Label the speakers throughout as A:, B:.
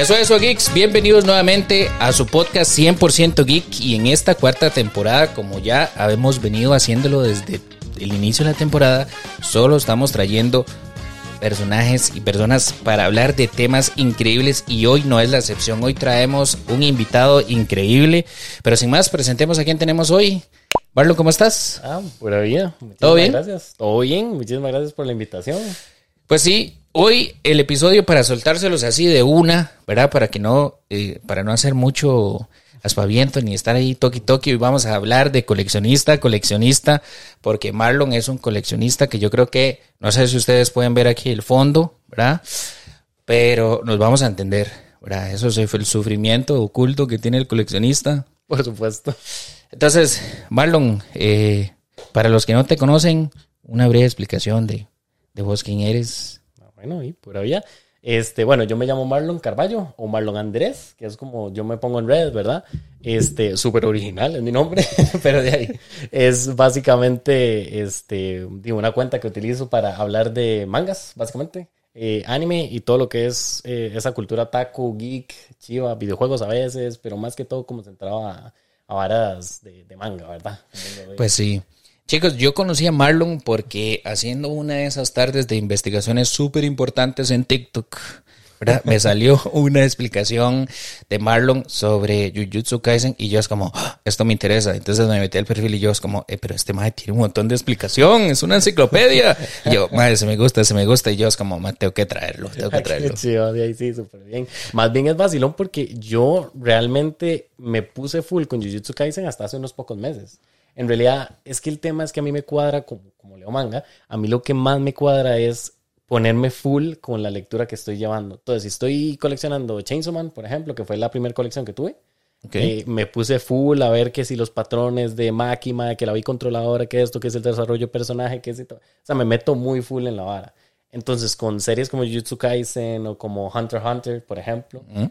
A: Eso, eso, geeks. Bienvenidos nuevamente a su podcast 100% geek. Y en esta cuarta temporada, como ya habemos venido haciéndolo desde el inicio de la temporada, solo estamos trayendo personajes y personas para hablar de temas increíbles. Y hoy no es la excepción. Hoy traemos un invitado increíble. Pero sin más, presentemos a quién tenemos hoy. Marlon, ¿cómo estás?
B: Ah, pura vida. Muchísimas
A: ¿Todo bien?
B: Gracias. Todo bien. Muchísimas gracias por la invitación.
A: Pues sí, hoy el episodio para soltárselos así de una, ¿verdad? Para que no, eh, para no hacer mucho aspaviento ni estar ahí toqui toqui. Hoy vamos a hablar de coleccionista, coleccionista, porque Marlon es un coleccionista que yo creo que, no sé si ustedes pueden ver aquí el fondo, ¿verdad? Pero nos vamos a entender, ¿verdad? Eso es el sufrimiento oculto que tiene el coleccionista.
B: Por supuesto.
A: Entonces, Marlon, eh, para los que no te conocen, una breve explicación de, de vos quién eres.
B: Bueno, y pura vida. Este, bueno, yo me llamo Marlon Carballo o Marlon Andrés, que es como yo me pongo en redes, ¿verdad? Este, súper original es mi nombre, pero de ahí es básicamente este, digo, una cuenta que utilizo para hablar de mangas, básicamente, eh, anime y todo lo que es eh, esa cultura taku, geek, chiva, videojuegos a veces, pero más que todo como centrado a, a varas de, de manga, ¿verdad?
A: Pues sí. Chicos, yo conocí a Marlon porque haciendo una de esas tardes de investigaciones súper importantes en TikTok, ¿verdad? Me salió una explicación de Marlon sobre Jujutsu Kaisen y yo es como, "Ah, esto me interesa. Entonces me metí al perfil y yo es como, eh, pero este madre tiene un montón de explicación, es una enciclopedia. Y yo, madre, se me gusta, se me gusta. Y yo es como, "Ma, tengo que traerlo, tengo que traerlo.
B: Sí, ahí sí, súper bien. Más bien es vacilón porque yo realmente me puse full con Jujutsu Kaisen hasta hace unos pocos meses. En realidad, es que el tema es que a mí me cuadra, como, como leo manga, a mí lo que más me cuadra es ponerme full con la lectura que estoy llevando. Entonces, si estoy coleccionando Chainsaw Man, por ejemplo, que fue la primera colección que tuve,
A: Ok.
B: eh, me puse full a ver que si los patrones de Máquina, que la vi controladora, que esto, que es el desarrollo de personaje, que es todo. O sea, me meto muy full en la vara. Entonces, con series como Jujutsu Kaisen o como Hunter x Hunter, por ejemplo,
A: ¿Mm?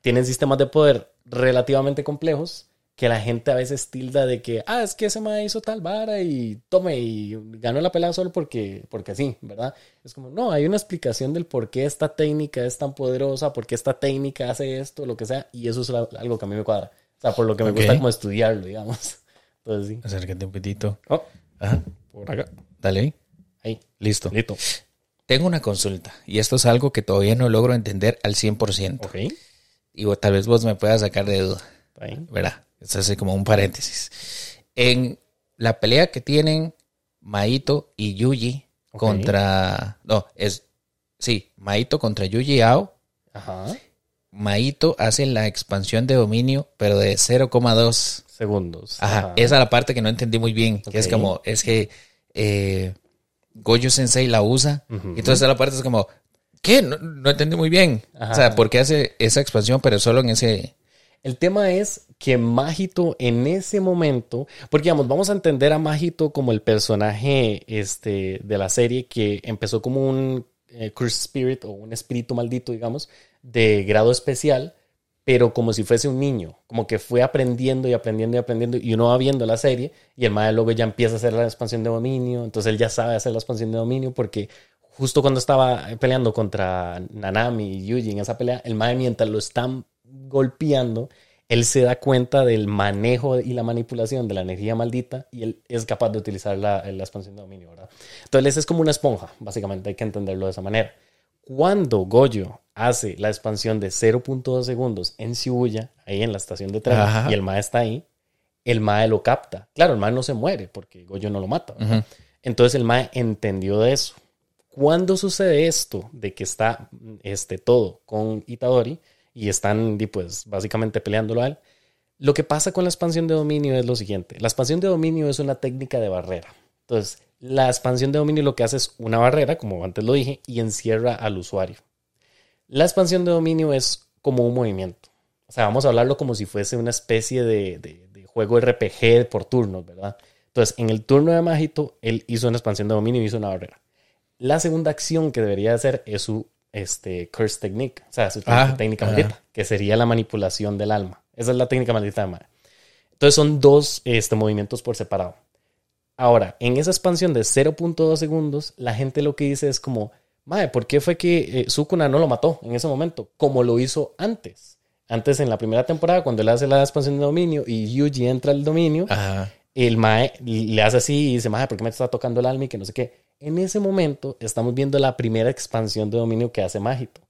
B: tienen sistemas de poder relativamente complejos que la gente a veces tilda de que, ah, es que ese ma hizo tal vara y tome y ganó la pelea solo porque, porque sí, ¿verdad? Es como, no, hay una explicación del por qué esta técnica es tan poderosa, por qué esta técnica hace esto, lo que sea, y eso es la- algo que a mí me cuadra. O sea, por lo que me gusta como estudiarlo, digamos. Entonces, sí.
A: Acércate un poquitito.
B: Oh,
A: Ajá,
B: por acá.
A: dale ahí.
B: Ahí,
A: Listo.
B: listo.
A: Tengo una consulta y esto es algo que todavía no logro entender al 100%.
B: Ok,
A: Y tal vez vos me puedas sacar de duda,
B: ahí.
A: ¿verdad? Es como un paréntesis. En la pelea que tienen Maito y Yuji contra... No, es... Sí, Maito contra Yuji Ao.
B: Ajá.
A: Maito hace la expansión de dominio, pero de 0,2.
B: Segundos.
A: Ajá, esa es la parte que no entendí muy bien. Que es como, es que eh, Goyo Sensei la usa. Y entonces la parte es como, ¿qué? No, no entendí muy bien.
B: Ajá.
A: O sea, ¿por qué hace esa expansión, pero solo en ese...
B: El tema es que Magito en ese momento, porque digamos, vamos a entender a Magito como el personaje este, de la serie que empezó como un eh, cursed spirit o un espíritu maldito, digamos, de grado especial, pero como si fuese un niño, como que fue aprendiendo y aprendiendo y aprendiendo, y uno va viendo la serie y el madre luego ya empieza a hacer la expansión de dominio, entonces él ya sabe hacer la expansión de dominio porque justo cuando estaba peleando contra Nanami y Yuji en esa pelea, el madre mientras lo están golpeando, él se da cuenta del manejo y la manipulación de la energía maldita y él es capaz de utilizar la, la expansión de dominio, ¿verdad? Entonces es como una esponja, básicamente hay que entenderlo de esa manera. Cuando Goyo hace la expansión de 0.2 segundos en Shibuya, ahí en la estación de tren,
A: Ajá.
B: y el Mae está ahí, el Mae lo capta. Claro, el Mae no se muere porque Goyo no lo mata. Entonces el Mae entendió de eso. Cuando sucede esto, de que está este, todo con Itadori y están pues, básicamente peleándolo a él, lo que pasa con la expansión de dominio es lo siguiente. La expansión de dominio es una técnica de barrera. Entonces, la expansión de dominio lo que hace es una barrera, como antes lo dije, y encierra al usuario. La expansión de dominio es como un movimiento. O sea, vamos a hablarlo como si fuese una especie de, de- de juego RPG por turnos, ¿verdad? Entonces, en el turno de Magito, él hizo una expansión de dominio y hizo una barrera. La segunda acción que debería hacer es su este, curse technique, o sea, su
A: Ah,
B: técnica
A: ajá.
B: maldita, que sería la manipulación del alma. Esa es la técnica maldita de Mara. Entonces son dos este, movimientos por separado. Ahora, en esa expansión de 0.2 segundos, la gente lo que dice es como, Mae, ¿por qué fue que eh, Sukuna no lo mató en ese momento? Como lo hizo antes. Antes en la primera temporada, cuando él hace la expansión de dominio y Yuji entra al dominio,
A: Ajá.
B: el Mae le hace así y dice, Mae, ¿por qué me está tocando el alma y que no sé qué? En ese momento estamos viendo la primera expansión de dominio que hace Magito.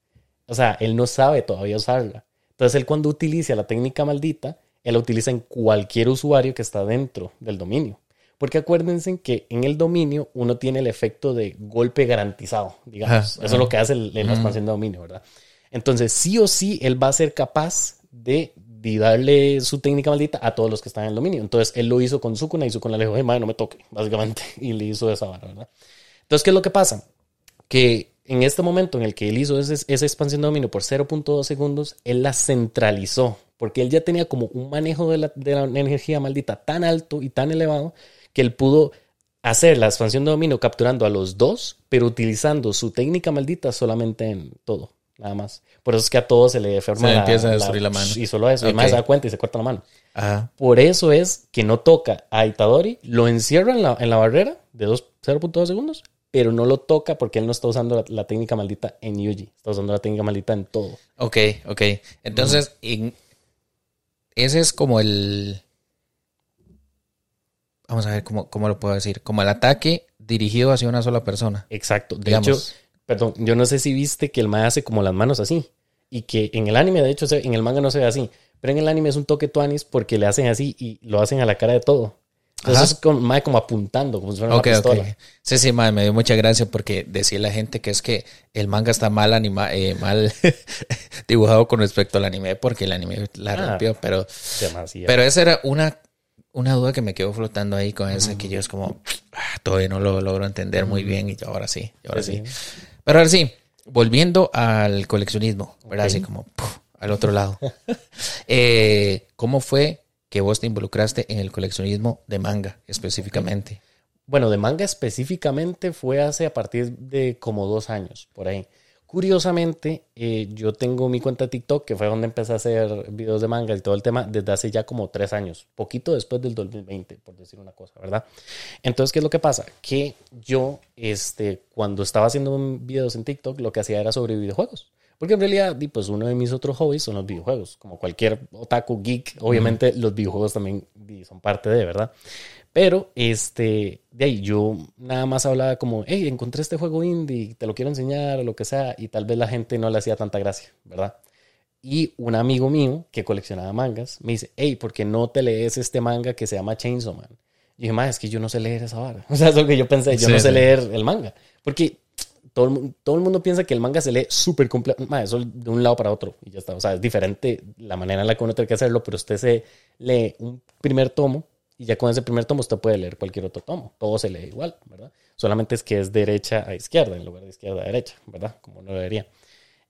B: O sea, él no sabe todavía usarla. Entonces, él cuando utiliza la técnica maldita, él la utiliza en cualquier usuario que está dentro del dominio. Porque acuérdense que en el dominio uno tiene el efecto de golpe garantizado, digamos.
A: Ajá,
B: Eso es lo que hace la expansión de dominio, ¿verdad? Entonces, sí o sí, él va a ser capaz de, de darle su técnica maldita a todos los que están en el dominio. Entonces, él lo hizo con Sukuna y Sukuna le dijo, hey, madre, no me toque, básicamente. Y le hizo esa vara, ¿verdad? Entonces, ¿qué es lo que pasa? Que en este momento en el que él hizo ese- esa expansión de dominio por 0.2 segundos, él la centralizó, porque él ya tenía como un manejo de la, de la energía maldita tan alto y tan elevado que él pudo hacer la expansión de dominio capturando a los dos, pero utilizando su técnica maldita solamente en todo, nada más. Por eso es que a todos se le deforma
A: Se le
B: la,
A: empieza a destruir la mano.
B: Y solo eso, y
A: Ok.
B: más se da cuenta y se corta la mano.
A: Ajá.
B: Por eso es que no toca a Itadori, lo encierra en la, en la barrera de dos- 0.2 segundos, pero no lo toca porque él no está usando la, la técnica maldita en Yuji, está usando la técnica maldita en todo.
A: Ok, ok. Entonces, en- ese es como el. Vamos a ver cómo, cómo lo puedo decir. Como el ataque dirigido hacia una sola persona.
B: Exacto. De
A: Digamos.
B: hecho, perdón, yo no sé si viste que el mae hace como las manos así. Y que en el anime, de hecho, en el manga no se ve así. Pero en el anime es un toque tuanis porque le hacen así y lo hacen a la cara de todo. Entonces
A: Ajá.
B: es como, mae como apuntando, como si fuera una
A: Ok, ok.
B: pistola.
A: Sí, sí, madre, me dio mucha gracia porque decía la gente que es que el manga está mal anima, eh, mal dibujado con respecto al anime porque el anime la
B: Ah.
A: rompió, pero,
B: Demasiado.
A: pero esa era una, una duda que me quedó flotando ahí con esa que yo es como, ah, todavía no lo logro entender muy bien y ahora sí, ahora sí.
B: Sí,
A: Pero ahora sí, volviendo al coleccionismo. Así como puf, al otro lado. Eh, ¿Cómo fue que vos te involucraste en el coleccionismo de manga específicamente?
B: Bueno, de manga específicamente fue hace a partir de como dos años, por ahí. Curiosamente, eh, yo tengo mi cuenta de TikTok, que fue donde empecé a hacer videos de manga y todo el tema, desde hace ya como tres años, poquito después del 2020, por decir una cosa, ¿verdad? Entonces, ¿qué es lo que pasa? Que yo, este, cuando estaba haciendo videos en TikTok, lo que hacía era sobre videojuegos. Porque en realidad, pues uno de mis otros hobbies son los videojuegos. Como cualquier otaku geek, obviamente los videojuegos también son parte de, ¿verdad? Pero, este, de ahí yo nada más hablaba como, hey, encontré este juego indie, te lo quiero enseñar o lo que sea, y tal vez la gente no le hacía tanta gracia, ¿verdad? Y un amigo mío que coleccionaba mangas me dice, hey, ¿por qué no te lees este manga que se llama Chainsaw Man? Y dije, ma, es que yo no sé leer esa vara. O sea, es lo que yo pensé, yo
A: Sí,
B: no sé
A: sí.
B: leer el manga. Porque todo el, todo el mundo piensa que el manga se lee súper completo. Ma, eso de un lado para otro y ya está. O sea, es diferente la manera en la que uno tiene que hacerlo, pero usted se lee un primer tomo y ya con ese primer tomo usted puede leer cualquier otro tomo. Todo se lee igual, ¿verdad? Solamente es que es derecha a izquierda en lugar de izquierda a derecha, ¿verdad? Como no debería.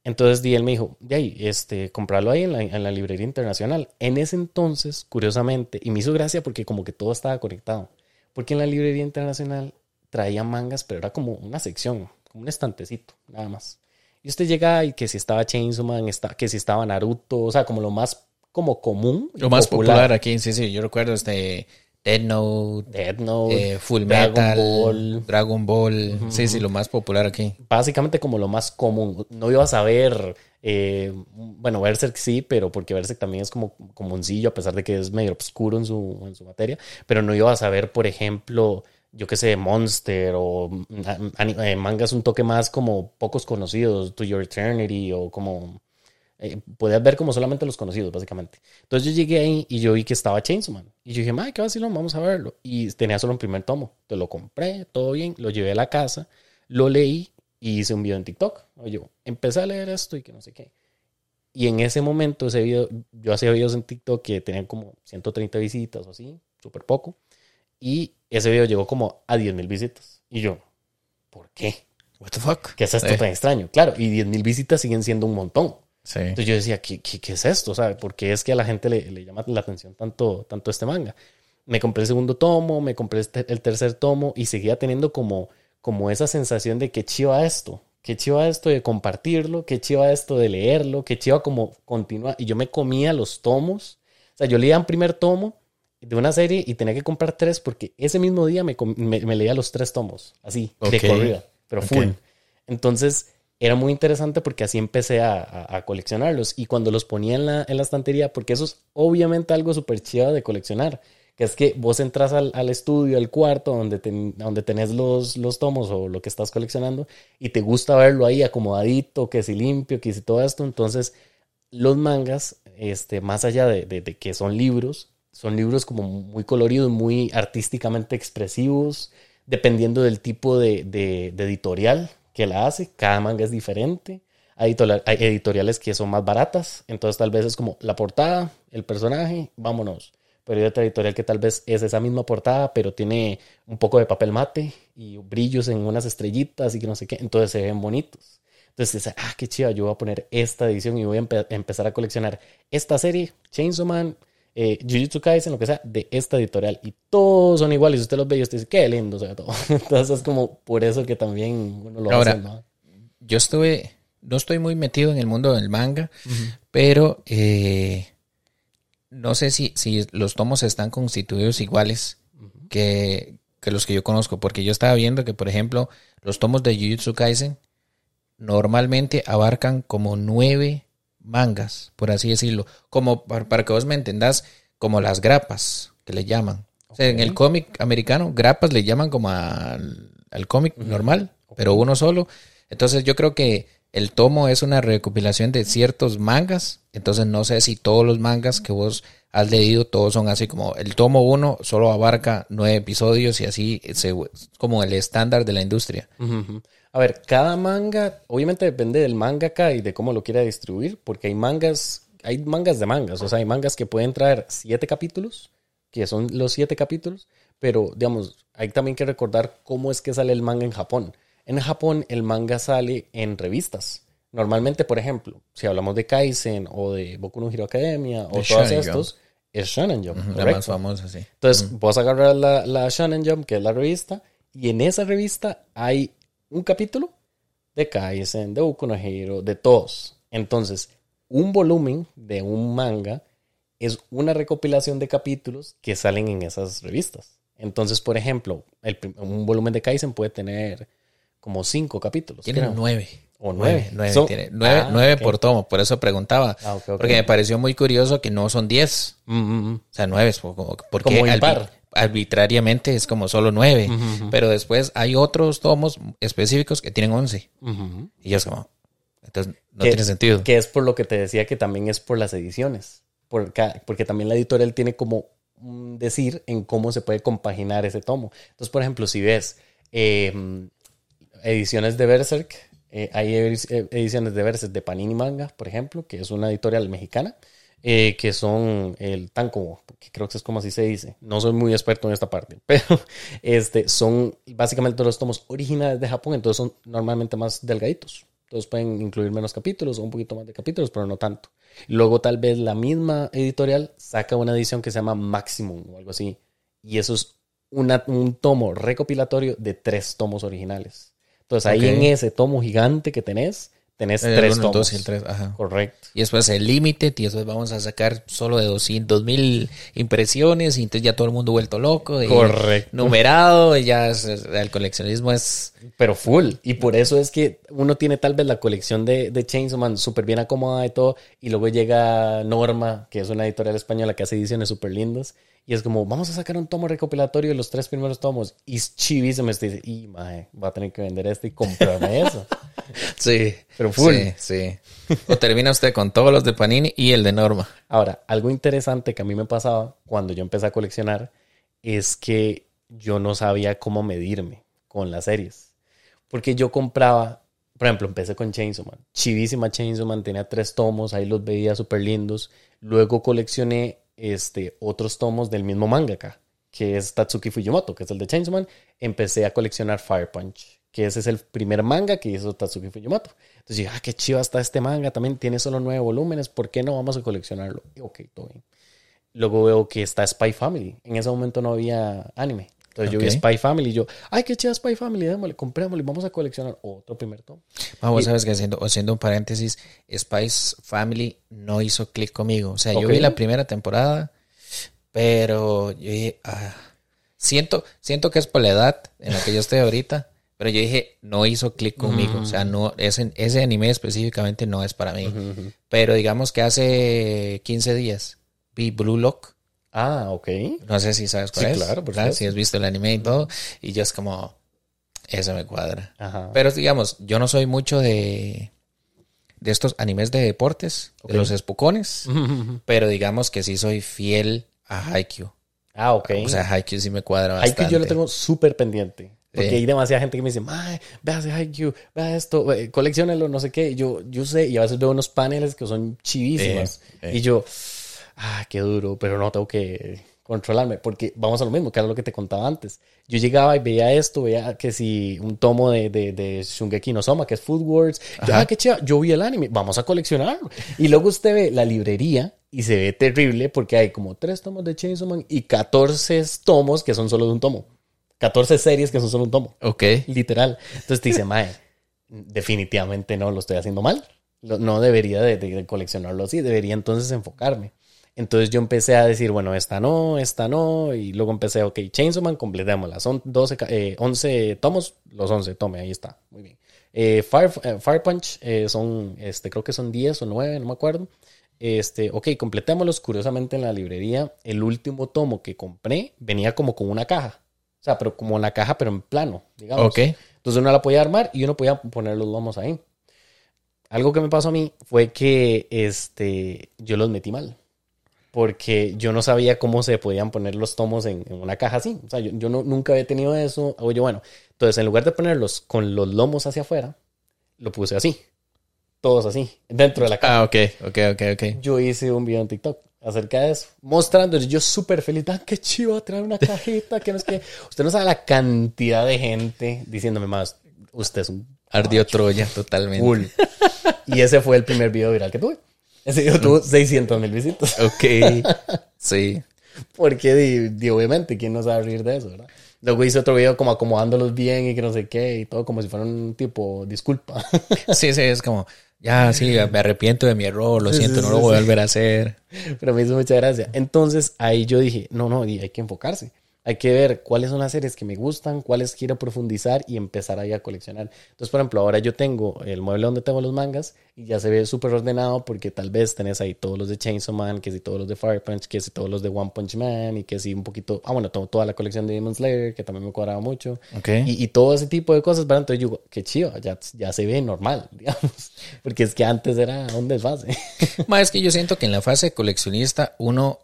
B: Entonces di, él me dijo, de ahí, este, comprarlo ahí en la, en la librería internacional. En ese entonces, curiosamente, y me hizo gracia porque como que todo estaba conectado. Porque en la librería internacional traía mangas, pero era como una sección, como un estantecito, nada más. Y usted llega y que si estaba Chainsaw Man, está, que si estaba Naruto, o sea, como lo más como común.
A: Lo más popular. aquí, sí, sí, yo recuerdo este Dead Note,
B: Death Note,
A: eh, Full
B: Dragon
A: Metal,
B: Ball.
A: Dragon Ball, sí, sí, lo más popular aquí.
B: básicamente como lo más común. No iba a saber, eh, bueno, Berserk sí, pero porque Berserk también es como comuncillo, a pesar de que es medio oscuro en su, en su materia, pero no iba a saber, por ejemplo, yo qué sé, Monster o mm, eh, mangas un toque más como pocos conocidos, To Your Eternity o como... Eh, podías ver como solamente los conocidos, básicamente. Entonces yo llegué ahí y yo vi que estaba Chainsaw Man. Y yo dije, madre, qué vacilón, vamos a verlo. Y tenía solo un primer tomo. Te lo compré, todo bien, lo llevé a la casa, lo leí y hice un video en TikTok. Oye, empecé a leer esto y que no sé qué. Y en ese momento, ese video, yo hacía videos en TikTok que tenían como 130 visitas o así, súper poco. Y ese video llegó como a 10 mil visitas. Y yo, ¿por qué?
A: What the fuck?
B: ¿Qué es esto
A: Sí.
B: tan extraño? Claro, y 10 mil visitas siguen siendo un montón.
A: Sí.
B: Entonces yo decía, ¿qué, qué, qué es esto? ¿Sabe? ¿Por qué es que a la gente le, le llama la atención tanto, tanto este manga? Me compré el segundo tomo, me compré este- el tercer tomo y seguía teniendo como, como esa sensación de que chiva esto, que chiva esto de compartirlo, que chiva esto de leerlo, que chiva como continuar. Y yo me comía los tomos. O sea, yo leía un primer tomo de una serie y tenía que comprar tres porque ese mismo día me, me- me leía los tres tomos, así, de corrida, pero full. Entonces era muy interesante porque así empecé a, a, coleccionarlos. Y cuando los ponía en la, en la estantería, porque eso es obviamente algo súper chido de coleccionar, que es que vos entras al, al estudio, al cuarto donde, donde tenés los, los tomos o lo que estás coleccionando y te gusta verlo ahí acomodadito, que si limpio, que si todo esto. Entonces, los mangas, este, más allá de, de, de que son libros, son libros como muy coloridos, muy artísticamente expresivos, dependiendo del tipo de, de, editorial que la hace. Cada manga es diferente. Hay, editoriales que son más baratas, entonces tal vez es como la portada, el personaje, vámonos. Pero hay otra editorial que tal vez es esa misma portada, pero tiene un poco de papel mate y brillos en unas estrellitas y que no sé qué, entonces se ven bonitos. Entonces dice, ah, qué chido, yo voy a poner esta edición y voy a empezar a coleccionar esta serie, Chainsaw Man, eh, Jujutsu Kaisen, lo que sea, de esta editorial. Y todos son iguales. usted los ve y usted dice, qué lindo, o sea, todo. Entonces es como por eso que también uno lo
A: Ahora, hace, Yo estuve, no estoy muy metido en el mundo del manga, pero eh, no sé si, si los tomos están constituidos iguales que, que los que yo conozco, porque yo estaba viendo que, por ejemplo, los tomos de Jujutsu Kaisen normalmente abarcan como nueve mangas, por así decirlo. Como para, que vos me entendás, como las grapas que le llaman. en el cómic americano, grapas le llaman como al, cómic normal, pero uno solo. Entonces yo creo que el tomo es una recopilación de ciertos mangas. Entonces no sé si todos los mangas que vos has leído, todos son así como el tomo uno solo abarca nueve episodios y así es como el estándar de la industria.
B: A ver, cada manga, obviamente depende del mangaka y de cómo lo quiera distribuir, porque hay mangas, hay mangas de mangas, o sea, hay mangas que pueden traer siete capítulos, que son los siete capítulos, pero digamos, hay también que recordar cómo es que sale el manga en Japón. En Japón el manga sale en revistas. Normalmente, por ejemplo, si hablamos de Kaizen o de Boku no Hero Academia o todos estos, es Shonen Jump. La más famosa, sí. Entonces, vos agarrar la, la Shonen Jump, que es la revista, y en esa revista hay un capítulo de Kaizen, de Boku de todos. Entonces, un volumen de un manga es una recopilación de capítulos que salen en esas revistas. Entonces, por ejemplo, un volumen de Kaizen puede tener como cinco capítulos.
A: Tiene nueve. O nueve. Nueve, tiene, ah, nueve, por tomo, por eso preguntaba. Ah, porque me pareció muy curioso que no son diez. Mm, mm, mm. O sea, nueve. Porque como par arbitrariamente es como solo nueve, pero después hay otros tomos específicos que tienen once. Y es como, entonces no tiene sentido.
B: Que es por lo que te decía que también es por las ediciones, porque, porque también la editorial tiene como un decir en cómo se puede compaginar ese tomo. Entonces, por ejemplo, si ves em, ediciones de Berserk, eh, hay ediciones de Berserk de Panini Manga, por ejemplo, que es una editorial mexicana eh, que son el tanco, que creo que es como así se dice. No soy muy experto en esta parte, pero este, son básicamente los tomos originales de Japón, entonces son normalmente más delgaditos. Entonces pueden incluir menos capítulos o un poquito más de capítulos, pero no tanto. Luego tal vez la misma editorial saca una edición que se llama Maximum o algo así. Y eso es un tomo recopilatorio de tres tomos originales. Entonces ahí en ese tomo gigante que tenés, Tenés tres tomos.
A: y el tres, ajá. Correcto. Y después el límite, y después vamos a sacar solo de 200 mil impresiones, y entonces ya todo el mundo vuelto loco. Correcto. Numerado, y ya el coleccionismo es...
B: Pero full. Y por eso es que uno tiene tal vez la colección de, de Chainsaw Man súper bien acomodada y todo, y luego llega Norma, que es una editorial española que hace ediciones súper lindas, y es como, vamos a sacar un tomo recopilatorio de los tres primeros tomos. Y chivísimo, este dice, y va a tener que vender esto y comprarme eso.
A: sí. Pero full. Sí, sí. O termina usted con todos los de Panini y el de Norma.
B: Ahora, algo interesante que a mí me pasaba cuando yo empecé a coleccionar es que yo no sabía cómo medirme con las series. Porque yo compraba, por ejemplo, empecé con Chainsaw Man. Chivísima Chainsaw Man, tenía tres tomos, ahí los veía súper lindos. Luego coleccioné este, otros tomos del mismo mangaka, que es Tatsuki Fujimoto, que es el de Chainsaw Man, empecé a coleccionar Fire Punch, que ese es el primer manga que hizo Tatsuki Fujimoto. Entonces dije, ah, qué chido está este manga, también tiene solo nueve volúmenes, ¿por qué no vamos a coleccionarlo? ok, todo bien. Luego veo que está Spy Family. En ese momento no había anime. Entonces yo vi Spy Family y yo, ay, qué chido Spy Family, démosle, comprémosle, vamos a coleccionar otro primer tomo.
A: Vamos, sabes que haciendo, haciendo un paréntesis, Spy Family no hizo clic conmigo. O sea, yo vi la primera temporada, pero yo ah, siento, siento que es por la edad en la que yo estoy ahorita, Pero yo dije, no hizo clic conmigo. O sea, no, ese, ese anime específicamente no es para mí. Pero digamos que hace 15 días vi Blue Lock.
B: Ah, ok.
A: No sé si sabes cuál
B: Sí,
A: es.
B: claro, por supuesto.
A: Si has visto el anime y todo. Y yo es como, eso me cuadra.
B: Ajá.
A: Pero digamos, yo no soy mucho de, de estos animes de deportes, de los espocones. Pero digamos que sí soy fiel a Haikyuu.
B: ah, ok.
A: O sea, Haikyuu sí me cuadra
B: Haikyuu
A: bastante.
B: yo lo tengo súper pendiente. Porque
A: Sí.
B: hay demasiada gente que me dice, vea ese Haikyuu, vea esto, colecciónelo, no sé qué. Y Yo, yo sé, y a veces veo unos paneles que son chivísimos.
A: Sí, sí.
B: Y yo, ah, qué duro, pero no tengo que controlarme. Porque vamos a lo mismo, que era lo que te contaba antes. Yo llegaba y veía esto, veía que si un tomo de, de, de Shungeki no Soma, que es Food Wars. Yo, ah, qué chido, yo vi el anime, vamos a coleccionarlo. Y luego usted ve la librería y se ve terrible porque hay como tres tomos de Chainsaw Man y 14 tomos que son solo de un tomo. 14 series que son solo un tomo.
A: Ok.
B: Literal. Entonces te dice, Mae, definitivamente no lo estoy haciendo mal. No debería de, de- de coleccionarlo así, debería entonces enfocarme. Entonces yo empecé a decir, bueno, esta no, esta no, y luego empecé, ok, Chainsaw Man, completémosla. Son 12, ca- eh, 11 tomos, los 11, tome, ahí está, muy bien. Eh, Fire, eh, Fire Punch eh, son, este, creo que son 10 o 9, no me acuerdo. Este, ok, completémoslos. Curiosamente en la librería, el último tomo que compré venía como con una caja. O sea, pero como una caja, pero en plano, digamos.
A: Ok.
B: Entonces uno la podía armar y uno podía poner los lomos ahí. Algo que me pasó a mí fue que este, yo los metí mal. Porque yo no sabía cómo se podían poner los tomos en, en una caja así. O sea, yo, yo no- nunca había tenido eso. Oye, bueno, entonces en lugar de ponerlos con los lomos hacia afuera, lo puse así. Todos así, dentro de la caja.
A: Ah, ok, ok, ok, ok.
B: Yo hice un video en TikTok acerca de eso, mostrando, yo súper feliz, ah, qué chivo traer una cajita, que no es que, usted no sabe la cantidad de gente diciéndome más, usted es un
A: Ardió Troya totalmente.
B: cool. y ese fue el primer video viral que tuve. Ese video tuvo 600 mil visitas.
A: Ok. Sí.
B: Porque, di, di, obviamente, ¿quién no sabe reír de eso, verdad? Luego hice otro video como acomodándolos bien y que no sé qué, y todo como si fuera un tipo, disculpa.
A: Sí, sí, es como, ya, sí, me arrepiento de mi error, lo siento,
B: sí,
A: no lo voy a volver a hacer.
B: Pero me hizo mucha gracia. Entonces ahí yo dije, no, no, hay que enfocarse. Hay que ver cuáles son las series que me gustan, cuáles quiero profundizar y empezar ahí a coleccionar. Entonces, por ejemplo, ahora yo tengo el mueble donde tengo los mangas y ya se ve súper ordenado porque tal vez tenés ahí todos los de Chainsaw Man, que si todos los de Fire Punch, que si todos los de One Punch Man y que si un poquito, ah, bueno, tengo toda la colección de Demon Slayer, que también me cuadraba mucho.
A: Ok.
B: Y, y todo ese tipo de cosas, ¿verdad? Entonces yo digo, qué chido, ya, ya se ve normal, digamos. Porque es que antes era un desfase.
A: Más es que yo siento que en la fase coleccionista uno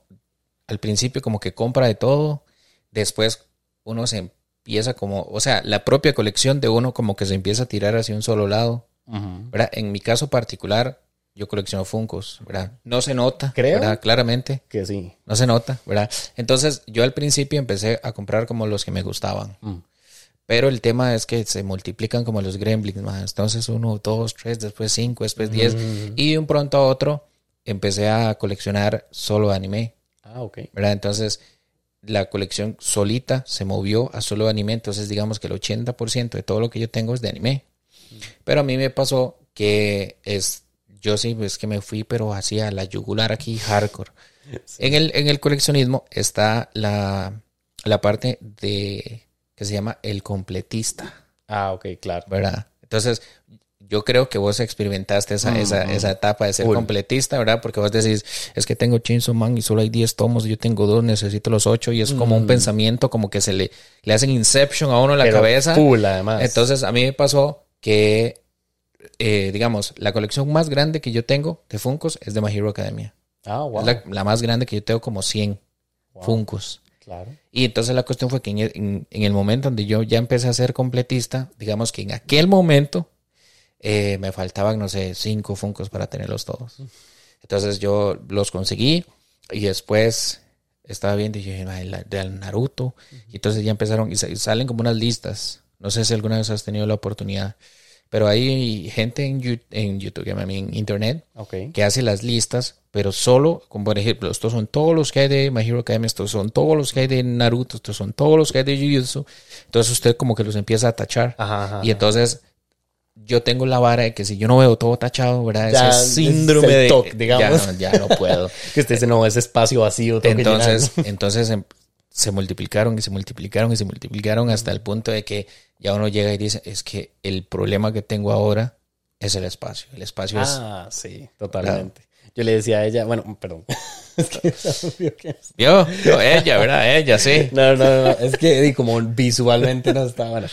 A: al principio como que compra de todo, después uno se empieza como, o sea, la propia colección de uno como que se empieza a tirar hacia un solo lado, ¿verdad? En mi caso particular, yo colecciono Funkos, ¿verdad? No se nota,
B: Creo.
A: ¿verdad? Claramente,
B: Que sí.
A: no se nota, ¿verdad? Entonces, yo al principio empecé a comprar como los que me gustaban.
B: Mm.
A: Pero el tema es que se multiplican como los gremlins más. Entonces uno, dos, tres, después cinco, después diez. Y de un pronto a otro empecé a coleccionar solo anime.
B: Ah, ok.
A: ¿verdad? Entonces la colección solita se movió a solo anime. Entonces digamos que el 80% de todo lo que yo tengo es de anime. Pero a mí me pasó que es, yo sí, es que me fui, pero así a la yugular aquí, hardcore. En, el, en el coleccionismo está la, la parte de que se llama el completista.
B: Ah, ok, claro.
A: ¿verdad? Entonces, yo creo que vos experimentaste esa, esa, esa etapa de ser completista, ¿verdad? Porque vos decís, es que tengo Chainsaw Man y solo hay 10 tomos, yo tengo dos, necesito los 8 y es como un pensamiento, como que se le, le hacen inception a uno en la
B: Pero
A: cabeza.
B: Full, además.
A: Entonces, a mí me pasó que, eh, digamos, la colección más grande que yo tengo de Funkos es de My Hero Academia.
B: ah, wow.
A: Es la, la más grande que yo tengo como 100
B: Wow.
A: Funkos.
B: Claro.
A: Y entonces la cuestión fue que en el, en- en el momento donde yo ya empecé a ser completista, digamos que en aquel momento eh, me faltaban, no sé, cinco Funkos para tenerlos todos. Entonces yo los conseguí y después estaba viendo y dije, "Ay, la- del Naruto. Y entonces ya empezaron y sa- y salen como unas listas. No sé si alguna vez has tenido la oportunidad, pero hay gente en, Yu- en YouTube, en Internet,
B: Ok.
A: que hace las listas, pero solo, como por ejemplo, estos son todos los que hay de My Hero Academia, estos son todos los que hay de Naruto, estos son todos los que hay de Jujutsu. Entonces usted como que los empieza a tachar.
B: Ajá, ajá,
A: y entonces yo tengo la vara de que si yo no veo todo tachado, ¿verdad?
B: Ya,
A: Ese
B: es
A: síndrome de...
B: toque, digamos.
A: Ya, no- ya no puedo.
B: Que usted dice, no, ese espacio vacío
A: entonces,
B: llenar".
A: entonces em- se multiplicaron y se multiplicaron y se multiplicaron hasta el punto de que ya uno llega y dice, es que el problema que tengo ahora es el espacio. El espacio es...
B: Ah, sí, totalmente. Yo le decía a ella, bueno, perdón. es que
A: Vio, Vio, ella, ¿verdad? Ella, sí.
B: No, no, no, es que como visualmente no estaba. Bueno.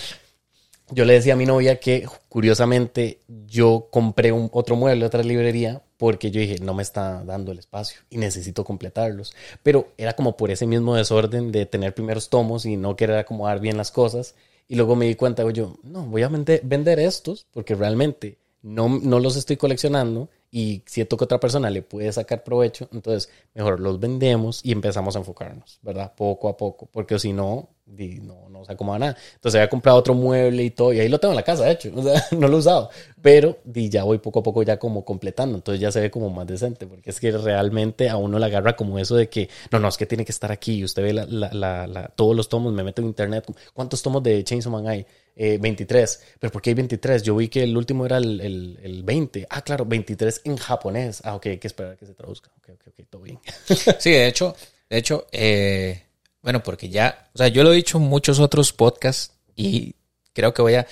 B: Yo le decía a mi novia que curiosamente yo compré un, otro mueble, otra librería, porque yo dije, no me está dando el espacio y necesito completarlos. Pero era como por ese mismo desorden de tener primeros tomos y no querer acomodar bien las cosas. Y luego me di cuenta, yo, no, voy a vender, vender estos porque realmente no, no los estoy coleccionando y siento que otra persona le puede sacar provecho, entonces mejor los vendemos y empezamos a enfocarnos, ¿verdad? Poco a poco, porque si no, no, no se acomoda nada. Entonces había comprado otro mueble y todo, y ahí lo tengo en la casa, de hecho, no lo he usado, pero di, ya voy poco a poco ya como completando, entonces ya se ve como más decente, porque es que realmente a uno le agarra como eso de que, no, no, es que tiene que estar aquí, y usted ve la, la, la, todos los tomos, me meto en internet, ¿cuántos tomos de Chainsaw Man hay? 23. Eh, ¿Pero por qué hay 23? Yo vi que el último era el, el, el, 20. Ah, claro, 23 en japonés. Ah, ok, hay que esperar a que se traduzca. Ok, ok, ok, todo bien.
A: sí, de hecho, de hecho, eh, bueno, porque ya, o sea, yo lo he dicho en muchos otros podcasts y creo que voy a,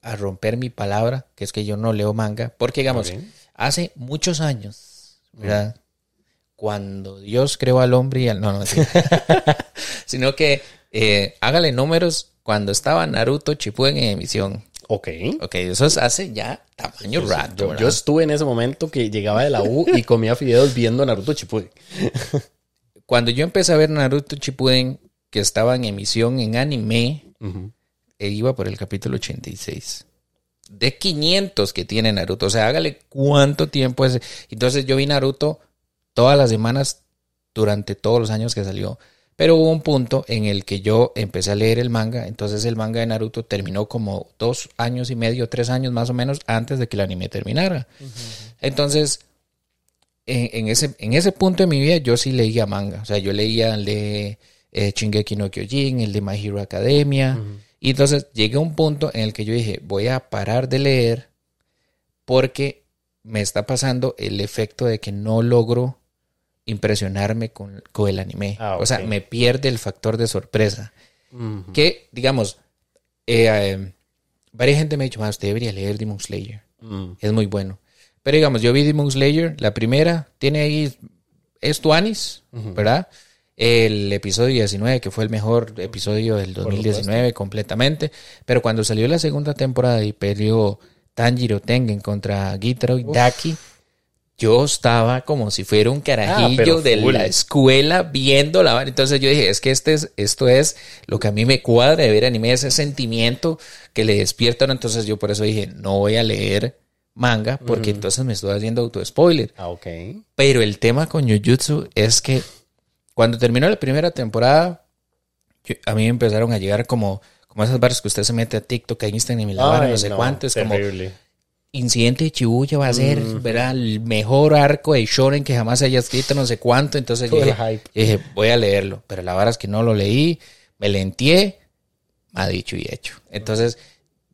A: a romper mi palabra, que es que yo no leo manga, porque digamos, hace muchos años, ¿verdad? Cuando Dios creó al hombre y al... No, no, sino que eh, hágale números cuando estaba Naruto Shippuden en emisión.
B: Ok.
A: Ok, eso es hace ya tamaño rato.
B: Yo, estuve en ese momento que llegaba de la U y comía fideos viendo Naruto Shippuden.
A: Cuando yo empecé a ver Naruto Shippuden, que estaba en emisión en anime, e iba por el capítulo 86. De 500 que tiene Naruto. O sea, hágale cuánto tiempo es. Entonces yo vi Naruto todas las semanas durante todos los años que salió. Pero hubo un punto en el que yo empecé a leer el manga, entonces el manga de Naruto terminó como dos años y medio, tres años más o menos antes de que el anime terminara. Entonces, en, ese, en ese punto de mi vida yo sí leía manga, o sea, yo leía el de eh, Shingeki no Kyojin, el de My Hero Academia, y entonces llegué a un punto en el que yo dije, voy a parar de leer porque me está pasando el efecto de que no logro impresionarme con, con el anime. Ah, o sea, me pierde el factor de sorpresa. Que, digamos, eh, eh, varias gente me ha dicho, ah, usted debería leer Demon Slayer. Mm. Es muy bueno. Pero digamos, yo vi Demon Slayer, la primera, tiene ahí, es Tuanis, ¿verdad? El episodio 19, que fue el mejor episodio del 2019 completamente. Pero cuando salió la segunda temporada y perdió Tanjiro Tengen contra Gitaro y Daki, yo estaba como si fuera un carajillo ah, de la escuela viendo la Entonces yo dije, es que este es, esto es lo que a mí me cuadra de ver anime, ese sentimiento que le despiertan. Entonces yo por eso dije, no voy a leer manga porque entonces me estoy haciendo auto-spoiler.
B: Ah, ok.
A: Pero el tema con Jujutsu es que cuando terminó la primera temporada, a mí me empezaron a llegar como, como esas barras que usted se mete a TikTok, a Instagram y la barra, no sé cuánto. Es como Incidente de Chibuya va a ser, ¿verdad? El mejor arco de Shonen que jamás haya escrito, no sé cuánto. Entonces dije, voy a leerlo. Pero la verdad es que no lo leí, me lentié, ha dicho y hecho. Entonces,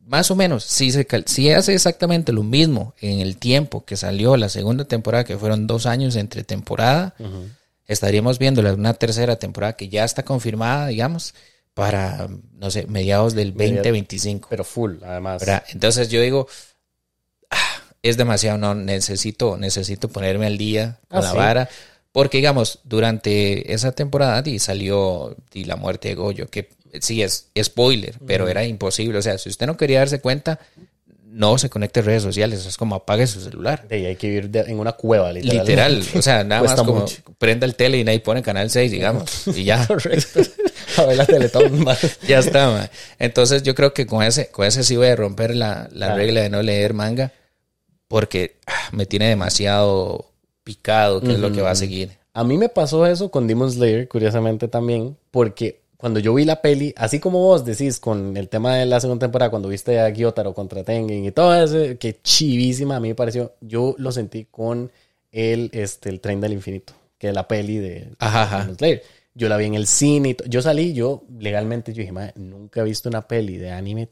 A: más o menos, si, se, si hace exactamente lo mismo en el tiempo que salió la segunda temporada, que fueron dos años entre temporada, estaríamos viendo una tercera temporada que ya está confirmada, digamos, para, no sé, mediados del 2025.
B: Pero full, además.
A: Entonces yo digo es demasiado, no, necesito, necesito ponerme al día con ah, la vara. Porque, digamos, durante esa temporada y salió y la muerte de Goyo, que sí es spoiler, pero era imposible. O sea, si usted no quería darse cuenta, no se conecte a redes sociales. Es como apague su celular.
B: Y hay que vivir en una cueva,
A: literal. Literal. O sea, nada más como prenda el tele y nadie pone canal 6, digamos. Y ya. Correcto.
B: A ver la teletón.
A: ya está, Entonces yo creo que con ese, con ese sí voy a romper la, la regla de no leer manga porque ah, me tiene demasiado picado qué es lo que va a seguir.
B: A mí me pasó eso con Demon Slayer, curiosamente también, porque cuando yo vi la peli, así como vos decís con el tema de la segunda temporada, cuando viste a Gyotaro contra Tengen y todo eso, que chivísima a mí me pareció, yo lo sentí con el, este, el Tren del Infinito, que es la peli de Demon Slayer. Yo la vi en el cine, yo salí, yo legalmente, yo dije, nunca he visto una peli de anime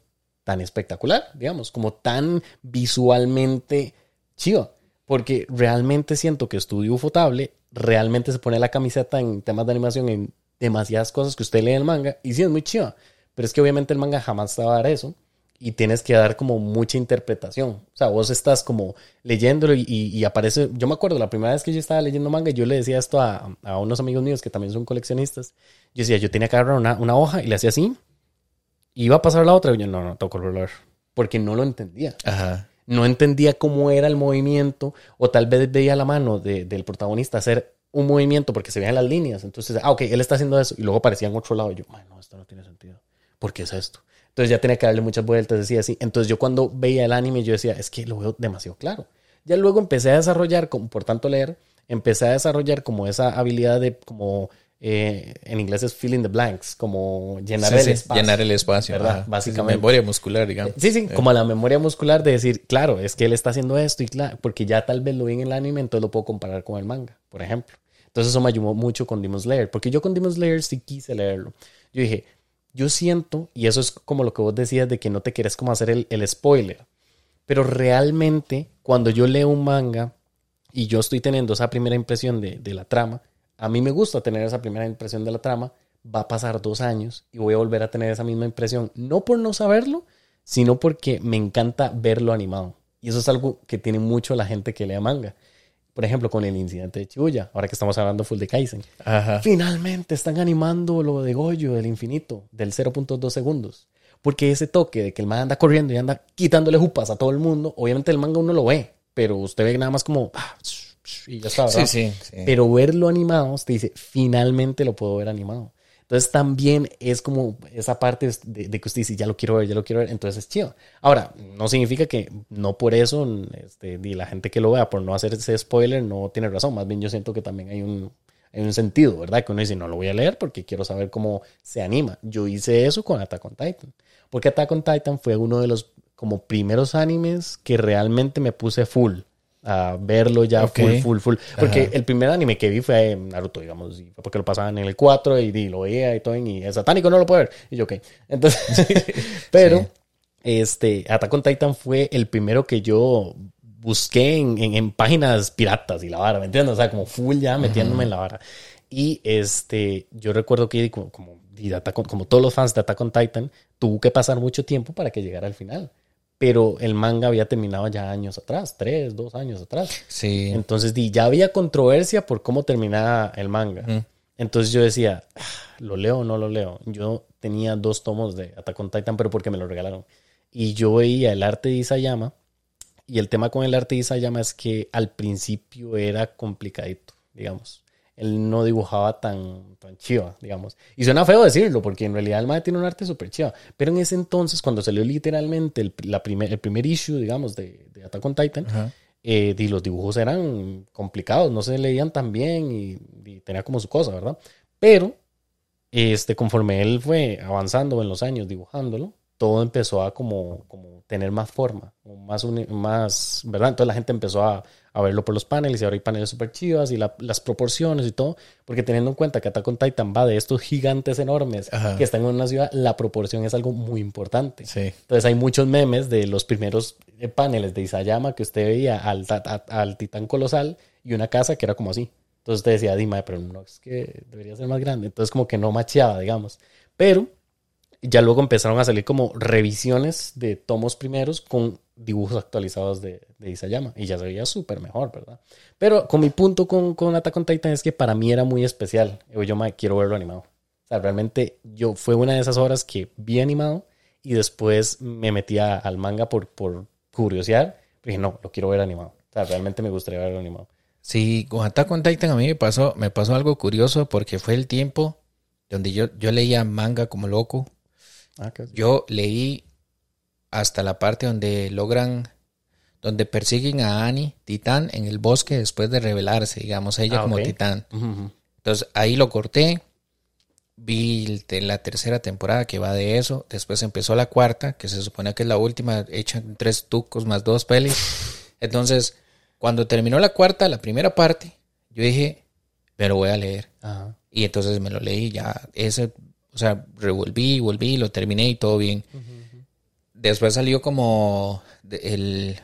B: tan espectacular, digamos, como tan visualmente chido. Porque realmente siento que Estudio Ufotable realmente se pone la camiseta en temas de animación en demasiadas cosas que usted lee en el manga y sí es muy chiva, pero es que obviamente el manga jamás te va a dar eso y tienes que dar como mucha interpretación. O sea, vos estás como leyéndolo y, aparece, yo me acuerdo la primera vez que yo estaba leyendo manga, yo le decía esto a, a unos amigos míos que también son coleccionistas, yo decía, yo tenía que agarrar una, una hoja y le hacía así, y iba a pasar la otra y yo, no, no, tengo que volver, porque no lo entendía.
A: Ajá
B: no entendía cómo era el movimiento o tal vez veía la mano del protagonista hacer un movimiento porque se veían las líneas. Entonces, ah, ok, él está haciendo eso y luego aparecía en otro lado. Y yo, no, esto no tiene sentido. ¿Por qué es esto? Entonces ya tenía que darle muchas vueltas, decía así. Entonces yo cuando veía el anime yo decía, es que lo veo demasiado claro. Ya luego empecé a desarrollar, por tanto leer, empecé a desarrollar como esa habilidad de como eh, en inglés es filling the blanks, como llenar el espacio.
A: Llenar el espacio,
B: ¿verdad? Básicamente.
A: Memoria muscular, digamos.
B: Sí, sí, como la memoria muscular de decir, claro, es que él está haciendo esto y claro, porque ya tal vez lo vi en el anime, entonces lo puedo comparar con el manga, por ejemplo. Entonces eso me ayudó mucho con Demon Slayer, porque yo con Demon Slayer sí quise leerlo. Yo dije, yo siento, y eso es como lo que vos decías de que no te quieres como hacer el, el spoiler, pero realmente cuando yo leo un manga y yo estoy teniendo esa primera impresión de, de la trama, a mí me gusta tener esa primera impresión de la trama, va a pasar dos años y voy a volver a tener esa misma impresión, no por no saberlo, sino porque me encanta verlo animado. Y eso es algo que tiene mucho la gente que lea manga. Por ejemplo, con el incidente de Chibuya, ahora que estamos hablando full de Kaizen. Finalmente están animando lo de Goyo del infinito, del 0.2 segundos. Porque ese toque de que el man anda corriendo y anda quitándole jupas a todo el mundo, obviamente el manga uno lo ve, pero usted ve nada más como... Ah, y ya está,
A: Sí, sí,
B: Pero verlo animado, te dice, finalmente lo puedo ver animado. Entonces también es como esa parte de, que usted dice, ya lo quiero ver, ya lo quiero ver, entonces es chido. Ahora, no significa que no por eso, este, la gente que lo vea, por no hacer ese spoiler, no tiene razón. Más bien yo siento que también hay un, hay un sentido, ¿verdad? Que uno dice, no lo voy a leer porque quiero saber cómo se anima. Yo hice eso con Attack on Titan. Porque Attack on Titan fue uno de los como primeros animes que realmente me puse full a verlo ya full, full, full. Porque el primer anime que vi fue Naruto, digamos, porque lo pasaban en el 4 y, lo veía y todo, y es satánico, no lo puedo ver. Y yo, ok. Entonces, pero, este, Attack on Titan fue el primero que yo busqué en, en, páginas piratas y la vara, ¿me entiendes? O sea, como full ya metiéndome en la vara. Y este, yo recuerdo que como, como, como todos los fans de Attack on Titan, tuvo que pasar mucho tiempo para que llegara al final pero el manga había terminado ya años atrás, tres, dos años atrás.
A: Sí.
B: Entonces ya había controversia por cómo terminaba el manga. Entonces yo decía, ah, ¿lo leo o no lo leo? Yo tenía dos tomos de Attack on Titan, pero porque me lo regalaron. Y yo veía el arte de Isayama. Y el tema con el arte de Isayama es que al principio era complicadito, digamos él no dibujaba tan, tan chiva, digamos. Y suena feo decirlo, porque en realidad el mae tiene un arte súper chiva. Pero en ese entonces, cuando salió literalmente el, la primer, el primer issue, digamos, de, de Attack on Titan, eh, y los dibujos eran complicados, no se leían tan bien y, tenía como su cosa, ¿verdad? Pero, este, conforme él fue avanzando en los años dibujándolo, todo empezó a como, como tener más forma, más, más, ¿verdad? Entonces la gente empezó a, a verlo por los paneles y ahora hay paneles súper chivas y las proporciones y todo, porque teniendo en cuenta que Attack on Titan va de estos gigantes enormes que están en una ciudad, la proporción es algo muy importante. Entonces hay muchos memes de los primeros eh, paneles de Isayama que usted veía al, al titán colosal y una casa que era como así. Entonces usted decía, Dima, pero no, es que debería ser más grande. Entonces como que no macheaba, digamos. Pero ya luego empezaron a salir como revisiones de tomos primeros con dibujos actualizados de, de Isayama y ya se veía súper mejor, ¿verdad? Pero con mi punto con, con Attack on Titan es que para mí era muy especial. Yo, me quiero verlo animado. O sea, realmente yo fue una de esas horas que vi animado y después me metí al manga por, por curiosidad. Dije, no, lo quiero ver animado. O sea, realmente me gustaría verlo animado.
A: Sí, con Attack on Titan a mí me pasó, me pasó algo curioso porque fue el tiempo donde yo, yo leía manga como loco. Ah, yo leí hasta la parte donde logran, donde persiguen a Annie, Titán, en el bosque después de revelarse, digamos, ella ah, como Titán. Entonces ahí lo corté, vi la tercera temporada que va de eso, después empezó la cuarta, que se supone que es la última, echan tres tucos más dos pelis. Entonces, cuando terminó la cuarta, la primera parte, yo dije, me lo voy a leer. Y entonces me lo leí ya, ese, o sea, revolví, volví, lo terminé y todo bien. Después salió como el,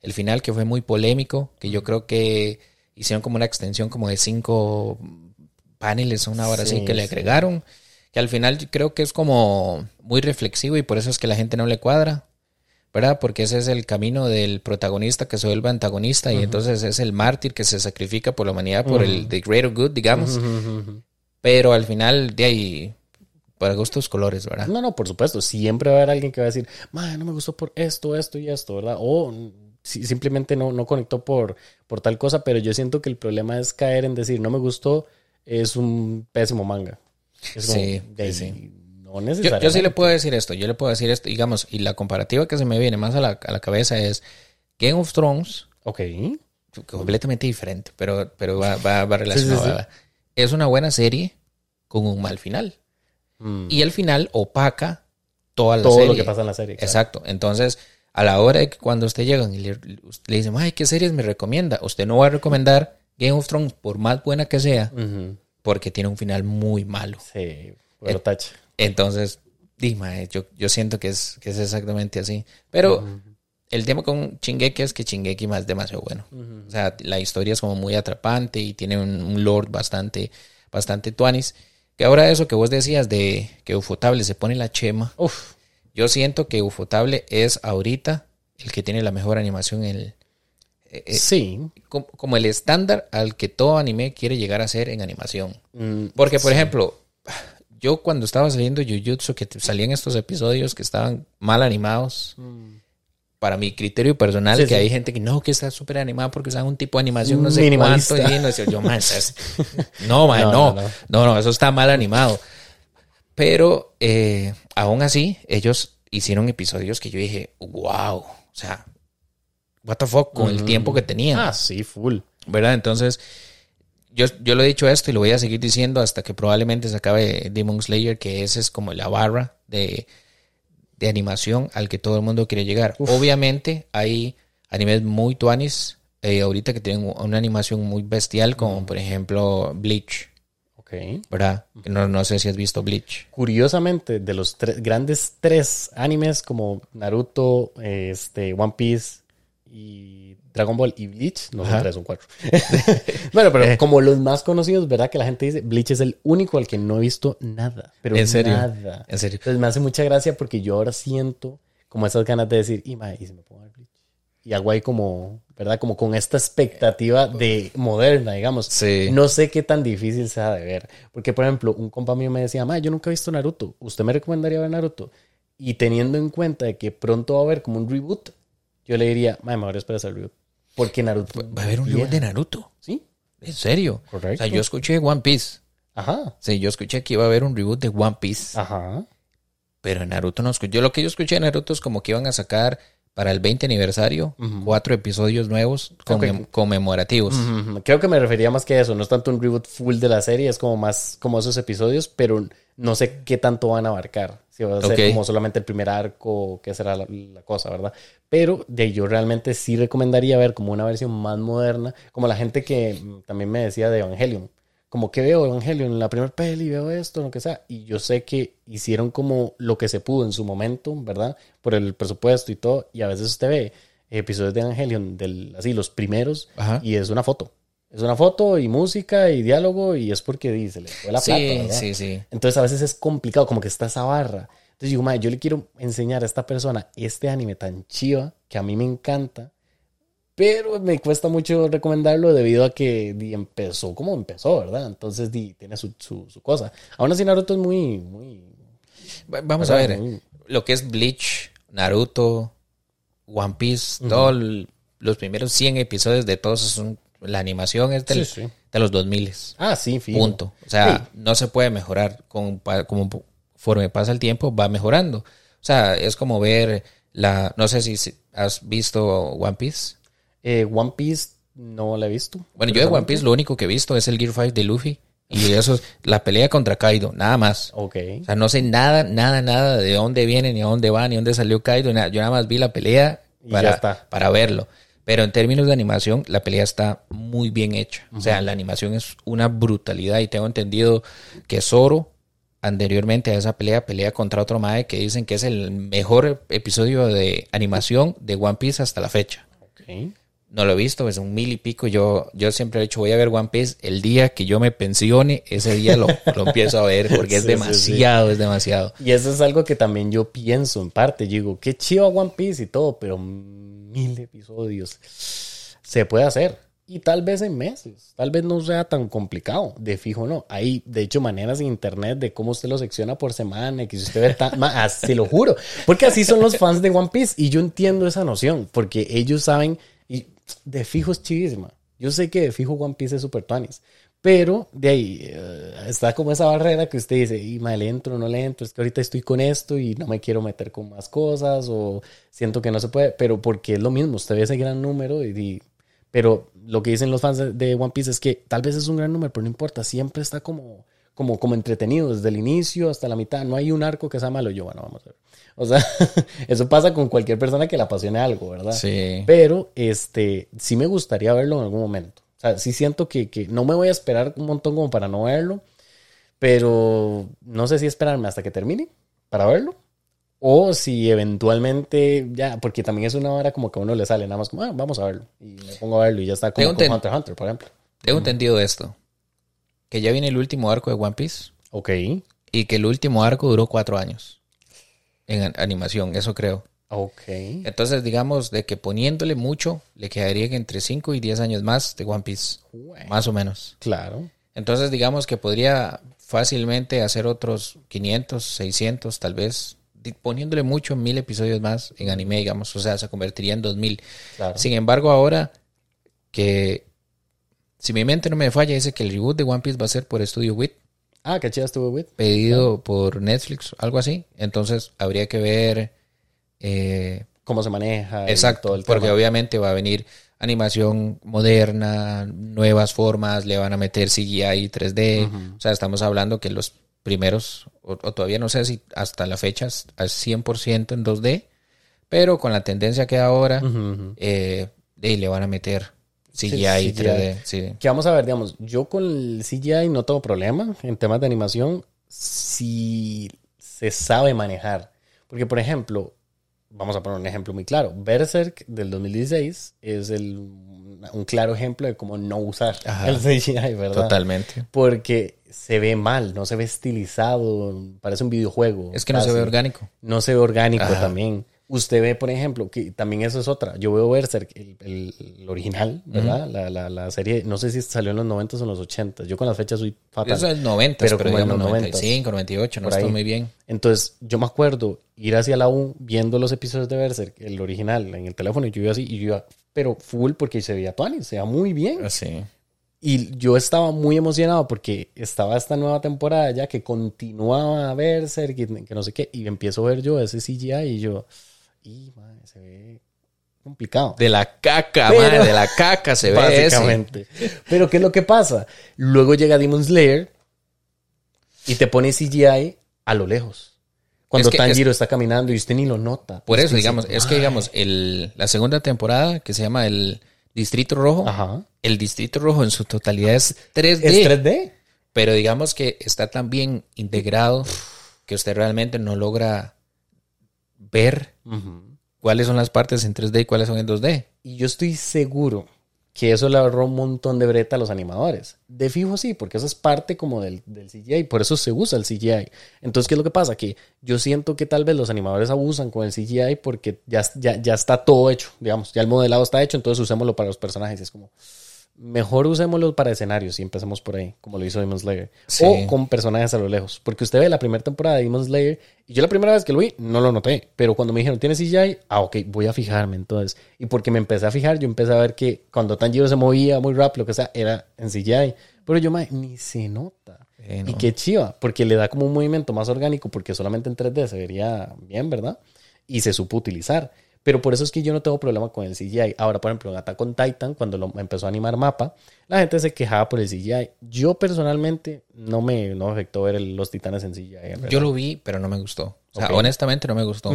A: el final que fue muy polémico, que yo creo que hicieron como una extensión como de cinco paneles, una hora así
B: Sí,
A: que le
B: sí.
A: agregaron, que al final yo creo que es como muy reflexivo y por eso es que la gente no le cuadra, ¿verdad? Porque ese es el camino del protagonista que se vuelve antagonista y entonces es el mártir que se sacrifica por la humanidad, por el the greater good, digamos, pero al final de ahí, para gustos colores, ¿verdad?
B: No, no, por supuesto. Siempre va a haber alguien que va a decir, "Mae, no me gustó por esto, esto y esto, ¿verdad? O si- simplemente no, no conectó por, por tal cosa, pero yo siento que el problema es caer en decir, no me gustó, es un pésimo manga. Es como,
A: Sí,
B: de-
A: sí.
B: No necesariamente.
A: yo sí le puedo decir esto, yo le puedo decir esto, digamos, y la comparativa que se me viene más a la, a la cabeza es Game of Thrones,
B: Ok.
A: completamente diferente, pero, pero va, va, va relacionado.
B: Sí, sí, sí.
A: Es una buena serie con un mal final.
B: Mm.
A: Y el final opaca toda la
B: Todo
A: serie.
B: lo que pasa en la serie.
A: Exacto. Entonces, a la hora de que cuando usted llegan y le, le dicen, ay, ¿qué series me recomienda? Usted no va a recomendar Game of Thrones, por más buena que sea, porque tiene un final muy malo.
B: Sí, bueno, tache.
A: Entonces, dime, yo, yo siento que es, que es exactamente así. Pero el tema con Chingeki es que Chingeki más es demasiado bueno. O sea, la historia es como muy atrapante y tiene un, un lore bastante, bastante tuanis. Que ahora eso que vos decías de que Ufotable se pone la chema,
B: Uf.
A: yo siento que Ufotable es ahorita el que tiene la mejor animación en el, eh,
B: sí.
A: como, como el estándar al que todo anime quiere llegar a ser en animación.
B: Mm,
A: Porque, por ejemplo, yo cuando estaba saliendo Jujutsu, que salían estos episodios que estaban mal animados, para mi criterio personal,
B: Sí,
A: que
B: sí.
A: hay gente que no, que está súper animada porque usan un tipo de animación, no sé cuánto. Y no, sé, yo, man, no, man,
B: No,
A: no,
B: no,
A: no,
B: no.
A: eso está mal animado. Pero eh, aún así, ellos hicieron episodios que yo dije, wow, o sea, what the fuck, con el tiempo que tenían.
B: Ah, sí, full.
A: ¿verdad? Entonces, yo, yo lo he dicho esto y lo voy a seguir diciendo hasta que probablemente se acabe Demon Slayer, que esa es como la barra de, de animación al que todo el mundo quiere llegar. Obviamente, hay animes muy tuanis eh, ahorita que tienen una animación muy bestial, como por ejemplo Bleach,
B: Ok.
A: ¿verdad? No, no sé si has visto Bleach.
B: Curiosamente, de los tres, grandes tres animes como Naruto, este, One Piece y Dragon Ball y Bleach, no son tres, son cuatro. bueno, pero
A: Eh.
B: como los más conocidos, ¿verdad? Que la gente dice, Bleach es el único al que no he visto nada. Pero
A: ¿En serio?
B: nada.
A: En serio.
B: Entonces me hace mucha gracia porque yo ahora siento como esas ganas de decir, y, mae, ¿y si me pongo a ver Bleach? Y hago ahí como, ¿verdad? Como con esta expectativa de moderna, digamos.
A: Sí.
B: No sé qué tan difícil sea de ver. Porque, por ejemplo, un compa mío me decía, ma, yo nunca he visto Naruto. ¿Usted me recomendaría ver Naruto? Y teniendo en cuenta de que pronto va a haber como un reboot, yo le diría, ma, mejor espera el reboot. Porque Naruto.
A: Va a haber un reboot de Naruto.
B: Sí,
A: ¿En serio?
B: Correcto.
A: O sea, yo escuché One Piece.
B: ajá,
A: Sí, yo escuché que iba a haber un reboot de One Piece.
B: ajá.
A: Pero en Naruto no escuché. Yo lo que yo escuché de Naruto es como que iban a sacar para el 20 aniversario cuatro episodios nuevos conmem- conmemorativos.
B: Ujú, Creo que me refería más que a eso. No es tanto un reboot full de la serie, es como más como esos episodios, pero no sé qué tanto van a abarcar. Si va a ser como solamente el primer arco, qué será la, la cosa, ¿verdad? Pero de yo realmente sí recomendaría ver como una versión más moderna, como la gente que también me decía de Evangelion. Como que veo Evangelion en la primera peli, veo esto, lo que sea. Y yo sé que hicieron como lo que se pudo en su momento, ¿verdad? Por el presupuesto y todo. Y a veces usted ve episodios de Evangelion, del, así, los primeros,
A: Ajá.
B: y es una foto. Es una foto y música y diálogo y es porque di, se le fue la plata,
A: Sí,
B: ¿verdad?
A: sí, sí.
B: Entonces a veces es complicado, como que está esa barra. Entonces digo, "Mae, yo le quiero enseñar a esta persona este anime tan chiva que a mí me encanta, pero me cuesta mucho recomendarlo debido a que di, empezó como empezó, ¿verdad? Entonces di, tiene su, su, su cosa. Aún así Naruto es muy, muy...
A: Va- Vamos a ver.
B: Muy-
A: Lo que es Bleach, Naruto, One Piece, todos los primeros 100 episodios de todos son. La animación es del-
B: Sí, sí.
A: de los 2000.
B: Ah, sí, fijo.
A: Punto. O sea,
B: Sí.
A: no se puede mejorar. Con, como conforme pasa el tiempo, va mejorando. O sea, es como ver la. No sé si has visto One Piece.
B: Eh, One Piece no la he visto.
A: Bueno, yo de One Piece lo único que he visto es el Gear 5 de Luffy. Y eso es la pelea contra Kaido, nada más.
B: Ok.
A: O sea, no sé nada, nada, nada de dónde viene, ni a dónde va, ni dónde salió Kaido. nada. Yo nada más vi la pelea para, para verlo. Pero en términos de animación, la pelea está muy bien hecha. O sea, la animación es una brutalidad. Y tengo entendido que Zoro, anteriormente a esa pelea, pelea contra otro Mae que dicen que es el mejor episodio de animación de One Piece hasta la fecha.
B: Ok.
A: No lo he visto, es un mil y pico. Yo, yo siempre he dicho, voy a ver One Piece. El día que yo me pensione, ese día lo, lo empiezo a ver porque es
B: Sí, sí,
A: demasiado, es demasiado.
B: Y eso es algo que también yo pienso en parte. Yo digo, qué chido One Piece y todo, pero mil episodios se puede hacer. Y tal vez en meses, tal vez no sea tan complicado, de fijo no. Hay, de hecho, maneras en internet de cómo usted lo secciona por semana, que si usted ve tan, se lo juro, porque así son los fans de One Piece y yo entiendo esa noción, porque ellos saben, y de fijo es chivísima. Yo sé que de fijo One Piece es super tuanis, pero de ahí eh, está como esa barrera que usted dice, y mal entro, no le entro, es que ahorita estoy con esto y no me quiero meter con más cosas o siento que no se puede, pero porque es lo mismo, usted ve ese gran número y, y- pero lo que dicen los fans de, de One Piece es que tal vez es un gran número, pero no importa, siempre está como, como, como entretenido desde el inicio hasta la mitad, no hay un arco que sea malo, yo, bueno, vamos a ver. O sea, eso pasa con cualquier persona que le apasione algo, ¿verdad?
A: Sí.
B: Pero este, sí me gustaría verlo en algún momento. O sea, sí siento que, que no me voy a esperar un montón como para no verlo, pero no sé si esperarme hasta que termine para verlo. O si eventualmente ya, porque también es una hora como que a uno le sale nada más como, ah, vamos a verlo. Y me pongo a verlo y ya está como
A: enten-
B: Hunter Hunter, por ejemplo.
A: Tengo entendido esto. Que ya viene el último arco de One Piece
B: Ok,
A: y que el último arco duró cuatro años en an- animación, eso creo.
B: Ok.
A: Entonces, digamos, de que poniéndole mucho, le quedarían entre 5 y 10 años más de One Piece,
B: Bueno,
A: más o menos.
B: claro.
A: Entonces, digamos que podría fácilmente hacer otros 500, 600, tal vez, poniéndole mucho, mil episodios más en anime, digamos, o sea, se convertiría en 2000.
B: Claro.
A: Sin embargo, ahora que, si mi mente no me falla, dice que el reboot de One Piece va a ser por Studio Wit,
B: Ah, qué chido estuvo, with.
A: pedido por Netflix, algo así. Entonces, habría que ver... eh,
B: Cómo se maneja. y
A: Exacto,
B: el
A: porque obviamente va a venir animación moderna, nuevas formas, le van a meter CGI 3D. O sea, estamos hablando que los primeros, o, o todavía no sé si hasta la fecha es al 100% en 2D, pero con la tendencia que ahora,
B: Ujú, ujú.
A: eh, ahí le van a meter CGI,
B: CGI.
A: 3D. Sí.
B: Que vamos a ver, digamos, yo con el CGI no tengo problema en temas de animación si se sabe manejar. Porque, por ejemplo, vamos a poner un ejemplo muy claro. Berserk del 2016 es el, un claro ejemplo de cómo no usar
A: Ajá.
B: el CGI, ¿verdad?
A: Totalmente.
B: Porque se ve mal, no se ve estilizado, parece un videojuego.
A: Es que no se ve orgánico.
B: No se ve orgánico
A: Ajá.
B: también. Usted ve, por ejemplo, que también eso es otra. Yo veo Berserk, el, el- el original, ¿verdad? la, la, la serie, no sé si salió en los 90 o en los 80. Yo con las fechas soy fatal.
A: Eso es 90,
B: Pero
A: pero,
B: como en
A: digamos
B: los 90s.
A: 95, 98, no
B: ahí.
A: muy bien.
B: Entonces, yo me acuerdo ir hacia la U viendo los episodios de Berserk, el original, en el teléfono, y yo iba así, y yo iba, pero full porque se veía tuanis, se veía muy bien.
A: Así.
B: Y yo estaba muy emocionado porque estaba esta nueva temporada ya que continuaba a Berserk, que, que no sé qué, y empiezo a ver yo ese CGI y yo, y madre, se ve complicado.
A: De la caca,
B: Pero-
A: madre, de la caca se ve ese.
B: Básicamente. Pero ¿qué es lo que pasa? Luego llega Demon Slayer y te pone CGI a lo lejos. Cuando
A: Es que
B: Tanjiro está caminando y usted ni lo nota.
A: Por eso,
B: dice,
A: digamos, es que, digamos, el, la segunda temporada, que se llama el Distrito Rojo,
B: Ajá.
A: el Distrito Rojo en su totalidad es 3D,
B: Es 3D.
A: pero digamos que está tan bien integrado que usted realmente no logra ver cuáles son las partes en 3D y cuáles son en 2D.
B: Y yo estoy seguro que eso le ahorró un montón de breta a los animadores. De fijo sí, porque eso es parte como del, del CGI, por eso se usa el CGI. Entonces, ¿qué es lo que pasa? Que yo siento que tal vez los animadores abusan con el CGI porque ya, ya, ya está todo hecho, digamos, ya el modelado está hecho, entonces usémoslo para los personajes. Es como, mejor usémoslo para escenarios y empecemos por ahí, como lo hizo Demon Slayer.
A: Sí.
B: O con personajes a lo lejos. Porque usted ve la primera temporada de Demon Slayer y yo la primera vez que lo vi no lo noté. Pero cuando me dijeron, ¿tiene CGI? Ah, ok, voy a fijarme entonces. Y porque me empecé a fijar, yo empecé a ver que cuando Tanjiro se movía muy rápido, lo que sea, era en CGI. Pero yo, mae, ni se nota.
A: Eh, no.
B: Y qué chiva, porque le da como un movimiento más orgánico, porque solamente en 3D se vería bien, ¿verdad? Y se supo utilizar. Pero por eso es que yo no tengo problema con el CGI. Ahora, por ejemplo, en Attack on Titan, cuando lo empezó a animar mapa, la gente se quejaba por el CGI. Yo personalmente no me, no afectó ver el- los titanes en CGI. verdad.
A: Yo lo vi, pero no me gustó. O sea, honestamente no me gustó.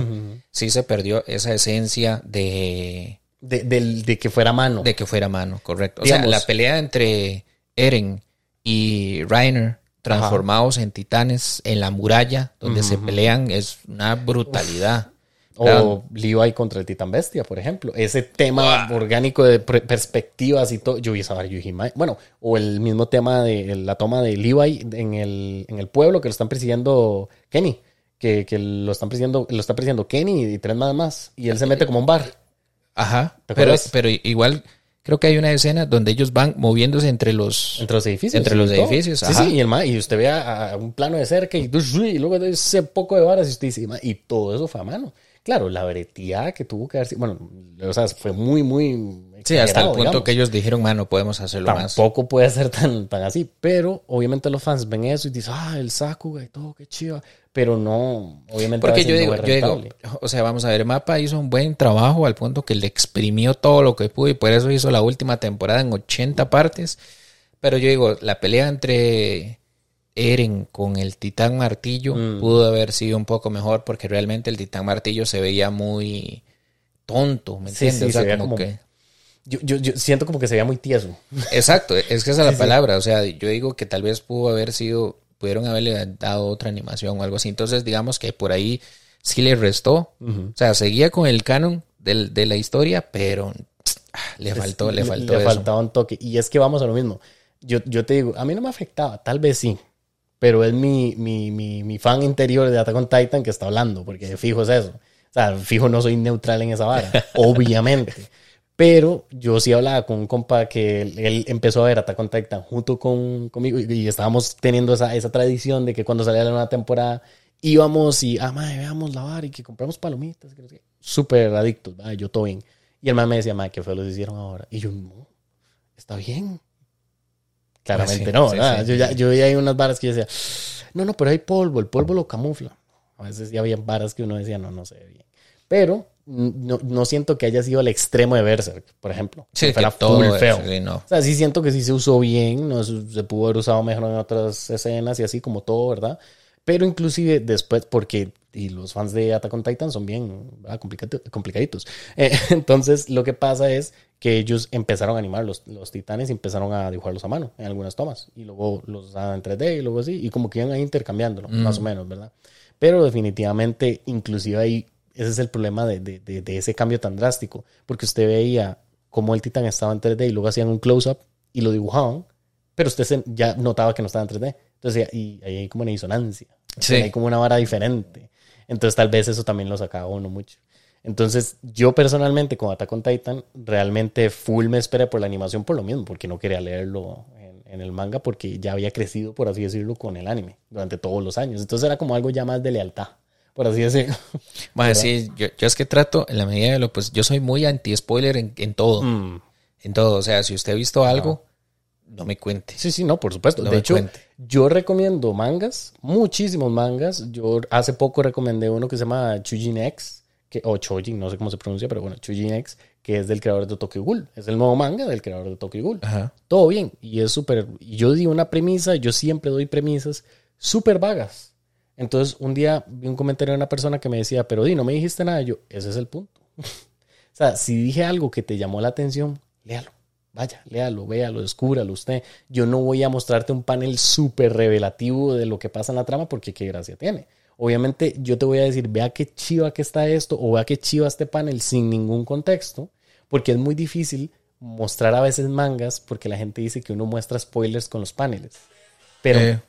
A: Sí se perdió esa esencia de,
B: de, que fuera mano.
A: de que fuera mano, correcto. O sea, la pelea entre Eren y Reiner transformados en titanes en la muralla donde se pelean es una brutalidad.
B: O Levi contra el Titán Bestia, por ejemplo. Ese tema orgánico de perspectivas y todo. Yo vi esa bueno, o el mismo tema de la toma de Levi en el, en el pueblo que lo están persiguiendo Kenny. Que, que lo están persiguiendo, lo está persiguiendo Kenny y tres más más. Y él se mete como un bar.
A: Ajá.
B: ¿Te
A: Pero, pero igual creo que hay una escena donde ellos van moviéndose entre los...
B: Entre los edificios.
A: Entre los
B: todo.
A: edificios,
B: Sí,
A: ajá.
B: sí, y, el ma- y usted ve a, a un plano de cerca y, y luego ese poco de varas y usted dice, "Ma", y todo eso fue a mano. Claro, la breteada que tuvo que haber sido, bueno, o sea, fue muy, muy...
A: Sí, hasta el punto
B: digamos.
A: que ellos dijeron, mano, podemos hacerlo más.
B: Tampoco puede ser tan, tan así, pero obviamente los fans ven eso y dicen, ah, el Sakuga y todo, qué chiva. Pero no, obviamente.
A: Porque yo
B: no
A: digo, yo digo, o sea, vamos a ver, mapa hizo un buen trabajo al punto que le exprimió todo lo que pudo y por eso hizo la última temporada en 80 partes. Pero yo digo, la pelea entre Eren con el Titán Martillo
B: Mm.
A: pudo haber sido un poco mejor porque realmente el Titán Martillo se veía muy tonto, ¿me entiendes?
B: sí,
A: o sea,
B: se veía
A: como,
B: como-
A: que...
B: Yo, yo, yo siento como que se veía muy tieso.
A: Exacto, es que esa es la palabra. O sea, yo digo que tal vez pudo haber sido, pudieron haberle dado otra animación o algo así. Entonces, digamos que por ahí sí le restó. O sea, seguía con el canon del- de la historia, pero ah, le faltó, le faltó
B: Le
A: eso.
B: faltaba un toque. Y es que vamos a lo mismo. Yo, yo te digo, a mí no me afectaba, tal vez sí. Pero es mi, mi, mi, mi fan interior de Attack on Titan que está hablando, porque fijo es eso. O sea, fijo no soy neutral en esa vara, obviamente. Pero yo sí hablaba con un compa que él, él empezó a ver Attack on Titan junto con, conmigo y, y estábamos teniendo esa, esa tradición de que cuando salía la nueva temporada íbamos y, ah, madre, veamos la vara y que compramos palomitas. Súper adictos, ¿verdad? yo todo bien. Y el man me decía, madre, qué feo los hicieron ahora. Y yo, no, está bien. Claramente
A: Ah, sí,
B: no,
A: sí,
B: ¿verdad?
A: sí.
B: Yo, ya, yo veía ahí unas varas que yo decía, no, no, pero hay polvo, el polvo lo camufla. A veces ya había varas que uno decía, no, no se ve bien. Pero no, no siento que haya sido al extremo de Berserk, por ejemplo.
A: Sí,
B: que fuera
A: que todo
B: full feo.
A: sí, no.
B: O sea, sí siento que sí se usó bien, no se pudo haber usado mejor en otras escenas y así como todo, ¿verdad? Pero inclusive después, porque y los fans de Attack on Titan son bien. Complicati- complicaditos. Eh, entonces, lo que pasa es que ellos empezaron a animar los, los titanes y empezaron a dibujarlos a mano en algunas tomas. Y luego los usaban en 3D y luego así. Y como que iban ahí intercambiándolo, más o menos, ¿verdad? Pero definitivamente, inclusive ahí, ese es el problema de, de- de- de ese cambio tan drástico. Porque usted veía cómo el titán estaba en 3D y luego hacían un close-up y lo dibujaban. Pero usted se- ya notaba que no estaba en 3D. Entonces, y ahí hay como una disonancia.
A: Sí.
B: Hay como una vara diferente. Entonces, tal vez eso también lo sacaba uno mucho. Entonces, yo personalmente con Attack on Titan, realmente full me esperé por la animación por lo mismo, porque no quería leerlo en, en el manga, porque ya había crecido, por así decirlo, con el anime durante todos los años. Entonces, era como algo ya más de lealtad, por así decirlo.
A: Bueno, sí, yo, yo es que trato, en la medida de lo, pues yo soy muy anti-spoiler en, en todo.
B: Mm.
A: En todo. O sea, si usted ha visto algo, no me cuente.
B: Sí, sí, no, por supuesto.
A: No
B: de hecho,
A: cuente.
B: yo recomiendo mangas, muchísimos mangas. Yo hace poco recomendé uno que se llama Chujin X, que, o Chojin, no sé cómo se pronuncia, pero bueno, Chujin X, que es del creador de Tokyo Ghoul. Es el nuevo manga del creador de Tokyo Ghoul.
A: Ajá.
B: Todo bien. Y es súper. y Yo di una premisa, yo siempre doy premisas súper vagas. Entonces, un día vi un comentario de una persona que me decía, pero di, no me dijiste nada. Yo, ese es el punto. o sea, si dije algo que te llamó la atención, léalo. Vaya, léalo, véalo, descúbralo usted. Yo no voy a mostrarte un panel súper revelativo de lo que pasa en la trama porque qué gracia tiene. Obviamente yo te voy a decir, vea qué chiva que está esto o vea qué chiva este panel sin ningún contexto, porque es muy difícil mostrar a veces mangas porque la gente dice que uno muestra spoilers con los paneles. Pero,
A: Eh,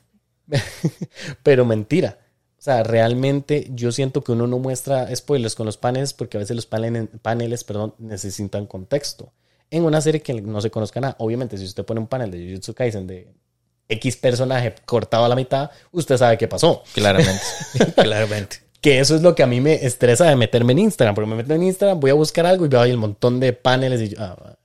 B: pero mentira. O sea, realmente yo siento que uno no muestra spoilers con los paneles porque a veces los paneles, paneles perdón, necesitan contexto. En una serie que no se conozca nada, obviamente si usted pone un panel de Jujutsu Kaisen de X personaje cortado a la mitad, usted sabe qué pasó.
A: claramente. claramente.
B: Que eso es lo que a mí me estresa de meterme en Instagram, porque me meto en Instagram, voy a buscar algo y veo ahí el montón de paneles y yo, ah,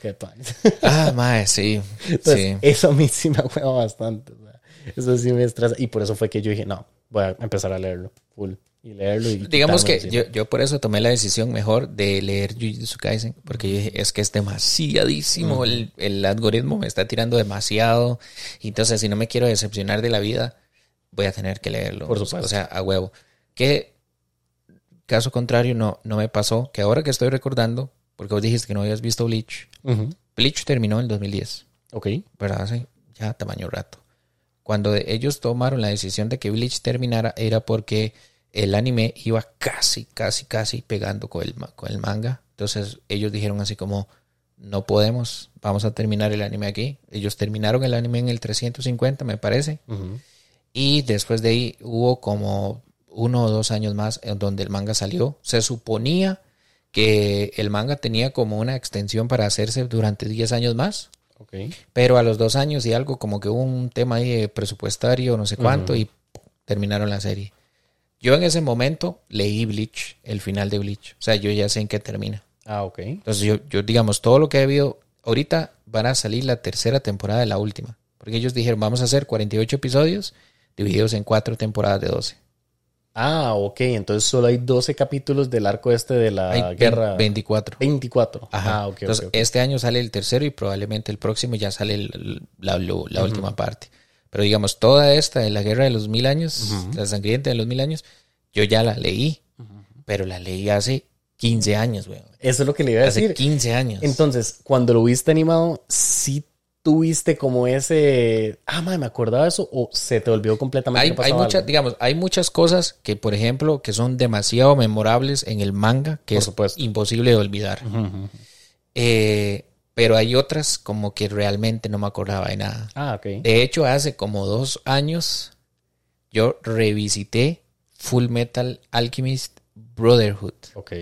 B: qué paneles.
A: Ah, mae, sí.
B: Entonces,
A: sí.
B: eso a mí sí me juega bastante. o sea, eso sí me estresa. Y por eso fue que yo dije, no, voy a empezar a leerlo full. Y leerlo y
A: Digamos que yo, yo por eso tomé la decisión mejor de leer Jujutsu Kaisen, porque yo dije, es que es demasiadísimo, el, el algoritmo me está tirando demasiado, y entonces si no me quiero decepcionar de la vida, voy a tener que leerlo.
B: Por supuesto.
A: O sea, a huevo. Que caso contrario no, no me pasó, que ahora que estoy recordando, porque vos dijiste que no habías visto Bleach,
B: encima. Ujú.
A: Bleach terminó en el 2010,
B: Ok.
A: ¿verdad? Hace ya tamaño rato. Cuando ellos tomaron la decisión de que Bleach terminara era porque el anime iba casi, casi, casi pegando con el, con el manga. Entonces ellos dijeron así como, no podemos, vamos a terminar el anime aquí. Ellos terminaron el anime en el 350, me parece. Y después de ahí hubo como uno o dos años más en donde el manga salió. Se suponía que el manga tenía como una extensión para hacerse durante 10 años más. Pero a los dos años y algo, como que hubo un tema ahí de presupuestario, no sé cuánto, y terminaron la serie. Yo en ese momento leí Bleach, el final de Bleach. O sea, yo ya sé en qué termina.
B: Ah, ok.
A: Entonces, yo, yo digamos, todo lo que he habido, ahorita van a salir la tercera temporada de la última. Porque ellos dijeron, vamos a hacer 48 episodios divididos en cuatro temporadas de 12.
B: Ah, ok. Entonces solo hay 12 capítulos del arco este de la
A: Hay
B: guerra.
A: 24.
B: 24.
A: Ajá.
B: Ah, ok. ok,
A: Entonces, este año sale el tercero y probablemente el próximo ya sale el- la última parte. Pero digamos, toda esta de la guerra de los mil años, la sangrienta de los mil años, yo ya la leí, pero la leí hace 15 años, güey.
B: Eso es lo que le iba a
A: Hace
B: decir.
A: 15 años.
B: Entonces, cuando lo viste animado, ¿sí tuviste como ese... Ah, madre, me acordaba de eso o se te olvidó completamente
A: hay, muchas, digamos, hay muchas cosas que, por ejemplo, que son demasiado memorables en el manga, que
B: Por
A: es
B: supuesto.
A: imposible de olvidar. Eh, pero hay otras como que realmente no me acordaba de nada.
B: Ah, ok.
A: De hecho, hace como dos años yo revisité Full Metal Alchemist Brotherhood.
B: Ok.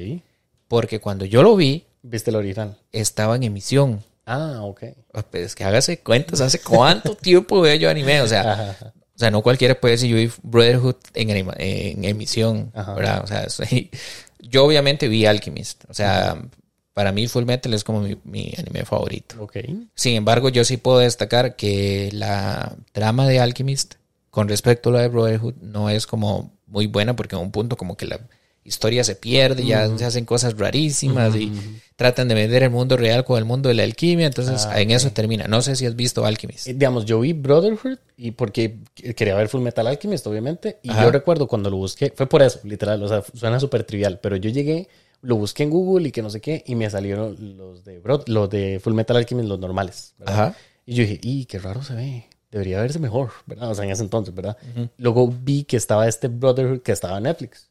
A: Porque cuando yo lo vi,
B: ¿Viste el original?
A: estaba en emisión.
B: Ah, ok.
A: Ah, pues es que hágase cuentas, ¿hace cuánto tiempo veo yo anime? O sea,
B: Ajá, ajá.
A: o sea, no cualquiera puede decir yo vi Brotherhood en, anima- en emisión,
B: Ajá.
A: ¿verdad? O sea, soy- yo obviamente vi Alchemist. O sea, para mí Full Metal es como mi, mi anime favorito.
B: Ok.
A: Sin embargo, yo sí puedo destacar que la trama de Alchemist con respecto a la de Brotherhood no es como muy buena porque en un punto como que la historia se pierde, ya se hacen cosas rarísimas y tratan de vender el mundo real con el mundo de la alquimia, entonces
B: Ah,
A: en eso termina. No sé si has visto Alchemist.
B: Eh, Digamos, yo vi Brotherhood y porque quería ver Full Metal Alchemist, obviamente. Y
A: Ajá.
B: yo recuerdo cuando lo busqué, fue por eso, literal. O sea, suena súper trivial, pero yo llegué, lo busqué en Google y que no sé qué, y me salieron los de, los de Full Metal Alchemist, los normales. ¿verdad?
A: Ajá.
B: Y yo dije, y qué raro se ve. Debería verse mejor, ¿verdad? O sea, en ese entonces, ¿verdad? Luego vi que estaba este Brotherhood que estaba en Netflix.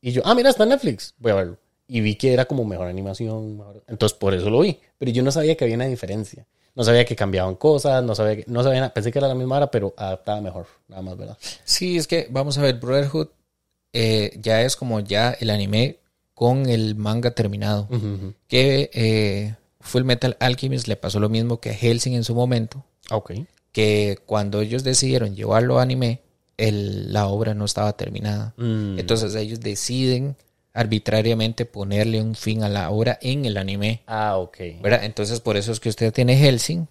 B: Y yo, ah, mira, está en Netflix. Voy a verlo. Y vi que era como mejor animación. mejor- Entonces, por eso lo vi. Pero yo no sabía que había una diferencia. No sabía que cambiaban cosas, no sabía que, no sabía. Pensé que era la misma hora, pero adaptada mejor. Nada más, ¿verdad?
A: Sí, es que vamos a ver, Brotherhood eh, ya es como ya el anime con el manga terminado. Que eh, Full Metal Alchemist le pasó lo mismo que a Helsing en su momento.
B: Ah, Ok.
A: que cuando ellos decidieron llevarlo a anime, el- la obra no estaba terminada.
B: Mm,
A: Entonces ellos deciden arbitrariamente ponerle un fin a la obra en el anime.
B: Ah, ok.
A: ¿verdad? Entonces por eso es que usted tiene Helsing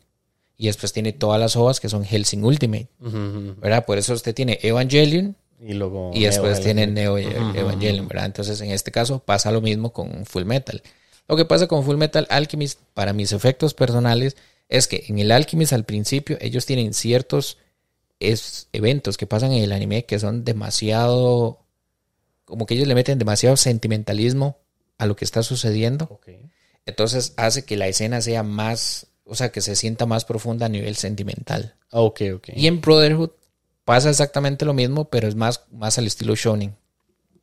A: y después tiene todas las ovas que son Helsing Ultimate.
B: Ujú.
A: ¿verdad? Por eso usted tiene Evangelion
B: Y luego.
A: y después
B: Neo,
A: tiene
B: el-
A: Neo Evangelion, ¿verdad? Entonces en este caso pasa lo mismo con Full Metal. Lo que pasa con Full Metal Alchemist, para mis efectos personales, es que en el Alchemist al principio ellos tienen ciertos es, eventos que pasan en el anime que son demasiado, como que ellos le meten demasiado sentimentalismo a lo que está sucediendo. Entonces hace que la escena sea más, o sea, que se sienta más profunda a nivel sentimental.
B: Ah, Ok, ok.
A: Y en Brotherhood pasa exactamente lo mismo, pero es más, más al estilo shonen.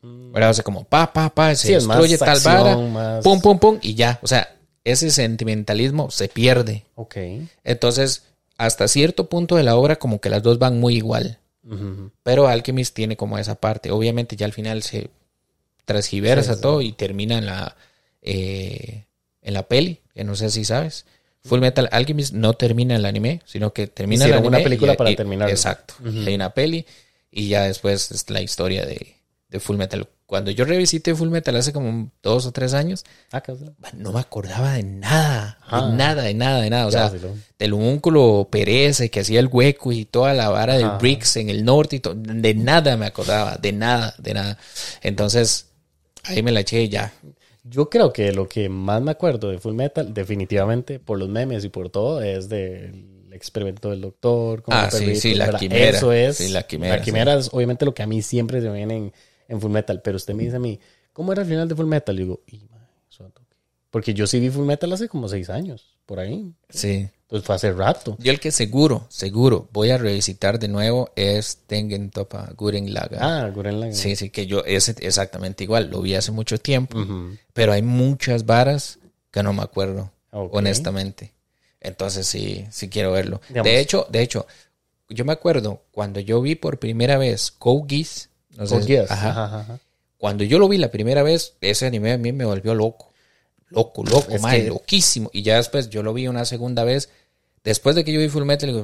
A: ¿Verdad? O sea, como pa, pa, pa, se
B: Sí, más
A: destruye tal
B: acción,
A: vara,
B: más-
A: pum, pum, pum, y ya. O sea, ese sentimentalismo se pierde.
B: Ok.
A: Entonces, hasta cierto punto de la obra, como que las dos van muy igual. Pero Alchemist tiene como esa parte. Obviamente, ya al final se transgiversa
B: Sí, sí.
A: todo y termina en la, eh, en la peli, que no sé si sabes. Full Metal Alchemist no termina el anime, sino que termina el
B: Hicieron una película
A: y-
B: para terminarlo.
A: Exacto. Hay una peli y ya después es la historia de, de Full Metal. Cuando yo revisité Full Metal hace como dos o tres años,
B: Ah,
A: no me acordaba de nada,
B: Ah.
A: de nada, de nada, de nada. O sea,
B: lo-
A: del homúnculo pereza que hacía el hueco y toda la vara de
B: Ajá.
A: bricks en el norte y todo, de nada me acordaba, de nada, de nada. Entonces, ahí me la eché y ya.
B: Yo creo que lo que más me acuerdo de Full Metal, definitivamente, por los memes y por todo, es del experimento del doctor. con
A: Ah,
B: el
A: sí,
B: perrito,
A: sí, la
B: ¿verdad?
A: quimera.
B: Eso es.
A: Sí, la quimera,
B: La quimera es obviamente lo que a mí siempre se me viene en, en Full Metal. Pero usted me dice a mí, ¿cómo era el final de Full Metal? Y digo, y, toque". Porque yo sí vi Full Metal hace como seis años, por ahí.
A: Sí.
B: Entonces fue hace rato.
A: Yo el que seguro, seguro voy a revisitar de nuevo es Tengen Topa Guren Laga.
B: Ah, Guren Laga.
A: Sí, sí, que yo es exactamente igual. Lo vi hace mucho tiempo. Pero hay muchas varas que no me acuerdo, honestamente. Entonces sí, sí quiero verlo.
B: Digamos-
A: De hecho, de hecho, yo me acuerdo cuando yo vi por primera vez Geass. No sé,
B: Geass.
A: ajá.
B: Ajá, ajá.
A: Cuando yo lo vi la primera vez, ese anime a mí me volvió loco. Loco, loco,
B: Es
A: mae,
B: que-
A: loquísimo. Y ya después yo lo vi una segunda vez. Después de que yo vi Full Metal, digo,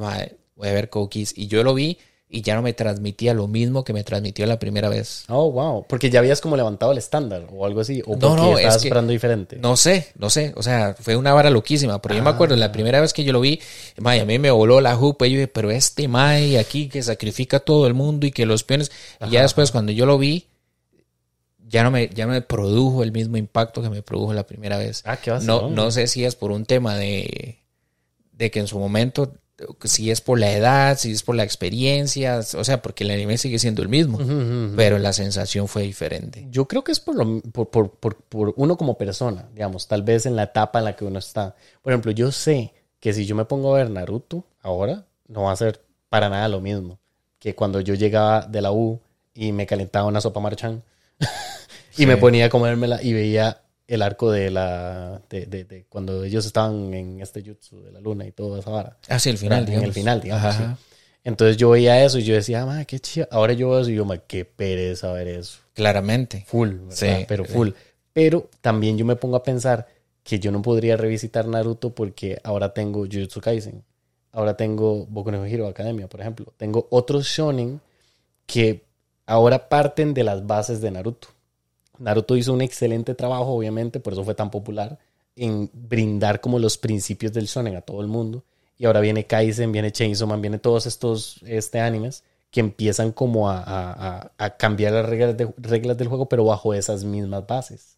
A: voy a ver Geass. Y yo lo vi y ya no me transmitía lo mismo que me transmitió la primera vez.
B: Oh, wow. Porque ya habías como levantado el estándar o algo así. O
A: No, no, es que-
B: esperando diferente.
A: No sé, no sé. O sea, fue una vara loquísima. Pero yo me acuerdo,
B: Ah.
A: la primera vez que yo lo vi, a mí me voló la jupa. Y yo dije, pero este mae aquí que sacrifica a todo el mundo y que los peones. Y ya después, cuando yo lo vi, ya no me, ya me produjo el mismo impacto que me produjo la primera vez.
B: Ah, qué
A: No,
B: vacilón.
A: no sé si es por un tema de, de que en su momento, si es por la edad, si es por la experiencia, o sea, porque el anime sigue siendo el mismo, pero la sensación fue diferente.
B: Yo creo que es por, lo, por, por, por, por uno como persona, digamos, tal vez en la etapa en la que uno está. Por ejemplo, yo sé que si yo me pongo a ver Naruto ahora, no va a ser para nada lo mismo que cuando yo llegaba de la U y me calentaba una sopa marchán y me ponía a comérmela y veía el arco de la de, de- de cuando ellos estaban en este jutsu de la luna y toda esa vara.
A: Hacia el final,
B: en
A: digamos.
B: el final, digamos.
A: Ajá,
B: sí. Entonces yo veía eso y yo decía, ah, qué chido. Ahora yo veo eso y yo, "Ma, qué pereza ver eso.
A: Claramente.
B: Full, ¿verdad?
A: Sí,
B: pero
A: sí.
B: full. Pero también yo me pongo a pensar que yo no podría revisitar Naruto porque ahora tengo Jujutsu Kaisen. Ahora tengo Boku no Hero Academia, por ejemplo. Tengo otros shonen que ahora parten de las bases de Naruto. Naruto hizo un excelente trabajo, obviamente, por eso fue tan popular, en brindar como los principios del shonen a todo el mundo. Y ahora viene Kaisen, viene Chainsaw Man, viene todos estos este, animes que empiezan como a, a- a- cambiar las reglas, de- reglas del juego, pero bajo esas mismas bases.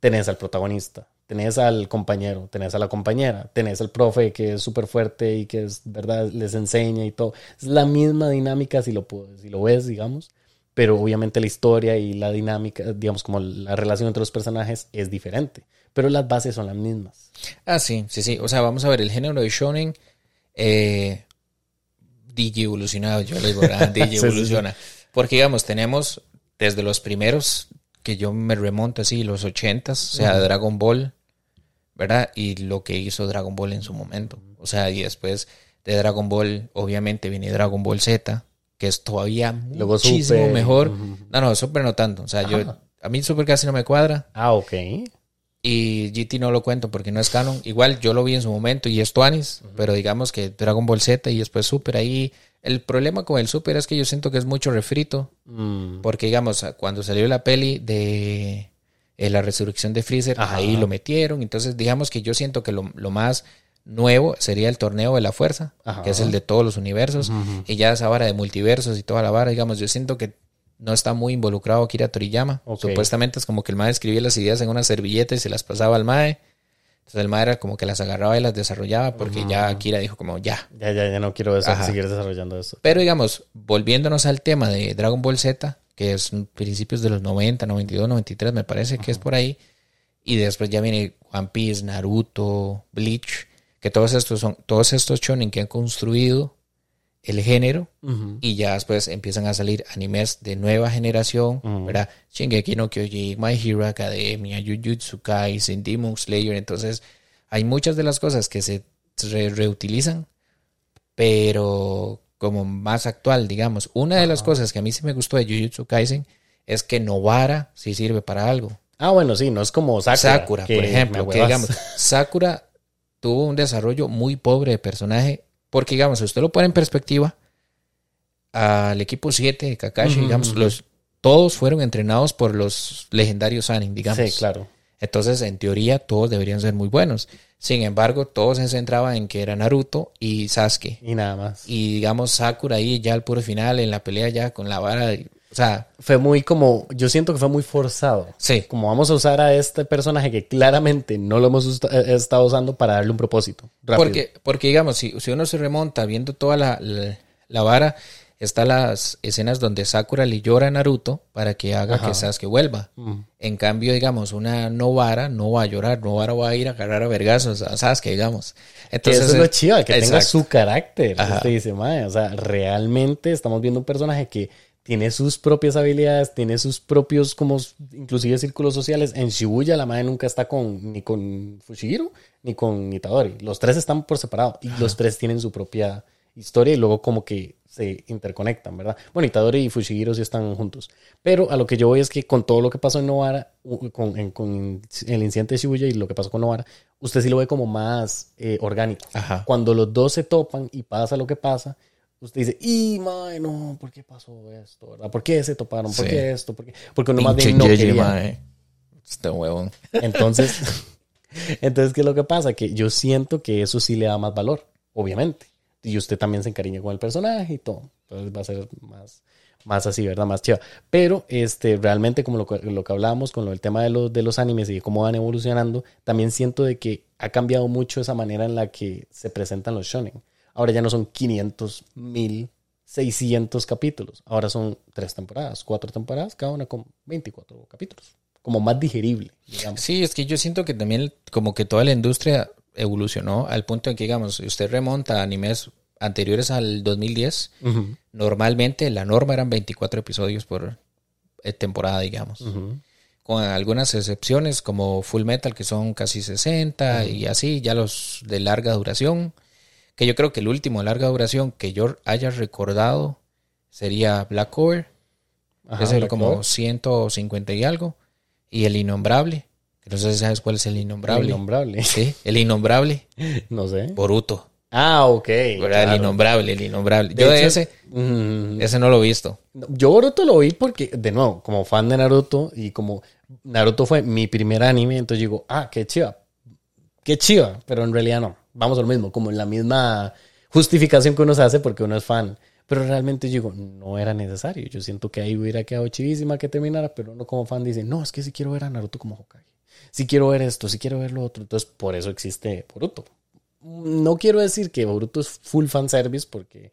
B: Tenés al protagonista, tenés al compañero, tenés a la compañera, tenés al profe que es súper fuerte y que es, verdad, les enseña y todo. Es la misma dinámica si lo, si lo ves, digamos, pero obviamente la historia y la dinámica, digamos, como la relación entre los personajes es diferente, pero las bases son las mismas.
A: Ah, sí, sí, sí. O sea, vamos a ver, el género de shonen eh, DJ evolucionado, yo le digo, ¿verdad? DJ
B: Sí, sí, sí.
A: evoluciona. Porque, digamos, tenemos desde los primeros, que yo me remonto así, los ochentas, o sea, Dragon Ball, ¿verdad? Y lo que hizo Dragon Ball en su momento. O sea, y después de Dragon Ball, obviamente viene Dragon Ball Z, que es todavía
B: Luego
A: muchísimo
B: Super.
A: mejor. No, no, Super no tanto. O sea, yo, a mí Super casi no me cuadra.
B: Ah, ok.
A: Y GT no lo cuento porque no es canon. Igual yo lo vi en su momento y es Tuanis, pero digamos que Dragon Ball Z y después Super ahí. El problema con el Super es que yo siento que es mucho refrito.
B: Mm.
A: Porque digamos, cuando salió la peli de eh, la resurrección de Freezer,
B: Ajá.
A: ahí lo metieron. Entonces, digamos que yo siento que lo, lo más nuevo sería el torneo de la fuerza,
B: Ajá.
A: que es el de todos los universos. Y ya esa vara de multiversos y toda la vara, digamos, yo siento que no está muy involucrado Akira Toriyama.
B: Ok.
A: Supuestamente es como que el mae escribía las ideas en una servilleta y se las pasaba al mae. Entonces el mae era como que las agarraba y las desarrollaba porque ya Akira dijo como ya.
B: Ya, ya, ya no quiero eso- seguir desarrollando eso.
A: Pero digamos, volviéndonos al tema de Dragon Ball Z, que es principios de los 90, 92, 93, me parece que es por ahí. Y después ya viene One Piece, Naruto, Bleach, que todos estos son, todos estos shonen que han construido el género y ya después empiezan a salir animes de nueva generación,
B: Ujú.
A: ¿verdad? Shingeki no Kyojin, My Hero Academia, Jujutsu Kaisen, Demon Slayer, entonces hay muchas de las cosas que se re- reutilizan, pero como más actual, digamos. Una de las cosas que a mí sí me gustó de Jujutsu Kaisen es que Novara sí sirve para algo.
B: Ah, bueno, sí, no es como Sakura.
A: Por ejemplo, que digamos, Sakura tuvo un desarrollo muy pobre de personaje, porque digamos, si usted lo pone en perspectiva, al equipo 7 de Kakashi, digamos, los, todos fueron entrenados por los legendarios Sanin, digamos.
B: Sí, claro.
A: Entonces, en teoría, todos deberían ser muy buenos. Sin embargo, todos se centraban en que era Naruto y Sasuke.
B: Y nada más.
A: Y digamos, Sakura ahí ya al puro final, en la pelea ya con la vara, o sea,
B: Fue muy como, yo siento que fue muy forzado.
A: sí,
B: Como vamos a usar a este personaje que claramente no lo hemos eh, estado usando para darle un propósito. Rápido.
A: Porque, porque digamos, si, si uno se remonta viendo toda la, la, la vara, está las escenas donde Sakura le llora a Naruto para que haga
B: Ajá.
A: que Sasuke vuelva.
B: Mm.
A: En cambio, digamos, una Novara no va a llorar, Novara va a ir a agarrar a vergazos a Sasuke, digamos. Entonces,
B: eso es lo chido, que tenga su carácter.
A: Ajá.
B: Usted dice, "Mae, o sea, realmente estamos viendo un personaje que tiene sus propias habilidades, tiene sus propios, como, inclusive círculos sociales. En Shibuya la madre nunca está con, ni con Fushiguro, ni con Itadori. Los tres están por separado y los tres tienen su propia historia y luego como que se interconectan, ¿verdad? Bueno, Itadori y Fushiguro sí están juntos. Pero a lo que yo voy es que con todo lo que pasó en Novara, u- con, en- con el incidente de Shibuya y lo que pasó con Novara, usted sí lo ve como más eh, orgánico.
A: Ajá.
B: Cuando los dos se topan y pasa lo que pasa, usted dice, y mae, no, ¿por qué pasó esto? ¿verdad? ¿Por qué se toparon? ¿Por
A: Sí.
B: qué esto? ¿Por qué? Porque uno más
A: Pinche
B: bien no quería.
A: mae. Este huevón.
B: Entonces, entonces, ¿qué es lo que pasa? Que yo siento que eso sí le da más valor, obviamente. Y usted también se encariña con el personaje y todo. Entonces va a ser más, más así, ¿verdad? Más chido. Pero este, realmente, como lo, que- lo que hablábamos con lo, el tema de los, de los animes y de cómo van evolucionando, también siento de que ha cambiado mucho esa manera en la que se presentan los shonen. Ahora ya no son 500, 1000, 600 capítulos. Ahora son tres temporadas, cuatro temporadas, cada una con 24 capítulos. Como más digerible, digamos.
A: Sí, es que yo siento que también como que toda la industria evolucionó al punto en que, digamos, usted remonta a animes anteriores al 2010,
B: Ujú,
A: normalmente la norma eran 24 episodios por eh, temporada, digamos. Con algunas excepciones como Full Metal, que son casi 60 y así, ya los de larga duración. Que yo creo que el último de larga duración que yo haya recordado sería Black Core,
B: Ajá,
A: ese
B: Black
A: como
B: Clover.
A: 150 y algo. Y el Innombrable, que no sé si sabes cuál es el Innombrable.
B: Innombrable.
A: Sí, el Innombrable,
B: No sé.
A: Boruto.
B: Ah, ok.
A: El Innombrable, el Innombrable.
B: De
A: yo de ese,
B: mm,
A: ese no lo he visto.
B: Yo Boruto lo vi porque, de nuevo, como fan de Naruto y como Naruto fue mi primer anime, entonces digo, ah, qué chiva. Qué chiva, pero en realidad no. Vamos a lo mismo, como en la misma justificación que uno se hace porque uno es fan. Pero realmente yo digo, no era necesario. Yo siento que ahí hubiera quedado chivísima que terminara, pero uno como fan dice, no, es que si quiero ver a Naruto como Hokage. Si quiero ver esto, si quiero ver lo otro. Entonces, por eso existe Boruto. No quiero decir que Boruto es full fanservice porque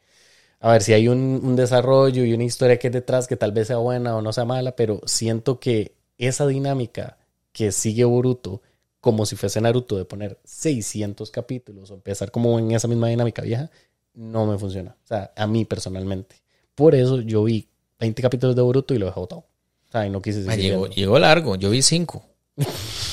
B: a ver, si hay un, un desarrollo y una historia que es detrás que tal vez sea buena o no sea mala, pero siento que esa dinámica que sigue Boruto, como si fuese Naruto, de poner 600 capítulos o empezar como en esa misma dinámica vieja, no me funciona. O sea, a mí personalmente. Por eso yo vi 20 capítulos de Boruto y lo dejé botado. O sea, y no quise seguir
A: llegó, llegó largo, yo vi cinco.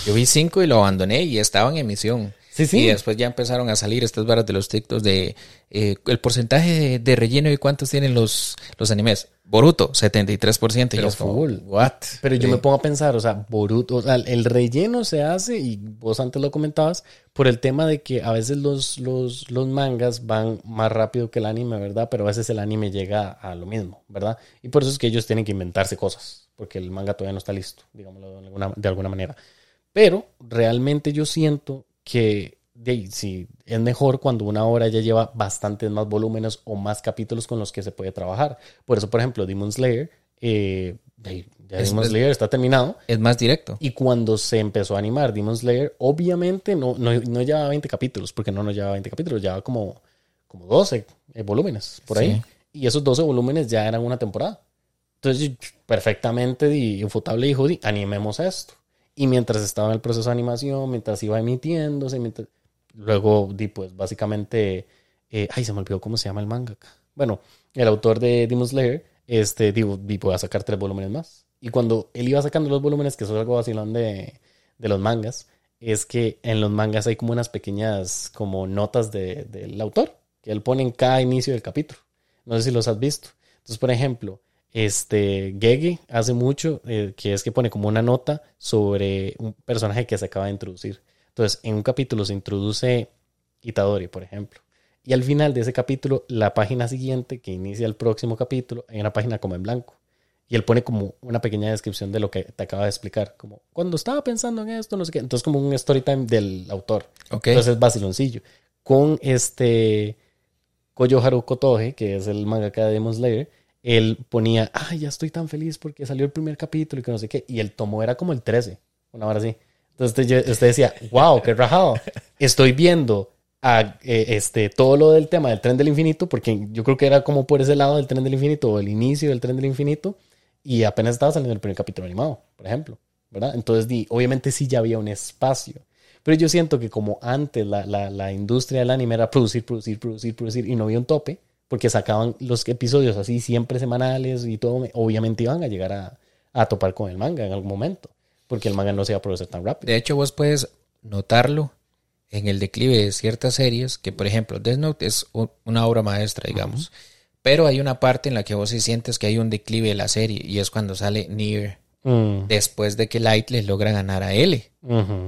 A: Yo vi cinco y lo abandoné y estaba en emisión.
B: Sí, sí.
A: Y después ya empezaron a salir estas varas de los TikToks de eh, el porcentaje de, de relleno y cuántos tienen los, los animes. Boruto, 73%. y
B: Pero
A: yo es como,
B: full.
A: what?
B: Pero yo
A: Sí.
B: me pongo a pensar, o sea, Boruto, o sea, el relleno se hace, y vos antes lo comentabas, por el tema de que a veces los, los, los mangas van más rápido que el anime, ¿verdad? Pero a veces el anime llega a lo mismo, ¿verdad? Y por eso es que ellos tienen que inventarse cosas, porque el manga todavía no está listo, digámoslo de alguna, de alguna manera. Pero realmente yo siento que de sí, es mejor cuando una obra ya lleva bastantes más volúmenes o más capítulos con los que se puede trabajar. Por eso, por ejemplo, Demon Slayer, eh, de ya Demon
A: es-
B: Slayer está terminado.
A: Es más directo.
B: Y cuando se empezó a animar Demon Slayer, obviamente no, no, no llevaba 20 capítulos, porque no nos llevaba 20 capítulos, llevaba como, como 12 eh, volúmenes por ahí.
A: Sí.
B: Y esos 12 volúmenes ya eran una temporada. Entonces, perfectamente di, Infutable dijo, di, animemos esto. Y mientras estaba en el proceso de animación, mientras iba emitiéndose, mientras... luego di, pues básicamente, eh, ay, se me olvidó cómo se llama el manga. Bueno, el autor de Demon Slayer, este, digo, di, voy a sacar tres volúmenes más. Y cuando él iba sacando los volúmenes, que eso es algo vacilón de, de los mangas, es que en los mangas hay como unas pequeñas como notas de- del autor, que él pone en cada inicio del capítulo. No sé si los has visto. Entonces, por ejemplo, este Gege hace mucho, eh, que es que pone como una nota sobre un personaje que se acaba de introducir. Entonces, en un capítulo se introduce Itadori, por ejemplo. Y al final de ese capítulo, la página siguiente, que inicia el próximo capítulo, hay una página como en blanco. Y él pone como una pequeña descripción de lo que te acaba de explicar. Como, cuando estaba pensando en esto, no sé qué. Entonces, como un story time del autor.
A: Ok.
B: Entonces es vaciloncillo. Con este Koyo Toge, que es el mangaka de Demon Slayer, él ponía, ay, ya estoy tan feliz porque salió el primer capítulo y que no sé qué. Y el tomo era como el 13, una hora así. Entonces usted, decía, wow, qué rajado. Estoy viendo a eh, este, todo lo del tema del tren del infinito, porque yo creo que era como por ese lado del tren del infinito o el inicio del tren del infinito, y apenas estaba saliendo el primer capítulo animado, por ejemplo, ¿verdad? Entonces, di, obviamente sí ya había un espacio, pero yo siento que como antes la, la, la industria del anime era producir, producir, producir, producir, y no había un tope, porque sacaban los episodios así siempre semanales y todo, obviamente iban a llegar a, a topar con el manga en algún momento, porque el manga no se iba a producir tan rápido.
A: De hecho, vos puedes notarlo en el declive de ciertas series, que por ejemplo Death Note es una obra maestra, digamos, pero hay una parte en la que vos sí sientes que hay un declive de la serie y es cuando sale Nier
B: Mm.
A: después de que Light les logra ganar a L,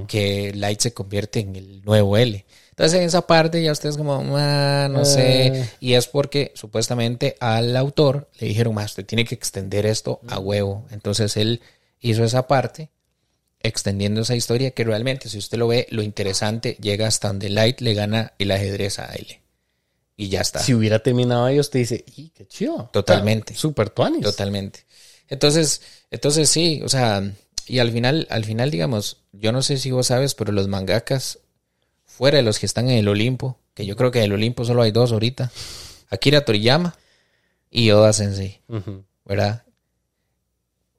A: que Light se convierte en el nuevo L. Entonces en esa parte ya ustedes como, "Ah, no sé,
B: Eh.
A: y es porque supuestamente al autor le dijeron, más, usted tiene que extender esto a huevo. Entonces él hizo esa parte extendiendo esa historia que realmente, si usted lo ve, lo interesante llega hasta donde Light le gana el ajedrez a L. Y ya está.
B: Si hubiera terminado ahí, usted dice, ¡y qué chido!
A: Totalmente.
B: Super tuanis.
A: Totalmente. Entonces, entonces sí, o sea, y al final, al final, digamos, yo no sé si vos sabes, pero los mangakas, fuera de los que están en el Olimpo, que yo creo que en el Olimpo solo hay dos ahorita, Akira Toriyama y Oda Sensei. ¿verdad?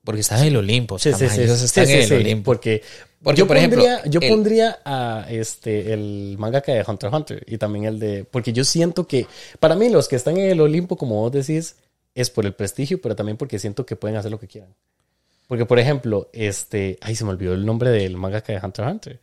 A: Porque están en el Olimpo,
B: Sí, sí, sí.
A: ellos están en el Olimpo.
B: Porque,
A: Porque,
B: yo
A: por ejemplo,
B: pondría, yo
A: el-
B: pondría a este el mangaka de Hunter x Hunter y también el de. Porque yo siento que. Para mí, los que están en el Olimpo, como vos decís, es por el prestigio, pero también porque siento que pueden hacer lo que quieran. Porque, por ejemplo, este. Ay, se me olvidó el nombre del mangaka de Hunter x Hunter.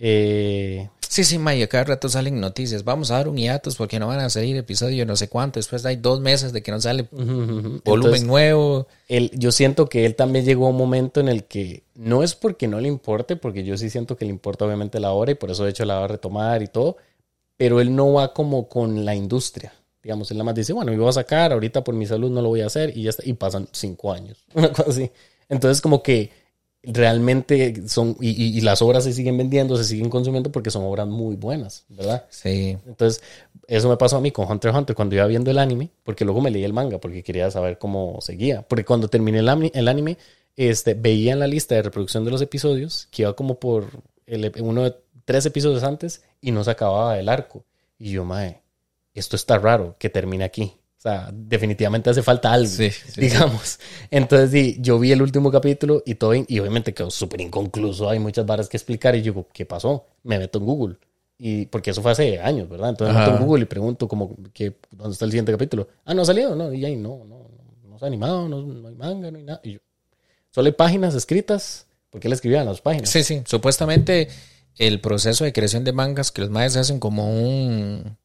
B: Eh,
A: Sí, sí, Maya, cada rato salen noticias. Vamos a dar un hiatus porque no van a salir episodio no sé cuánto. Después hay dos meses de que no sale
B: ujú.
A: volumen
B: Entonces,
A: nuevo.
B: él- yo siento que él también llegó a un momento en el que no es porque no le importe, porque yo sí siento que le importa obviamente la hora y por eso de hecho la va a retomar y todo, pero él no va como con la industria. Digamos, él nada más dice, bueno, me voy a sacar, ahorita por mi salud no lo voy a hacer y ya está. Y pasan cinco años, una cosa así. Entonces como que realmente son, y, y- y las obras se siguen vendiendo, se siguen consumiendo porque son obras muy buenas, ¿verdad?
A: Sí.
B: Entonces, eso me pasó a mí con Hunter x Hunter cuando iba viendo el anime, porque luego me leí el manga porque quería saber cómo seguía. Porque cuando terminé el, el anime, este, veía en la lista de reproducción de los episodios que iba como por el, uno de tres episodios antes y no se acababa el arco. Y yo, mae, esto está raro que termine aquí. O sea, definitivamente hace falta algo,
A: Sí, sí, sí.
B: digamos. Entonces, sí, yo vi el último capítulo y todo, y obviamente quedó súper inconcluso. Hay muchas varas que explicar y yo digo, ¿qué pasó? Me meto en Google. Y porque eso fue hace años, ¿verdad? Entonces me meto
A: Ajá.
B: en Google y pregunto como que dónde está el siguiente capítulo. Ah, no ha salido, no, y ahí no, no, no, no se ha animado, no, no hay manga, no hay nada. Y yo, solo hay páginas escritas, porque él escribía en las páginas.
A: Sí, sí. Supuestamente el proceso de creación de mangas que los maestros hacen como un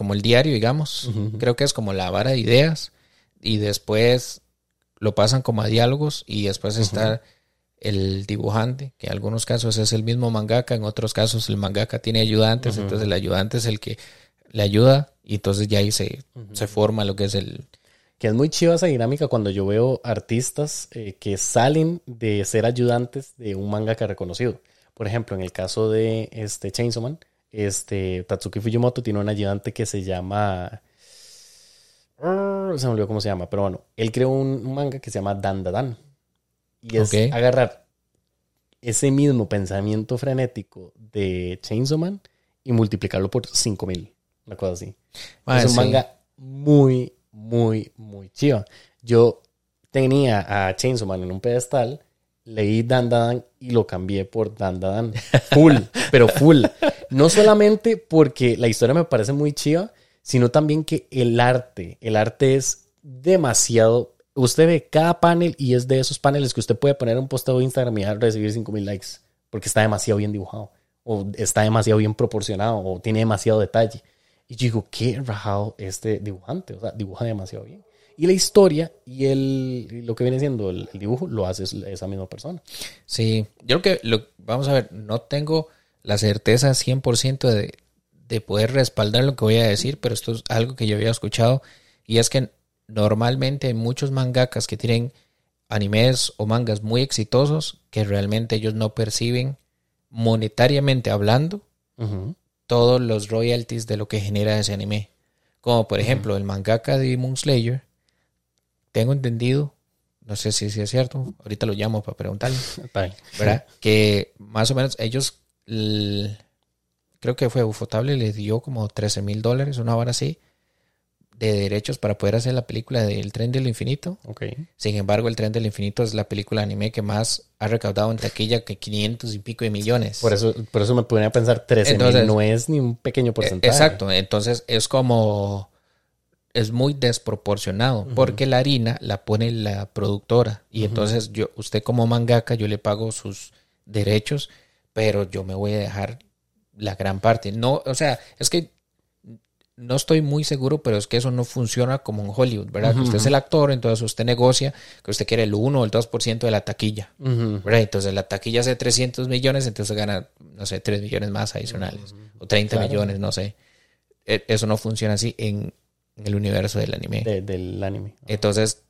A: como el diario, digamos. Creo que es como la vara de ideas y después lo pasan como a diálogos y después está el dibujante, que en algunos casos es el mismo mangaka, en otros casos el mangaka tiene ayudantes,
B: Ujú.
A: entonces el ayudante es el que le ayuda y entonces ya ahí se, se forma lo que es el...
B: Que es muy chiva esa dinámica cuando yo veo artistas eh, que salen de ser ayudantes de un mangaka reconocido. Por ejemplo, en el caso de este Chainsaw Man, este Tatsuki Fujimoto tiene un ayudante que se llama. Se me olvidó cómo se llama, pero bueno, él creó un, manga que se llama Dan Da Dan. Y es agarrar ese mismo pensamiento frenético de Chainsaw Man y multiplicarlo por 5000. Una cosa así.
A: Ah,
B: es un
A: sí.
B: manga muy, muy, muy chiva. Yo tenía a Chainsaw Man en un pedestal, leí Dan Dan y lo cambié por Dan Dan. Full, pero full. No solamente porque la historia me parece muy chiva, sino también que el arte, el arte es demasiado... Usted ve cada panel y es de esos paneles que usted puede poner un posteo de Instagram y recibir 5000 likes, porque está demasiado bien dibujado, o está demasiado bien proporcionado, o tiene demasiado detalle. Y digo, qué rajado este dibujante, o sea, dibuja demasiado bien. Y la historia y, el, lo que viene siendo el, el dibujo lo hace es- esa misma persona.
A: Sí, yo creo que, lo, vamos a ver, no tengo la certeza 100% de, de poder respaldar lo que voy a decir, pero esto es algo que yo había escuchado y es que normalmente hay muchos mangakas que tienen animes o mangas muy exitosos que realmente ellos no perciben monetariamente hablando todos los royalties de lo que genera ese anime. Como por ejemplo el mangaka de Demon Slayer, tengo entendido, no sé si, si es cierto, ahorita lo llamo para preguntarle. ¿verdad? Que más o menos ellos, creo que fue Ufotable, le dio como 13 mil dólares, una hora así, de derechos para poder hacer la película del Tren del Infinito.
B: Ok.
A: Sin embargo, el Tren del Infinito es la película anime que más ha recaudado en taquilla que 500 y pico de millones.
B: Por eso, por eso me ponía a pensar 13
A: Entonces-
B: mil no es ni un pequeño porcentaje.
A: Exacto, entonces es como es muy desproporcionado porque la harina la pone la productora y entonces yo usted como mangaka yo le pago sus derechos, pero yo me voy a dejar la gran parte. No, o sea, es que no estoy muy seguro, pero es que eso no funciona como en Hollywood, ¿verdad? Que usted es el actor, entonces usted negocia que usted quiere el 1 o el 2% de la taquilla. ¿verdad? Entonces la taquilla hace 300 millones, entonces gana, no sé, 3 millones más adicionales. O 30
B: Claro.
A: millones, no sé. E- Eso no funciona así en, en el universo del anime.
B: De- del anime.
A: Entonces,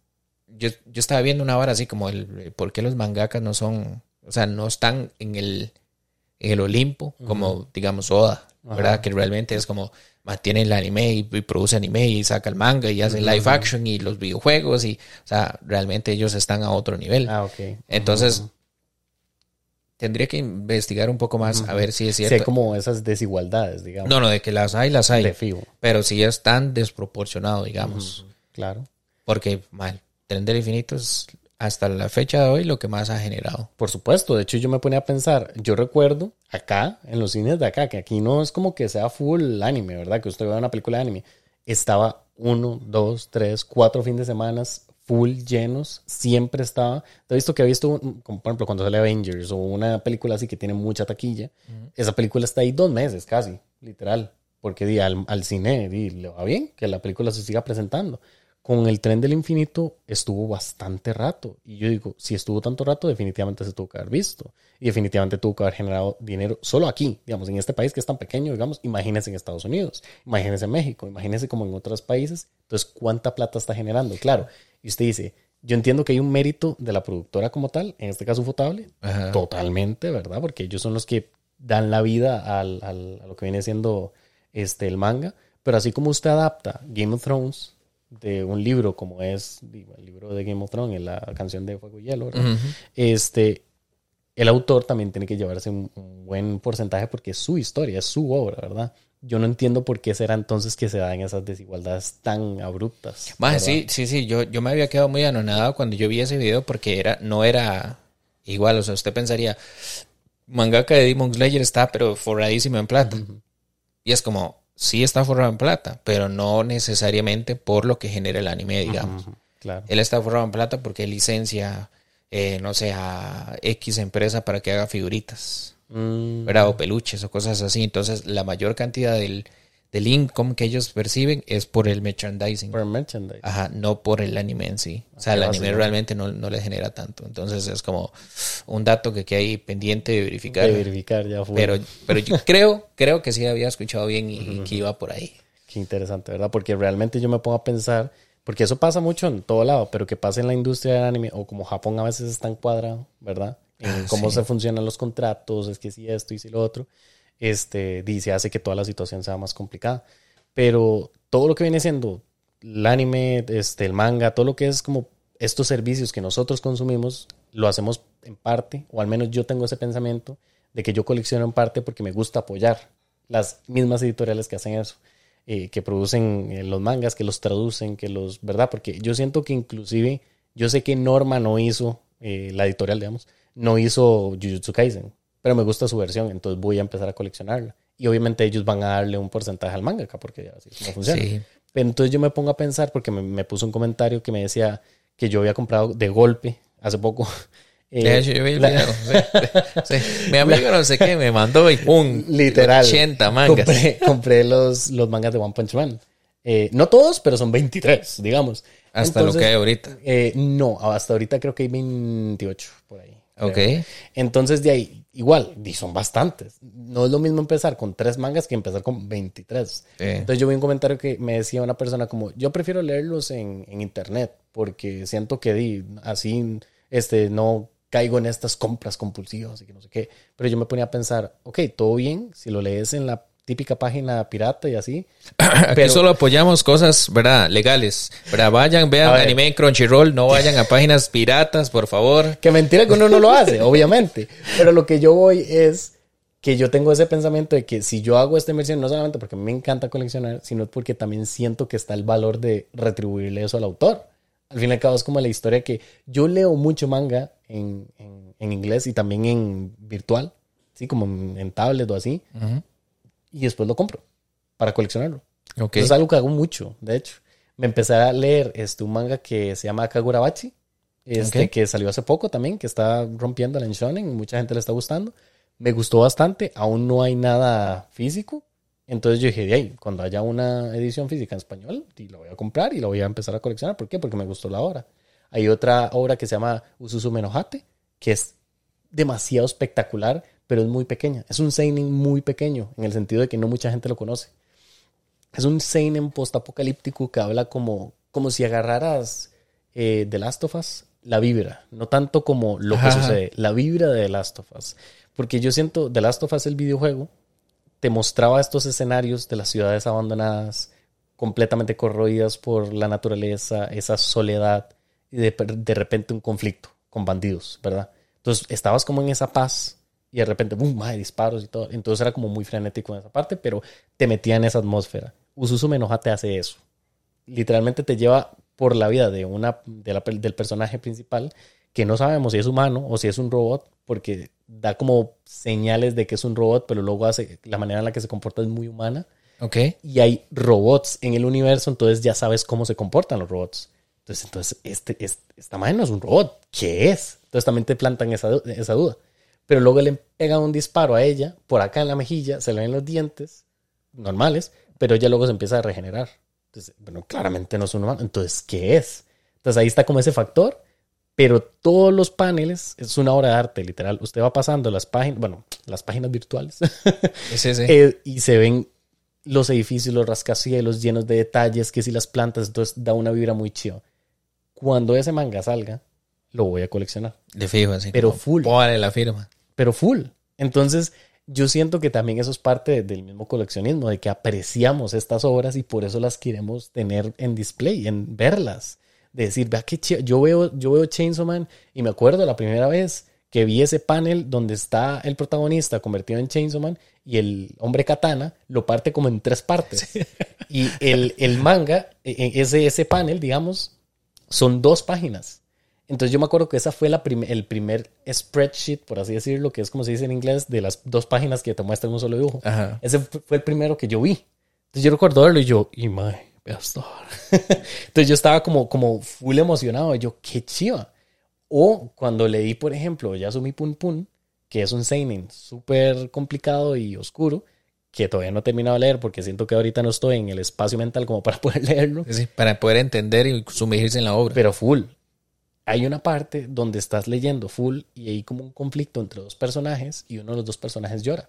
A: yo, yo estaba viendo una hora así como el por qué los mangakas no son, o sea, no están en el, en el Olimpo, como digamos Oda, ¿verdad? Que realmente es como mantiene el anime y, y produce anime y saca el manga y hace live action y los videojuegos y, o sea, realmente ellos están a otro nivel.
B: Ah, ok.
A: Entonces, tendría que investigar un poco más a ver si es
B: hay
A: cierto.
B: como esas desigualdades, digamos.
A: No, no, de que las hay, las hay.
B: De fijo.
A: Pero si es tan desproporcionado, digamos.
B: Claro.
A: Porque, mal, Tren del Infinito es hasta la fecha de hoy lo que más ha generado.
B: Por supuesto, de hecho yo me ponía a pensar, yo recuerdo acá, en los cines de acá, que aquí no es como que sea full anime, ¿verdad? Que usted vea una película de anime. Estaba uno, dos, tres, cuatro fines de semana full llenos, siempre estaba. Te he visto que ha visto, como por ejemplo, cuando sale Avengers o una película así que tiene mucha taquilla, esa película está ahí dos meses casi, literal, porque di, al, al cine di, le va bien que la película se siga presentando. Con el tren del infinito estuvo bastante rato. Y yo digo, si estuvo tanto rato, definitivamente se tuvo que haber visto. Y definitivamente tuvo que haber generado dinero solo aquí, digamos, en este país que es tan pequeño, digamos, imagínense en Estados Unidos, imagínense en México, imagínense como en otros países. Entonces, ¿cuánta plata está generando? Claro. Y usted dice, yo entiendo que hay un mérito de la productora como tal, en este caso Fotable,
A: Ajá.
B: totalmente, ¿verdad? Porque ellos son los que dan la vida al, al- a lo que viene siendo este, el manga. Pero así como usted adapta Game of Thrones de un libro como es el libro de Game of Thrones, la canción de Fuego y Hielo, este, el autor también tiene que llevarse un, un buen porcentaje porque es su historia, es su obra, ¿verdad? Yo no entiendo por qué será entonces que se dan esas desigualdades tan abruptas. ¿verdad?
A: sí, sí, sí. Yo, yo me había quedado muy anonadado cuando yo vi ese video porque era, no era igual. O sea, usted pensaría, mangaka de Demon Slayer está pero forradísimo en plata. Y es como, sí está forrado en plata, pero no necesariamente por lo que genera el anime, digamos.
B: Claro.
A: Él está forrado en plata porque licencia, eh, no sé, a X empresa para que haga figuritas,
B: Mm,
A: ¿verdad? O peluches o cosas así. Entonces, la mayor cantidad del, del income que ellos perciben es por el merchandising.
B: por merchandise.
A: Ajá, no por el anime en sí. O sea, el anime realmente no, no le genera tanto. Entonces, es como un dato que queda ahí pendiente de verificar.
B: de verificar ya fue.
A: Pero, pero yo creo, creo que sí había escuchado bien y que iba por ahí.
B: Qué interesante, ¿verdad? Porque realmente yo me pongo a pensar, porque eso pasa mucho en todo lado, pero que pasa en la industria del anime, o como Japón a veces es tan cuadrado, ¿verdad? En
A: Ah,
B: cómo
A: sí.
B: se funcionan los contratos, es que si esto y si lo otro, este, dice, hace que toda la situación sea más complicada. Pero todo lo que viene siendo el anime, este, el manga, todo lo que es como estos servicios que nosotros consumimos, lo hacemos en parte, o al menos yo tengo ese pensamiento de que yo colecciono en parte porque me gusta apoyar las mismas editoriales que hacen eso, eh, que producen eh, los mangas, que los traducen, que los, ¿verdad? Porque yo siento que inclusive, yo sé que Norma no hizo, eh, la editorial, digamos, no hizo Jujutsu Kaisen, pero me gusta su versión, entonces voy a empezar a coleccionarla. Y obviamente ellos van a darle un porcentaje al manga acá, porque así como funciona.
A: Sí.
B: Pero entonces yo me pongo a pensar, porque me, me puso un comentario que me decía que yo había comprado de golpe hace poco. eh,
A: De hecho, yo vi el
B: la-
A: video. Sí, sí. Mi amigo no sé qué me mandó y ¡pum!
B: Literal.
A: 80 mangas.
B: Compré, compré los, los mangas de One Punch Man. Eh, no todos, pero son 23, digamos.
A: Hasta lo
B: Entonces,
A: que hay ahorita.
B: eh, no, hasta ahorita creo que hay 28 por ahí.
A: Ok.
B: creo. Entonces, de ahí, igual, y son bastantes. No es lo mismo empezar con tres mangas que empezar con 23.
A: Sí.
B: Entonces, yo vi un comentario que me decía una persona como, yo prefiero leerlos en, en internet porque siento que di, así este, no caigo en estas compras compulsivas y que no sé qué. Pero yo me ponía a pensar, ok, todo bien, si lo lees en la típica página pirata y así.
A: Aquí
B: pero-
A: solo apoyamos cosas, ¿verdad? Legales. ¿verdad? Vayan, vean
B: ver.
A: anime en Crunchyroll, no vayan a páginas piratas, por favor.
B: Que mentira que uno no lo hace, obviamente. Pero lo que yo voy es, que yo tengo ese pensamiento de que si yo hago esta inversión, no solamente porque me encanta coleccionar, sino porque también siento que está el valor de retribuirle eso al autor. Al fin y al cabo es como la historia que yo leo mucho manga en, en, en inglés y también en virtual, ¿sí? como en, en tablet o así, y después lo compro para coleccionarlo.
A: Okay.
B: Es algo que hago mucho, de hecho. Me empecé a leer este, un manga que se llama Kagurabachi, este,
A: Ok.
B: que salió hace poco también, que está rompiendo en Shonen, mucha gente le está gustando. Me gustó bastante, aún no hay nada físico. Entonces yo dije, de ahí, cuando haya una edición física en español, y lo voy a comprar y lo voy a empezar a coleccionar. ¿Por qué? Porque me gustó la obra. Hay otra obra que se llama Ususu Menohate, que es demasiado espectacular, pero es muy pequeña. Es un seinen muy pequeño, en el sentido de que no mucha gente lo conoce. Es un seinen postapocalíptico que habla como, como si agarraras eh, The Last of Us, la vibra, no tanto como lo que
A: Ajá.
B: sucede, la vibra de The Last of Us. Porque yo siento, The Last of Us, el videojuego, te mostraba estos escenarios de las ciudades abandonadas, completamente corroídas por la naturaleza, esa soledad, y de, de repente un conflicto con bandidos, ¿verdad? Entonces estabas como en esa paz y de repente, ¡boom!, hay disparos y todo. Entonces era como muy frenético en esa parte, pero te metía en esa atmósfera. Ususu Menoja te hace eso. Literalmente te lleva por la vida de una, de la- del personaje principal que no sabemos si es humano o si es un robot, porque da como señales de que es un robot, pero luego hace la manera en la que se comporta es muy humana.
A: Ok.
B: Y hay robots en el universo, entonces ya sabes cómo se comportan los robots. Entonces, entonces este, este, esta madre no es un robot. ¿Qué es? Entonces también te plantan esa, esa duda. Pero luego le pega un disparo a ella, por acá en la mejilla, se le ven los dientes normales, pero ella luego se empieza a regenerar. Entonces, bueno, claramente no es un humano. Entonces, ¿qué es? Entonces ahí está como ese factor, pero todos los paneles es una obra de arte, literal. Usted va pasando las páginas, bueno, las páginas virtuales,
A: Es ese.
B: eh, y se ven los edificios, los rascacielos llenos de detalles, que si las plantas, entonces da una vibra muy chiva. Cuando ese manga salga, lo voy a coleccionar,
A: de fijo, así.
B: pero full.
A: Póngale la firma.
B: Pero full. Entonces, yo siento que también eso es parte de- del mismo coleccionismo, de que apreciamos estas obras y por eso las queremos tener en display, en verlas. De decir, vea qué chido. Yo veo, yo veo Chainsaw Man y me acuerdo la primera vez que vi ese panel donde está el protagonista convertido en Chainsaw Man y el hombre katana lo parte como en tres partes. Y el, el manga, e- e- ese, ese panel, digamos, son dos páginas. Entonces yo me acuerdo que esa fue la prim- el primer spreadsheet, por así decirlo, que es como se dice en inglés, de las dos páginas que te muestran un solo dibujo.
A: Ajá.
B: Ese fu- fue el primero que yo vi. Entonces yo recuerdo verlo y yo, y estar. Entonces yo estaba como, como full emocionado. Y yo, qué chiva. O cuando leí, por ejemplo, Yasumi Pun Pun, que es un seinen súper complicado y oscuro, que todavía no he terminado de leer porque siento que ahorita no estoy en el espacio mental como para poder leerlo.
A: Sí, para poder entender y sumergirse en la obra.
B: Pero full. Hay una parte donde estás leyendo full y hay como un conflicto entre dos personajes y uno de los dos personajes llora.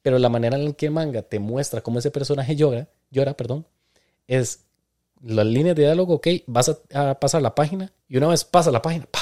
B: Pero la manera en la que el manga te muestra cómo ese personaje llora, llora, perdón, es las líneas de diálogo, ok, vas a, a pasar la página y una vez pasa la página, ¡pa!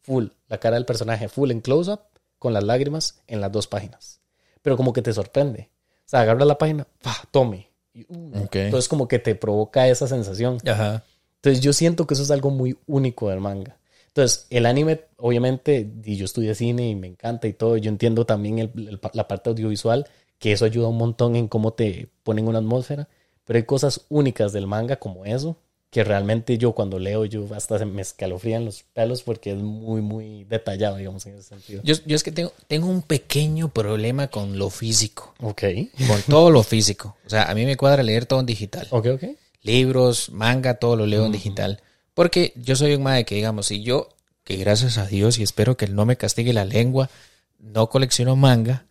B: Full, la cara del personaje, full en close-up, con las lágrimas en las dos páginas. Pero como que te sorprende. O sea, agarra la página, ¡pa! Tome. Y, uh. Entonces como que te provoca esa sensación.
A: Ajá.
B: Entonces yo siento que eso es algo muy único del manga. Entonces el anime, obviamente, y yo estudié cine y me encanta y todo, yo entiendo también el- el- la parte audiovisual, que eso ayuda un montón en cómo te ponen una atmósfera, pero hay cosas únicas del manga como eso, que realmente yo cuando leo, yo hasta se me escalofrían los pelos porque es muy, muy detallado, digamos, en ese sentido.
A: Yo, yo es que tengo, tengo un pequeño problema con lo físico.
B: Ok,
A: Con todo lo físico. O sea, a mí me cuadra leer todo en digital.
B: ok, ok.
A: Libros, manga, todo lo leo en digital. Porque yo soy un madre que, digamos, si yo, que gracias a Dios y espero que él no me castigue la lengua, no colecciono manga.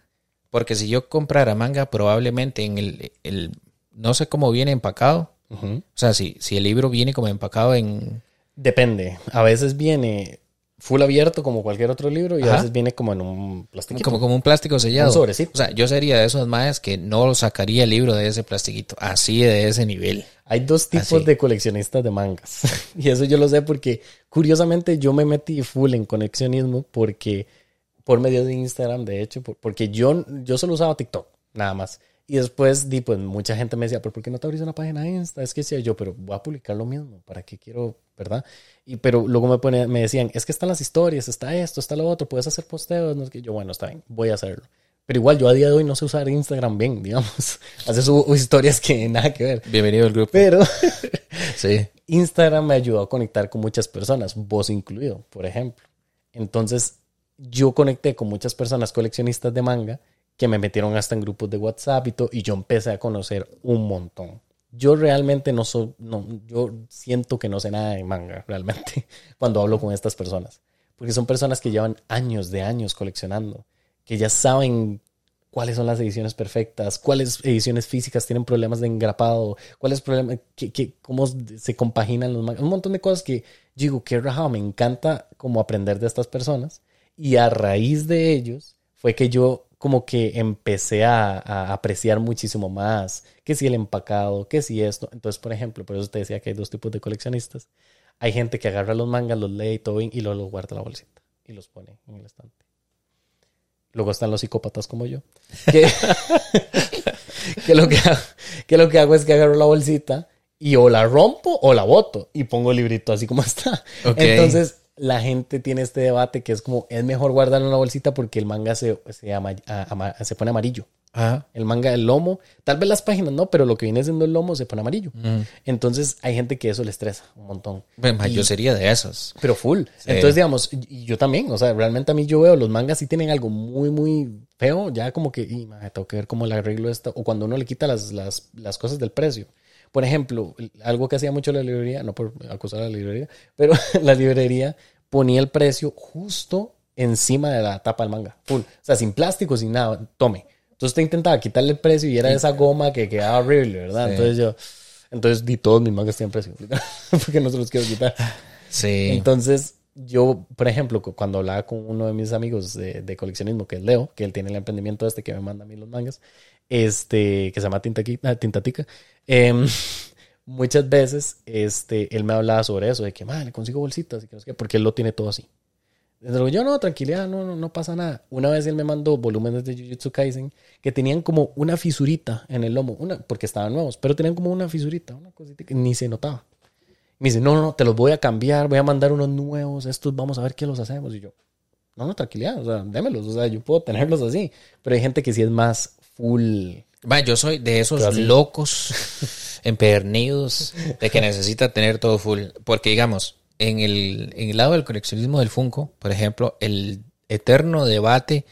A: Porque si yo comprara manga, probablemente en el, el no sé cómo viene empacado. O sea, si, si el libro viene como empacado en...
B: Depende, a veces viene full abierto como cualquier otro libro y a veces viene como en un plastiquito.
A: Como, como un plástico sellado.
B: Un sobrecito.
A: O sea, yo sería de esos madres que no sacaría el libro de ese plastiquito. Así de ese nivel.
B: Hay dos tipos
A: Así.
B: de coleccionistas de mangas. y eso yo lo sé porque, curiosamente, yo me metí full en coleccionismo porque, por medio de Instagram, de hecho, por- porque yo, yo solo usaba TikTok, nada más. Y después, di, pues, mucha gente me decía, ¿pero por qué no te abrís una página de Insta? Es que decía yo, pero voy a publicar lo mismo, ¿para qué quiero, verdad? Y, pero luego me, pone, me decían, es que están las historias, está esto, está lo otro, puedes hacer posteos. No es que yo, bueno, está bien, voy a hacerlo. Pero igual yo a día de hoy no sé usar Instagram bien, digamos. Hace subo historias que nada que ver.
A: Bienvenido al grupo.
B: Pero
A: sí.
B: Instagram me ayudó a conectar con muchas personas, vos incluido, por ejemplo. Entonces, yo conecté con muchas personas coleccionistas de manga que me metieron hasta en grupos de WhatsApp y todo, y yo empecé a conocer un montón. Yo realmente no soy, no, yo siento que no sé nada de manga, realmente, cuando hablo con estas personas. Porque son personas que llevan años de años coleccionando, que ya saben cuáles son las ediciones perfectas, cuáles ediciones físicas tienen problemas de engrapado, cuáles problemas, que, cómo se compaginan los mangas, un montón de cosas que digo, que rajado, me encanta como aprender de estas personas. Y a raíz de ellos fue que yo como que empecé a, apreciar muchísimo más, que si el empacado, que si esto. Entonces, por ejemplo, por eso te decía que hay dos tipos de coleccionistas. Hay gente que agarra los mangas, los lee y todo y luego los guarda en la bolsita y los pone en el estante. Luego están los psicópatas como yo. Que, lo, que, hago, que lo que hago es que agarro la bolsita y o la rompo o la boto y pongo el librito así como está. Entonces, la gente tiene este debate que es como, es mejor guardarlo en una bolsita porque el manga se, se, se pone amarillo. El manga del lomo, tal vez las páginas no, pero lo que viene siendo el lomo se pone amarillo. Mm. Entonces hay gente que eso le estresa un montón.
A: yo sería de esos.
B: Pero full. Entonces, digamos, y yo también, o sea, realmente a mí yo veo los mangas si tienen algo muy, muy feo, ya como que, y, tengo que ver cómo le arreglo esto, o cuando uno le quita las, las, las cosas del precio. Por ejemplo, algo que hacía mucho la librería, no por acusar a la librería, pero la librería ponía el precio justo encima de la tapa del manga, full. O sea, sin plástico, sin nada, tome. Entonces te intentaba quitarle el precio y era esa goma que quedaba horrible, ¿verdad? Entonces yo, entonces di todos mis mangas tienen precio, porque no se los quiero quitar. Sí. Entonces yo, por ejemplo, cuando hablaba con uno de mis amigos de, coleccionismo, que es Leo, que él tiene el emprendimiento este que me manda a mí los mangas, este, que se llama Tintatica, Tintatica eh, muchas veces este, él me hablaba sobre eso, de que, man, le consigo bolsitas, y que no sé porque él lo tiene todo así. Entonces, yo no, tranquilidad, no, no, no pasa nada. Una vez él me mandó volúmenes de Jujutsu Kaisen que tenían como una fisurita en el lomo, una, porque estaban nuevos, pero tenían como una fisurita, una cosita que ni se notaba. Me dice, no, no, te los voy a cambiar, voy a mandar unos nuevos, estos vamos a ver qué los hacemos. Y yo, no, no, tranquilidad, o sea, démelos, o sea, yo puedo tenerlos así. Pero hay gente que sí es más full.
A: Va, yo soy de esos locos empernidos de que necesita tener todo full. Porque, digamos, en el, en el lado del coleccionismo del Funko, por ejemplo, el eterno debate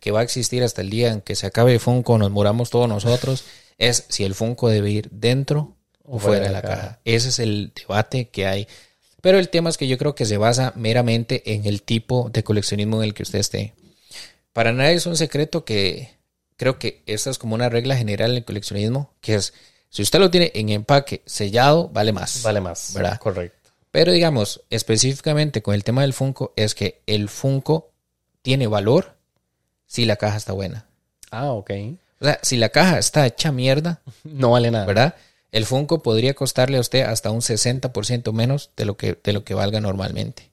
A: que va a existir hasta el día en que se acabe Funko, nos muramos todos nosotros, es si el Funko debe ir dentro o fuera de la caja. Ese es el debate que hay. Pero el tema es que yo creo que se basa meramente en el tipo de coleccionismo en el que usted esté. Para nadie es un secreto que creo que esta es como una regla general en el coleccionismo, que es si usted lo tiene en empaque sellado, vale más.
B: Vale más. ¿Verdad? Correcto.
A: Pero digamos, específicamente con el tema del Funko, es que el Funko tiene valor si la caja está buena.
B: Ah, ok.
A: O sea, si la caja está hecha mierda,
B: no vale nada.
A: ¿Verdad? El Funko podría costarle a usted hasta un 60% menos de lo, que, de lo que valga normalmente.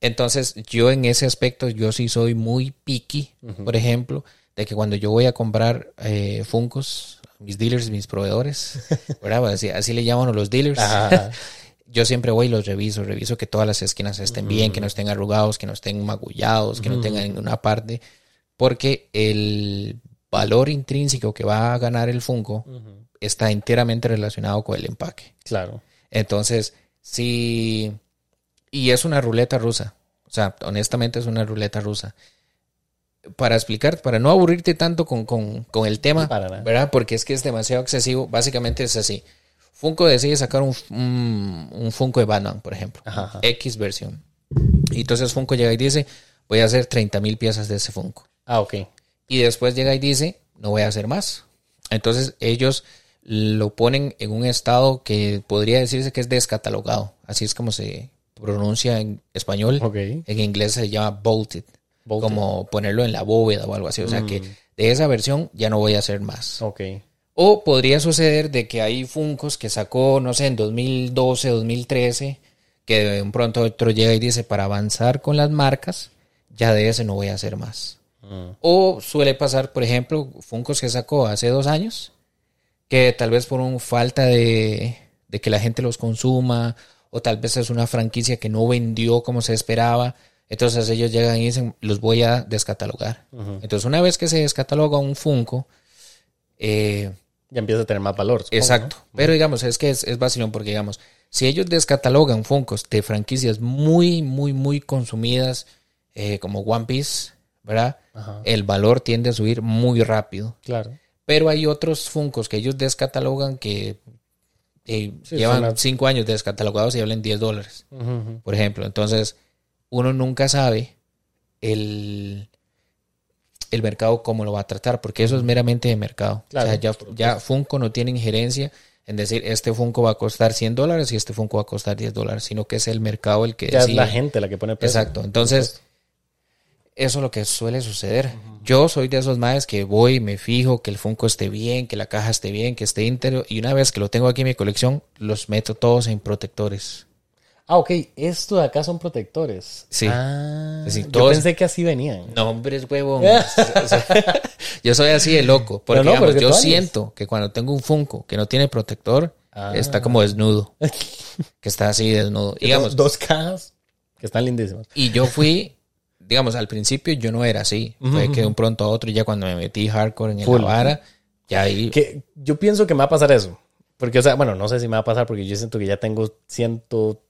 A: Entonces, yo en ese aspecto, yo sí soy muy picky, por ejemplo, de que cuando yo voy a comprar eh, Funkos, mis dealers, mis proveedores, ¿verdad? Así, así le llaman a los dealers. yo siempre voy y los reviso, reviso que todas las esquinas estén bien, que no estén arrugados, que no estén magullados, que no tengan ninguna parte, porque el valor intrínseco que va a ganar el Funko está enteramente relacionado con el empaque.
B: Claro.
A: Entonces, sí, y es una ruleta rusa, o sea, honestamente es una ruleta rusa. Para explicar, para no aburrirte tanto con, el tema, ¿verdad? Porque es que es demasiado excesivo, básicamente es así Funko decide sacar un, un, Funko de Batman, por ejemplo. X versión. Y entonces Funko llega y dice, voy a hacer 30 mil piezas de ese Funko.
B: Ah, ok.
A: Y después llega y dice, no voy a hacer más. Entonces ellos lo ponen en un estado que podría decirse que es descatalogado. Así es como se pronuncia en español. En inglés se llama bolted, Como ponerlo en la bóveda o algo así. O sea que mm. de esa versión ya no voy a hacer más.
B: Ok.
A: O podría suceder de que hay Funcos que sacó, no sé, en 2012, 2013, que de un pronto otro llega y dice, para avanzar con las marcas, ya de ese no voy a hacer más. Mm. O suele pasar, por ejemplo, Funcos que sacó hace dos años, que tal vez por un falta de, de que la gente los consuma, o tal vez es una franquicia que no vendió como se esperaba, Entonces ellos llegan y dicen, los voy a descatalogar. Entonces una vez que se descataloga un Funko, eh,
B: ya empieza a tener más valor. supongo,
A: exacto. Pero digamos, es que es, es vacilón porque digamos, si ellos descatalogan Funkos de franquicias muy, muy, muy consumidas, eh, como One Piece, ¿verdad?
B: Ajá.
A: El valor tiende a subir muy rápido.
B: Claro.
A: Pero hay otros Funkos que ellos descatalogan que eh,
B: Sí,
A: llevan
B: son las-
A: 5 años descatalogados y valen 10 dólares, por ejemplo. Entonces, uno nunca sabe el, el mercado cómo lo va a tratar, porque eso es meramente de mercado.
B: Claro,
A: o sea, ya, ya Funko no tiene injerencia en decir este Funko va a costar 100 dólares y este Funko va a costar 10 dólares, sino que es el mercado el que
B: Ya es la gente la que pone precio.
A: Exacto. Entonces, eso es lo que suele suceder. Yo soy de esos maes que voy, me fijo que el Funko esté bien, que la caja esté bien, que esté íntegro. Y una vez que lo tengo aquí en mi colección, los meto todos en protectores.
B: Ah, ok. Esto de acá son protectores.
A: Sí.
B: Ah,
A: Sí,
B: yo
A: todos-
B: pensé que así venían.
A: Nombres, huevón. O sea, yo soy así de loco. Porque
B: no,
A: digamos,
B: pero que
A: yo siento que cuando tengo un Funko que no tiene protector,
B: Ah.
A: está como desnudo. que está así desnudo. Digamos,
B: dos, dos cajas que están lindísimas.
A: Y yo fui, digamos, al principio yo no era así. Fue que de un pronto a otro, ya cuando me metí hardcore en
B: Full.
A: la vara, ya ahí.
B: Que yo pienso que me va a pasar eso. Porque, o sea, bueno, no sé si me va a pasar porque yo siento que ya tengo ciento,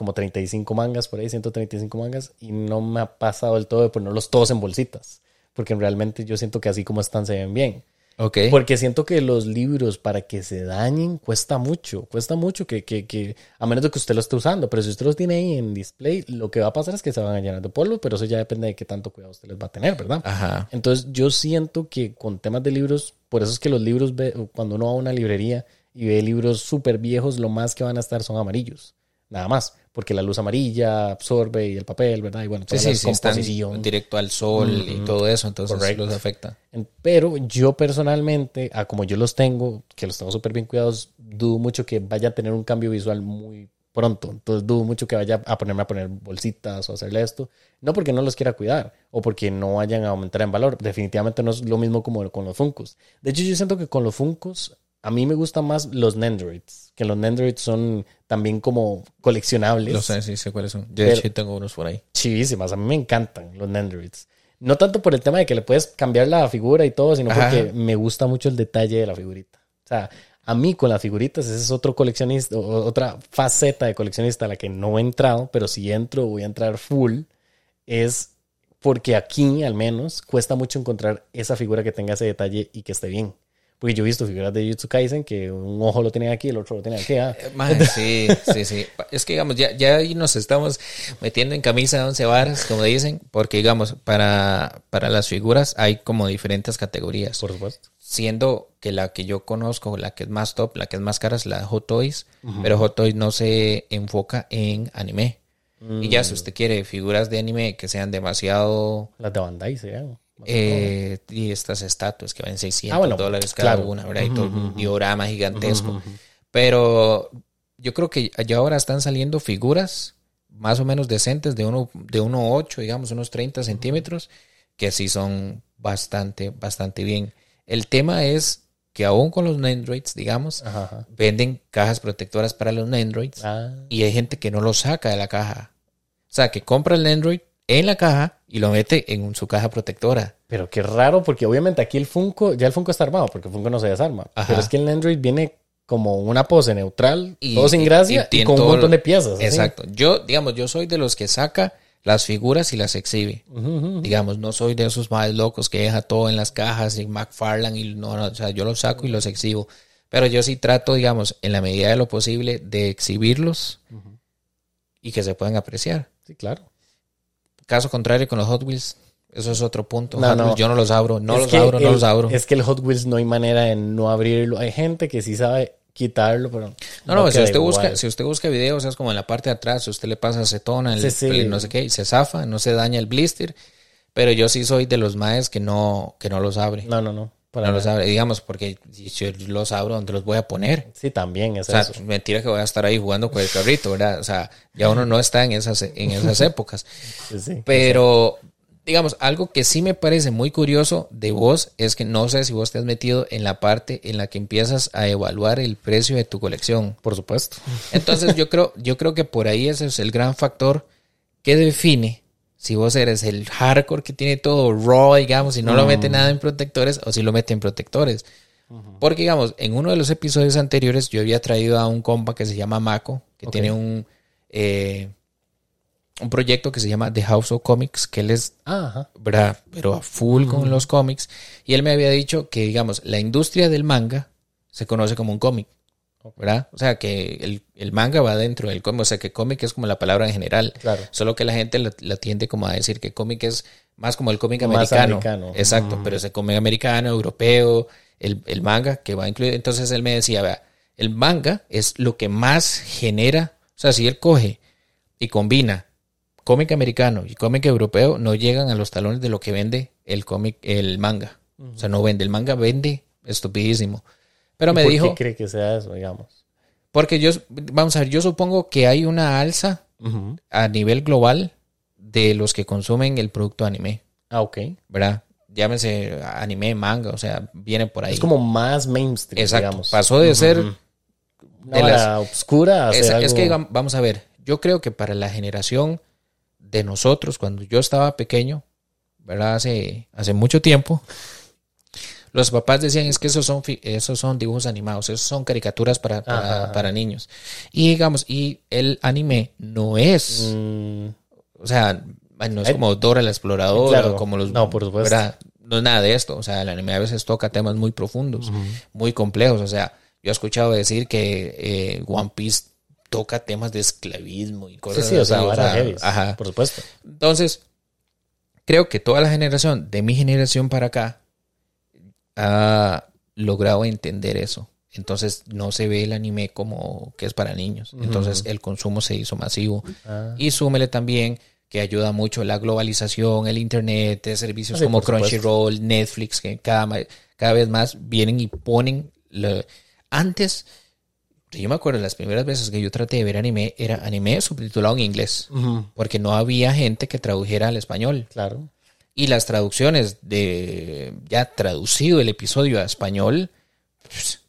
B: como 35 mangas por ahí, 135 mangas, y no me ha pasado del todo de ponerlos todos en bolsitas. Porque realmente yo siento que así como están se ven bien.
A: Ok.
B: Porque siento que los libros para que se dañen cuesta mucho, cuesta mucho que, que, que, a menos de que usted lo esté usando, pero si usted los tiene ahí en display, lo que va a pasar es que se van a llenar de polvo, pero eso ya depende de qué tanto cuidado usted les va a tener, ¿verdad?
A: Ajá.
B: Entonces yo siento que con temas de libros, por eso es que los libros, ve- cuando uno va a una librería y ve libros súper viejos, lo más que van a estar son amarillos, nada más, porque la luz amarilla absorbe y el papel, ¿verdad? Y bueno, toda
A: sí,
B: la
A: sí, están
B: descomposición.
A: directo al sol y todo eso, entonces
B: Correcto.
A: los afecta.
B: Pero yo personalmente, a como yo los tengo, que los tengo súper bien cuidados, dudo mucho que vaya a tener un cambio visual muy pronto. Entonces dudo mucho que vaya a ponerme a poner bolsitas o hacerle esto. No porque no los quiera cuidar o porque no vayan a aumentar en valor. Definitivamente no es lo mismo como con los Funkos. De hecho, yo siento que con los Funkos a mí me gustan más los Nendroids. Que los Nendroids son también como coleccionables
A: Lo sé, sí sé cuáles son. Yo de hecho tengo unos por ahí.
B: chivísimas. A mí me encantan los Nendroids. No tanto por el tema de que le puedes cambiar la figura y todo, sino
A: Ajá.
B: porque me gusta mucho el detalle de la figurita. O sea, a mí con las figuritas, ese es otro coleccionista, otra faceta de coleccionista a la que no he entrado, pero si entro voy a entrar full, es porque aquí al menos cuesta mucho encontrar esa figura que tenga ese detalle y que esté bien. Porque yo he visto figuras de Jujutsu Kaisen que un ojo lo tiene aquí, el otro lo tiene aquí. ah.
A: Eh, sí, sí, sí. Es que, digamos, ya, ya ahí nos estamos metiendo en camisa de once varas, como dicen, porque, digamos, para, para las figuras hay como diferentes categorías.
B: Por supuesto.
A: siendo que la que yo conozco, la que es más top, la que es más cara es la de Hot Toys, pero Hot Toys no se enfoca en anime. Y ya si usted quiere figuras de anime que sean demasiado...
B: Las de Bandai se llaman.
A: Eh, y estas estatuas que valen 600
B: Ah, bueno,
A: dólares cada
B: claro.
A: una, ¿verdad? Y todo un diorama gigantesco. Pero yo creo que ya ahora están saliendo figuras más o menos decentes de uno de 1.8, digamos, unos 30 centímetros, que sí son bastante, bastante bien. El tema es que aún con los Nendroids, digamos,
B: Ajá, ajá.
A: venden cajas protectoras para los Nendroids
B: Ah,
A: y hay gente que no lo saca de la caja. O sea, que compra el Nendroid en la caja y lo mete en su caja protectora.
B: Pero qué raro, porque obviamente aquí el Funko, ya el Funko está armado, porque el Funko no se desarma.
A: Ajá.
B: Pero es que el Android viene como una pose neutral,
A: Y-
B: todo sin gracia,
A: y
B: con un montón de piezas. así.
A: Exacto. Yo, digamos, yo soy de los que saca las figuras y las exhibe. Digamos, no soy de esos más locos que deja todo en las cajas y McFarlane y no, no, o sea, yo los saco y los exhibo. Pero yo sí trato, digamos, en la medida de lo posible, de exhibirlos y que se puedan apreciar.
B: Sí, claro.
A: Caso contrario con los Hot Wheels, eso es otro punto.
B: No, no.
A: Yo no los abro, no
B: Es
A: los abro, no los abro.
B: Es que el Hot Wheels no hay manera de no abrirlo. Hay gente que sí sabe quitarlo, pero.
A: No, no, si usted
B: igual.
A: busca, si usted busca videos, es como en la parte de atrás, usted le pasa acetona, el,
B: Sí, sí.
A: el no sé qué, y se zafa, no se daña el blister. Pero yo sí soy de los maes que no, que no los abre.
B: No, no, no. Para
A: no los digamos, porque si yo los abro, ¿dónde los voy a poner?
B: Sí, también es
A: O sea,
B: eso.
A: mentira que voy a estar ahí jugando con el carrito, ¿verdad? O sea, ya uno no está en esas, en esas épocas.
B: Sí, sí.
A: Pero, digamos, algo que sí me parece muy curioso de vos es que no sé si vos te has metido en la parte en la que empiezas a evaluar el precio de tu colección.
B: Por supuesto.
A: Entonces yo creo, yo creo que por ahí ese es el gran factor que define si vos eres el hardcore que tiene todo raw, digamos, y no lo mete nada en protectores, o si lo mete en protectores. Porque, digamos, en uno de los episodios anteriores yo había traído a un compa que se llama Mako, que tiene un, eh, un proyecto que se llama The House of Comics, que él es,
B: Ah, ajá.
A: ¿verdad? Pero a full con los cómics. Y él me había dicho que, digamos, la industria del manga se conoce como un cómic. ¿Verdad? O sea, que el, el manga va dentro del cómic. O sea, que cómic es como la palabra en general.
B: Claro.
A: Solo que la gente la, la tiende como a decir que cómic es más como el cómic americano.
B: americano.
A: Exacto,
B: Mm.
A: pero ese cómic americano, europeo, el, el manga que va incluido. Entonces él me decía, vea, el manga es lo que más genera. O sea, si él coge y combina cómic americano y cómic europeo, no llegan a los talones de lo que vende el cómic, el manga. O sea, no vende. El manga vende estupidísimo. Pero
B: ¿Y
A: me
B: por
A: dijo,
B: qué cree que sea eso, digamos?
A: porque yo, vamos a ver, yo supongo que hay una alza a nivel global de los que consumen el producto anime,
B: Ah, ok.
A: ¿verdad? Llámese anime, manga, o sea, viene por ahí.
B: Es como más mainstream,
A: Exacto.
B: digamos.
A: Pasó de ser. De las-
B: vara obscura a
A: Es, es que vam- vamos a ver, yo creo que para la generación de nosotros, cuando yo estaba pequeño, ¿verdad? Hace, hace mucho tiempo, los papás decían es que esos son, esos son dibujos animados, esos son caricaturas para, para,
B: Ajá, ajá.
A: para niños. Y digamos, y el anime no es,
B: Mm,
A: o sea, no es
B: Eh,
A: como Dora la exploradora,
B: claro.
A: o como los...
B: No, por supuesto.
A: ¿verdad? No es nada de esto, o sea, el anime a veces toca temas muy profundos, muy complejos, o sea, yo he escuchado decir que eh, One Piece toca temas de esclavismo y cosas
B: sí, o sea,
A: así,
B: vara heavy,
A: ajá.
B: por supuesto.
A: Entonces, creo que toda la generación, de mi generación para acá, ha logrado entender eso. Entonces, no se ve el anime como que es para niños. Entonces, el consumo se hizo masivo.
B: Ah.
A: Y súmele también que ayuda mucho la globalización, el internet, de servicios
B: Sí,
A: como. Crunchyroll, Netflix, que cada, cada vez más vienen y ponen... lo- Antes, yo me acuerdo las primeras veces que yo traté de ver anime, era anime subtitulado en inglés, porque no había gente que tradujera al español.
B: Claro.
A: Y las traducciones de ya traducido el episodio a español, pues,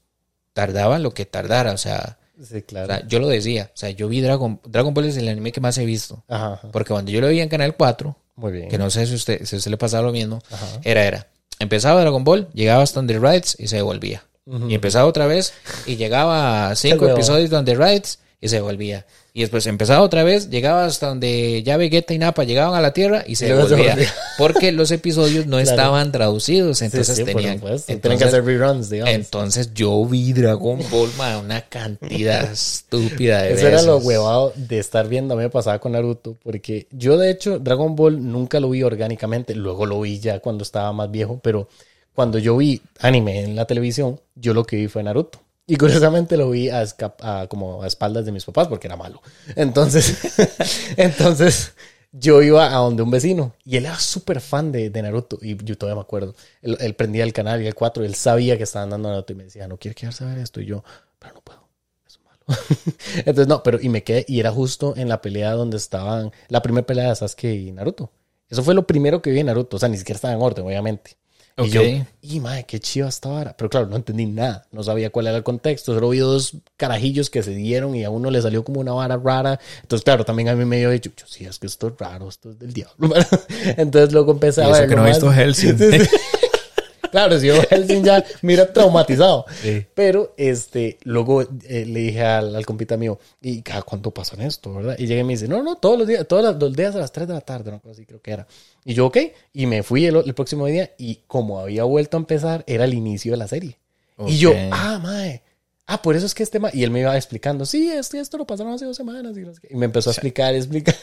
A: tardaba lo que tardara, o sea,
B: Sí,
A: o
B: claro.
A: sea, yo lo decía, o sea, yo vi Dragon, Dragon Ball es el anime que más he visto.
B: Ajá, ajá.
A: Porque cuando yo lo veía en Canal 4,
B: Muy bien.
A: que no sé si usted, si usted le pasaba lo mismo,
B: Ajá.
A: era, era, empezaba Dragon Ball, llegaba hasta Under Rides y se devolvía. Y empezaba otra vez y llegaba a cinco episodios de Under Rides y se devolvía. Y después empezaba otra vez, llegaba hasta donde ya Vegeta y Nappa llegaban a la Tierra y se
B: Y se
A: devolvía.
B: volvía.
A: Porque los episodios no
B: Claro.
A: estaban traducidos, entonces
B: sí,
A: tenían...
B: Tienen que hacer reruns, digamos.
A: entonces yo vi Dragon Ball, man, una cantidad estúpida de
B: Eso era lo huevado de estar viendo. A mí me pasaba con Naruto. Porque yo, de hecho, Dragon Ball nunca lo vi orgánicamente. Luego lo vi ya cuando estaba más viejo. Pero cuando yo vi anime en la televisión, yo lo que vi fue Naruto. Y curiosamente lo vi a, como a espaldas de mis papás porque era malo. Entonces, entonces yo iba a donde un vecino y él era súper fan de, de Naruto. Y yo todavía me acuerdo. Él, él prendía el canal y el 4. Él sabía que estaban dando Naruto y me decía, no quiere quedarse a ver esto. Y yo, pero no puedo. Es malo. Entonces, no, pero y me quedé, y era justo en la pelea donde estaban, la primera pelea de Sasuke y Naruto. Eso fue lo primero que vi en Naruto, o sea, ni siquiera estaba en orden, obviamente. Y yo, y madre, qué chido esta vara. Pero claro, no entendí nada, no sabía cuál era el contexto, solo vi dos carajillos que se dieron y a uno le salió como una vara rara. Entonces, claro, también a mí me dio dicho, yo, sí, es que esto es raro, esto es del diablo. Entonces luego empecé a ver.
A: que no he visto Hellsing.
B: Claro, si yo Helsing ya mira traumatizado.
A: Sí.
B: Pero este, luego eh, le dije al, al compita mío, ¿y cada cuánto pasa en esto, verdad? Y llegué y me dice, no, no, todos los días, todos los días a las 3 de la tarde, cosa así creo que era. Y yo, ok, y me fui el, el próximo día y como había vuelto a empezar, era el inicio de la serie. Y yo, ah, mae. Ah, por eso es que este ma-". Y él me iba explicando, sí, esto, esto lo pasaron hace dos semanas. Y, me empezó a explicar, explicar.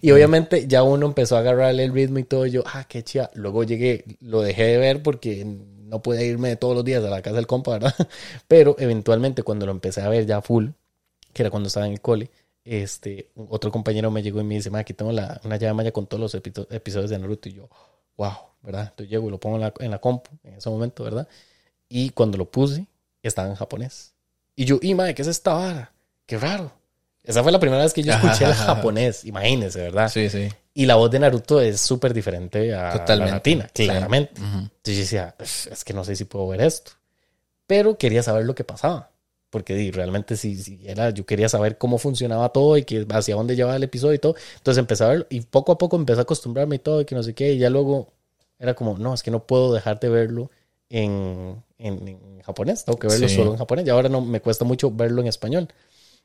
B: y obviamente ya uno empezó a agarrarle el ritmo y todo. Yo, ah, qué chida. Luego llegué, lo dejé de ver porque no podía irme todos los días a la casa del compa, ¿verdad? Pero eventualmente cuando lo empecé a ver ya full, que era cuando estaba en el cole, este, otro compañero me llegó y me dice, ma, aquí tengo la, una llave maya con todos los epi- episodios de Naruto. Y yo, wow, ¿verdad? Entonces llego y lo pongo en la, en la compu en ese momento, ¿verdad? Y cuando lo puse, estaba en japonés. Y yo, y madre, ¿qué es esta vara? Qué raro. Esa fue la primera vez que yo
A: Ajá,
B: escuché el
A: ajá, ajá.
B: japonés, imagínense, ¿verdad?
A: Sí, sí.
B: Y la voz de Naruto es súper diferente a
A: Totalmente.
B: la latina,
A: Sí.
B: claramente.
A: Ujú.
B: Entonces yo decía, "Uf, es que no sé si puedo ver esto. Pero quería saber lo que pasaba. porque di, realmente si, si era, yo quería saber cómo funcionaba todo y que hacia dónde llevaba el episodio y todo. Entonces empecé a verlo y poco a poco empecé a acostumbrarme y todo y que no sé qué. Y ya luego era como, no, es que no puedo dejar de verlo en, en, en japonés, tengo que verlo
A: Sí.
B: solo en japonés. Y ahora no me cuesta mucho verlo en español.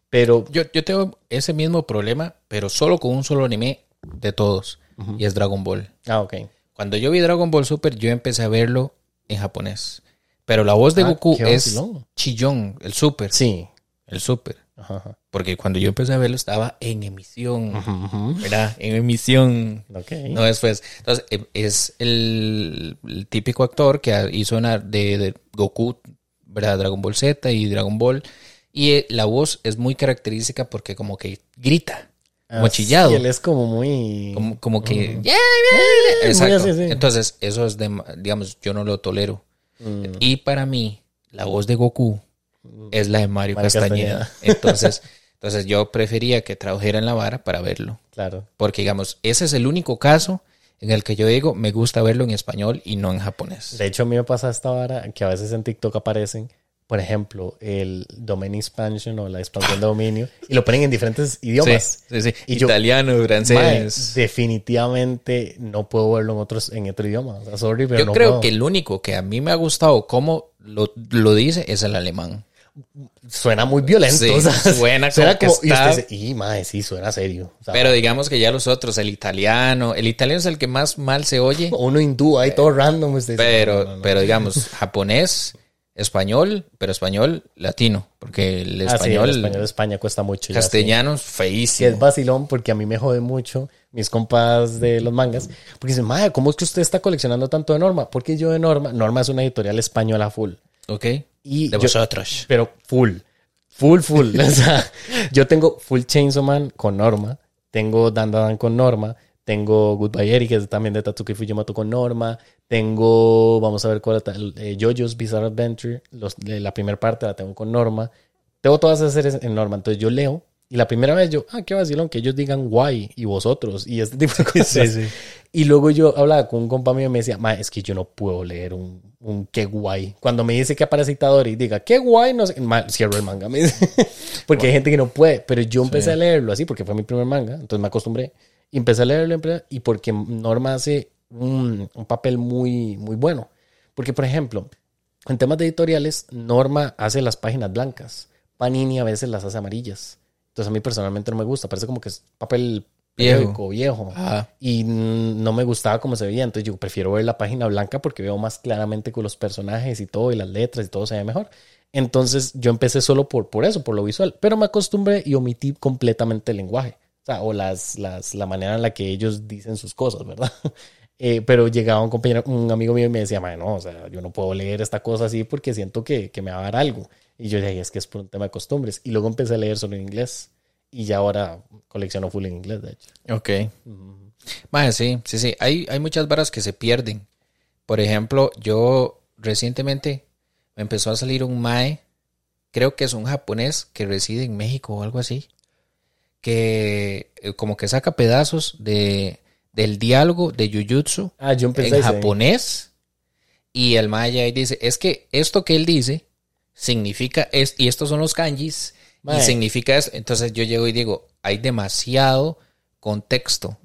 B: Pero
A: Yo, yo tengo ese mismo problema, pero solo con un solo anime de todos. Y es Dragon Ball.
B: Ah, ok.
A: Cuando yo vi Dragon Ball Super, yo empecé a verlo en japonés. Pero la voz de
B: Ah,
A: Goku es. Chillón, el Super.
B: Sí.
A: El Super.
B: Ajá, ajá.
A: Porque cuando yo empecé a verlo estaba en emisión.
B: Ujú.
A: ¿Verdad? En emisión.
B: Ok.
A: No después. Entonces, eh, es el, el típico actor que hizo una de, de Goku, ¿verdad? Dragon Ball Z y Dragon Ball. Y eh, la voz es muy característica porque como que grita,
B: Ah,
A: chillado.
B: sí, él es como muy...
A: Como, como que...
B: Ujú.
A: "Yeah, yeah, yeah".
B: Muy
A: Exacto.
B: así, sí.
A: Entonces, eso es de, digamos, yo no lo tolero.
B: Mm.
A: Y para mí, la voz de Goku es la de Mario,
B: Mario
A: Castañeda.
B: Castañeda.
A: Entonces, entonces yo prefería que trabajara en la vara para verlo.
B: Claro.
A: Porque, digamos, ese es el único caso en el que yo digo, me gusta verlo en español y no en japonés.
B: De hecho, a mí me pasa esta vara que a veces en TikTok aparecen, por ejemplo, el domain expansion o la expansión de dominio y lo ponen en diferentes idiomas.
A: Sí, sí, sí.
B: Y yo-
A: Italiano,
B: Mae,
A: francés.
B: definitivamente no puedo verlo en otros en otro idioma. O sea, sorry, pero
A: yo
B: no
A: creo
B: puedo.
A: que el único que a mí me ha gustado cómo lo, lo dice es el alemán.
B: Suena muy violento.
A: Sí,
B: o sea,
A: suena como que
B: y usted dice, y mae, sí, suena serio.
A: Pero digamos que ya los otros, el italiano, el italiano es el que más mal se oye,
B: uno hindú ahí todo random. Usted dice,
A: pero,
B: no, no, no.
A: pero digamos, japonés, español, pero español latino, porque el
B: Ah, sí,
A: español,
B: el español de España cuesta mucho. sí.
A: castellano es
B: es
A: feísimo.
B: vacilón porque a mí me jode mucho mis compas de los mangas. Porque dicen, madre, ¿cómo es que usted está coleccionando tanto de Norma? Porque yo de Norma, Norma es una editorial española full.
A: ¿Ok?
B: Y
A: De
B: yo-
A: vosotros.
B: pero full. Full, full. o sea, yo tengo full Chainsaw Man con Norma. Tengo Dan Dan Dan con Norma. Tengo Goodbye Eric, que es también de Tatsuki Fujimoto con Norma. Tengo, vamos a ver cuál eh, JoJo's Bizarre Adventure. Los, de la primera parte la tengo con Norma. Tengo todas esas series en Norma. Entonces yo leo. Y la primera vez yo, ah, qué vacilón, que ellos digan guay y vosotros y este tipo de cosas. Y luego yo hablaba con un compa mío y me decía, ma, es que yo no puedo leer un, un qué guay. Cuando me dice que aparece Itadori y diga, qué guay, no sé, ma, cierro el manga. me dice. porque hay gente que no puede. Pero yo empecé a leerlo así porque fue mi primer manga, entonces me acostumbré. Y empecé a leerlo y porque Norma hace un, un papel muy, muy bueno. Porque, por ejemplo, en temas de editoriales, Norma hace las páginas blancas. Panini a veces las hace amarillas. Entonces a mí personalmente no me gusta. Parece como que es papel
A: Viejo.
B: viejo.
A: Ajá.
B: Y no me gustaba cómo se veía. Entonces yo prefiero ver la página blanca porque veo más claramente con los personajes y todo, y las letras y todo se ve mejor. Entonces yo empecé solo por, por eso, por lo visual. Pero me acostumbré y omití completamente el lenguaje. O sea, o las, las, la manera en la que ellos dicen sus cosas, ¿verdad? Eh, pero llegaba un compañero, un amigo mío y me decía, "Mae, no, o sea, yo no puedo leer esta cosa así porque siento que, que me va a dar algo. Y yo dije, es que es por un tema de costumbres. Y luego empecé a leer solo en inglés. Y ya ahora colecciono full en inglés, de hecho.
A: Ok. Mae, sí, sí, sí. Hay, hay muchas varas que se pierden. Por ejemplo, yo recientemente me empezó a salir un Mae, creo que es un japonés que reside en México o algo así, que eh, como que saca pedazos de, del diálogo de Jujutsu
B: Ah, yo
A: en
B: ese.
A: japonés y el Maya ahí dice, es que esto que él dice significa, es, y estos son los kanjis, Y significa esto. Entonces yo llego y digo, hay demasiado contexto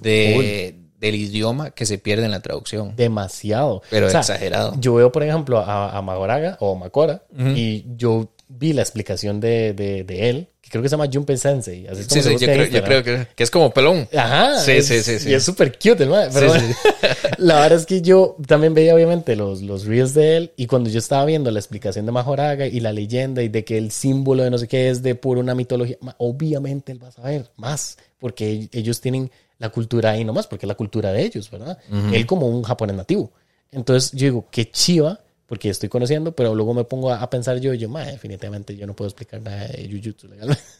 A: de, del idioma que se pierde en la traducción.
B: Demasiado.
A: Pero
B: O sea,
A: exagerado.
B: Yo veo, por ejemplo, a, a Magoraga o Makora y yo vi la explicación de, de, de él, que creo que se llama Junpei Sensei. Así es como
A: Sí, sí, yo creo, yo creo que, que es como pelón.
B: Ajá.
A: Sí,
B: es-
A: sí, sí, sí.
B: Y es súper cute el mae, Pero
A: Sí,
B: bueno, la verdad es que yo también veía obviamente los, los reels de él y cuando yo estaba viendo la explicación de Majoraga y la leyenda y de que el símbolo de no sé qué es de pura una mitología, obviamente él va a saber más porque ell- ellos tienen la cultura ahí nomás, porque es la cultura de ellos, ¿verdad? Él como un japonés nativo. Entonces yo digo, qué chiva, porque estoy conociendo, pero luego me pongo a, a pensar yo, yo, ma, definitivamente yo no puedo explicar nada de Jujutsu legalmente.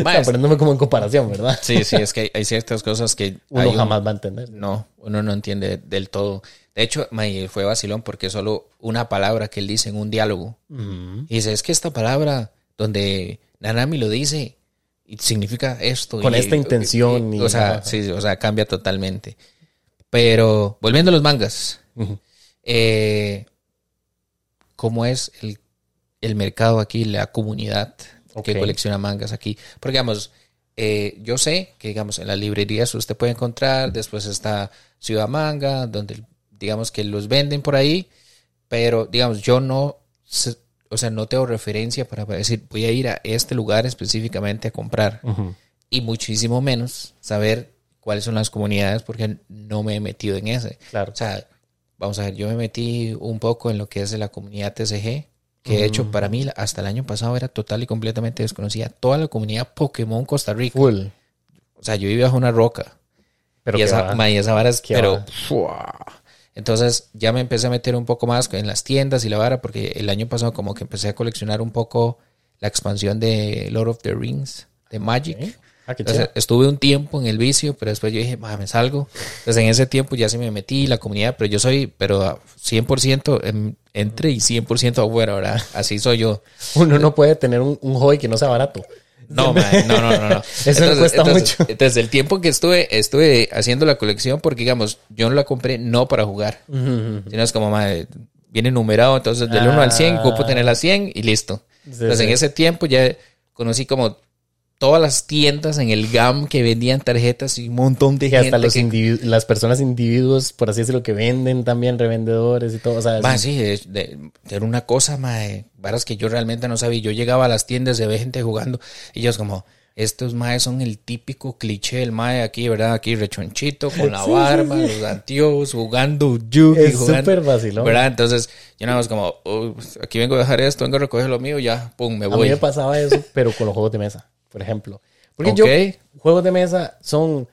B: o
A: Ma,
B: sea,
A: es-
B: poniéndome como en comparación, ¿verdad?
A: Sí, sí, es que hay, hay ciertas cosas que
B: Uno
A: un-
B: jamás va a entender.
A: No, uno no entiende del todo. De hecho, fue vacilón porque solo una palabra que él dice en un diálogo.
B: Ujú.
A: Y dice, es que esta palabra donde Nanami lo dice y significa esto.
B: Con
A: y-
B: esta intención
A: y-
B: y-
A: o sea, sí, o sea, cambia totalmente. Pero, volviendo a los mangas, eh, ¿cómo es el, el mercado aquí, la comunidad
B: Ok.
A: que colecciona mangas aquí. Porque, digamos, eh, yo sé que, digamos, en las librerías usted puede encontrar, después está Ciudad Manga, donde, digamos, que los venden por ahí, pero, digamos, yo no, o sea, no tengo referencia para decir, voy a ir a este lugar específicamente a comprar. Y muchísimo menos saber cuáles son las comunidades porque no me he metido en ese.
B: Claro.
A: O sea, vamos a ver, yo me metí un poco en lo que es la comunidad TCG, que de hecho para mí hasta el año pasado era total y completamente desconocida. Toda la comunidad Pokémon Costa Rica.
B: Full.
A: O sea, yo vivía bajo una roca.
B: Pero
A: y, esa, ma, y esa vara es, pero... Entonces ya me empecé a meter un poco más en las tiendas y la vara, porque el año pasado como que empecé a coleccionar un poco la expansión de Lord of the Rings, de Magic.
B: Ah,
A: Entonces, estuve un tiempo en el vicio, pero después yo dije, "Ma, me salgo. Entonces en ese tiempo ya se me metí la comunidad, pero yo soy, pero a 100% en- entre y 100% afuera, ¿verdad? Así soy yo.
B: Uno no puede tener un, un hobby que no sea barato.
A: No, no, no, no, no.
B: Eso me cuesta
A: entonces,
B: mucho.
A: Entonces, el tiempo que estuve, estuve haciendo la colección, porque digamos, yo no la compré no para jugar, sino es como, ma, viene numerado, entonces del 1 al 100,
B: Ah.
A: ocupo tener la 100 y listo.
B: Sí,
A: Entonces
B: sí.
A: en ese tiempo ya conocí como todas las tiendas en el GAM que vendían tarjetas y un montón de
B: Y
A: gente
B: hasta los
A: que-
B: las personas individuos, por así decirlo, que venden también revendedores y todo. O sea,
A: sí, de- de- era una cosa, mae, varas que yo realmente no sabía. Yo llegaba a las tiendas de ver gente jugando y ellos como, estos maes son el típico cliché del mae aquí, ¿verdad? Aquí rechonchito, con la
B: Sí,
A: barba,
B: sí.
A: los anteojos, jugando yugi,
B: Es súper vacilón.
A: ¿verdad? Entonces, yo nada más como, "Oh, aquí vengo a dejar esto, vengo a recoger lo mío, ya, pum, me
B: a mí
A: voy.
B: me pasaba eso, pero con los juegos de mesa, por ejemplo. Porque yo, juegos de mesa son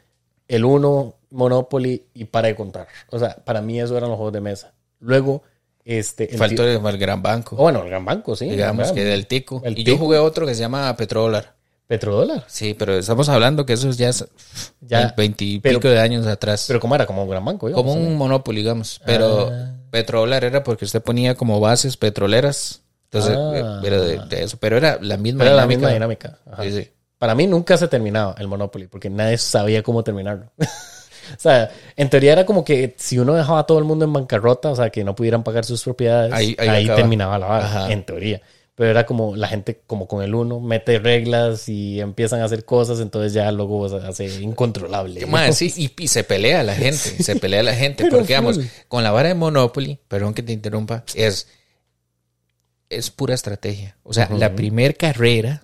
B: el uno, Monopoly y para de contar. O sea, para mí eso eran los juegos de mesa. Luego, este...
A: Faltó el, gran banco,
B: Oh, bueno, el Gran Banco, sí.
A: digamos que del tico.
B: El
A: y yo jugué otro que se llama Petrodólar.
B: Petrodólar.
A: Sí, pero estamos hablando que eso ya es
B: Ya,
A: veintipico
B: pero-
A: de años atrás.
B: Pero ¿cómo era? Como un Gran Banco, digamos,
A: como un Monopoly, digamos. Pero
B: Ah.
A: Petrodólar era porque usted ponía como bases petroleras. Entonces,
B: Ah.
A: eh, era de, de eso. Pero era la misma
B: era la
A: dinámica.
B: misma dinámica. Ajá.
A: Sí, sí.
B: Para mí nunca se terminaba el Monopoly porque nadie sabía cómo terminarlo. o sea, en teoría era como que si uno dejaba a todo el mundo en bancarrota, o sea, que no pudieran pagar sus propiedades,
A: Ahí-
B: ahí,
A: ahí
B: terminaba la vara, en teoría. Pero era como la gente, como con el uno, mete reglas y empiezan a hacer cosas, entonces ya luego se hace incontrolable.
A: Mae, sí, y, y se pelea la gente, se pelea la gente, porque
B: full.
A: con la vara de Monopoly, perdón que te interrumpa, es, es pura estrategia. O sea, la primer carrera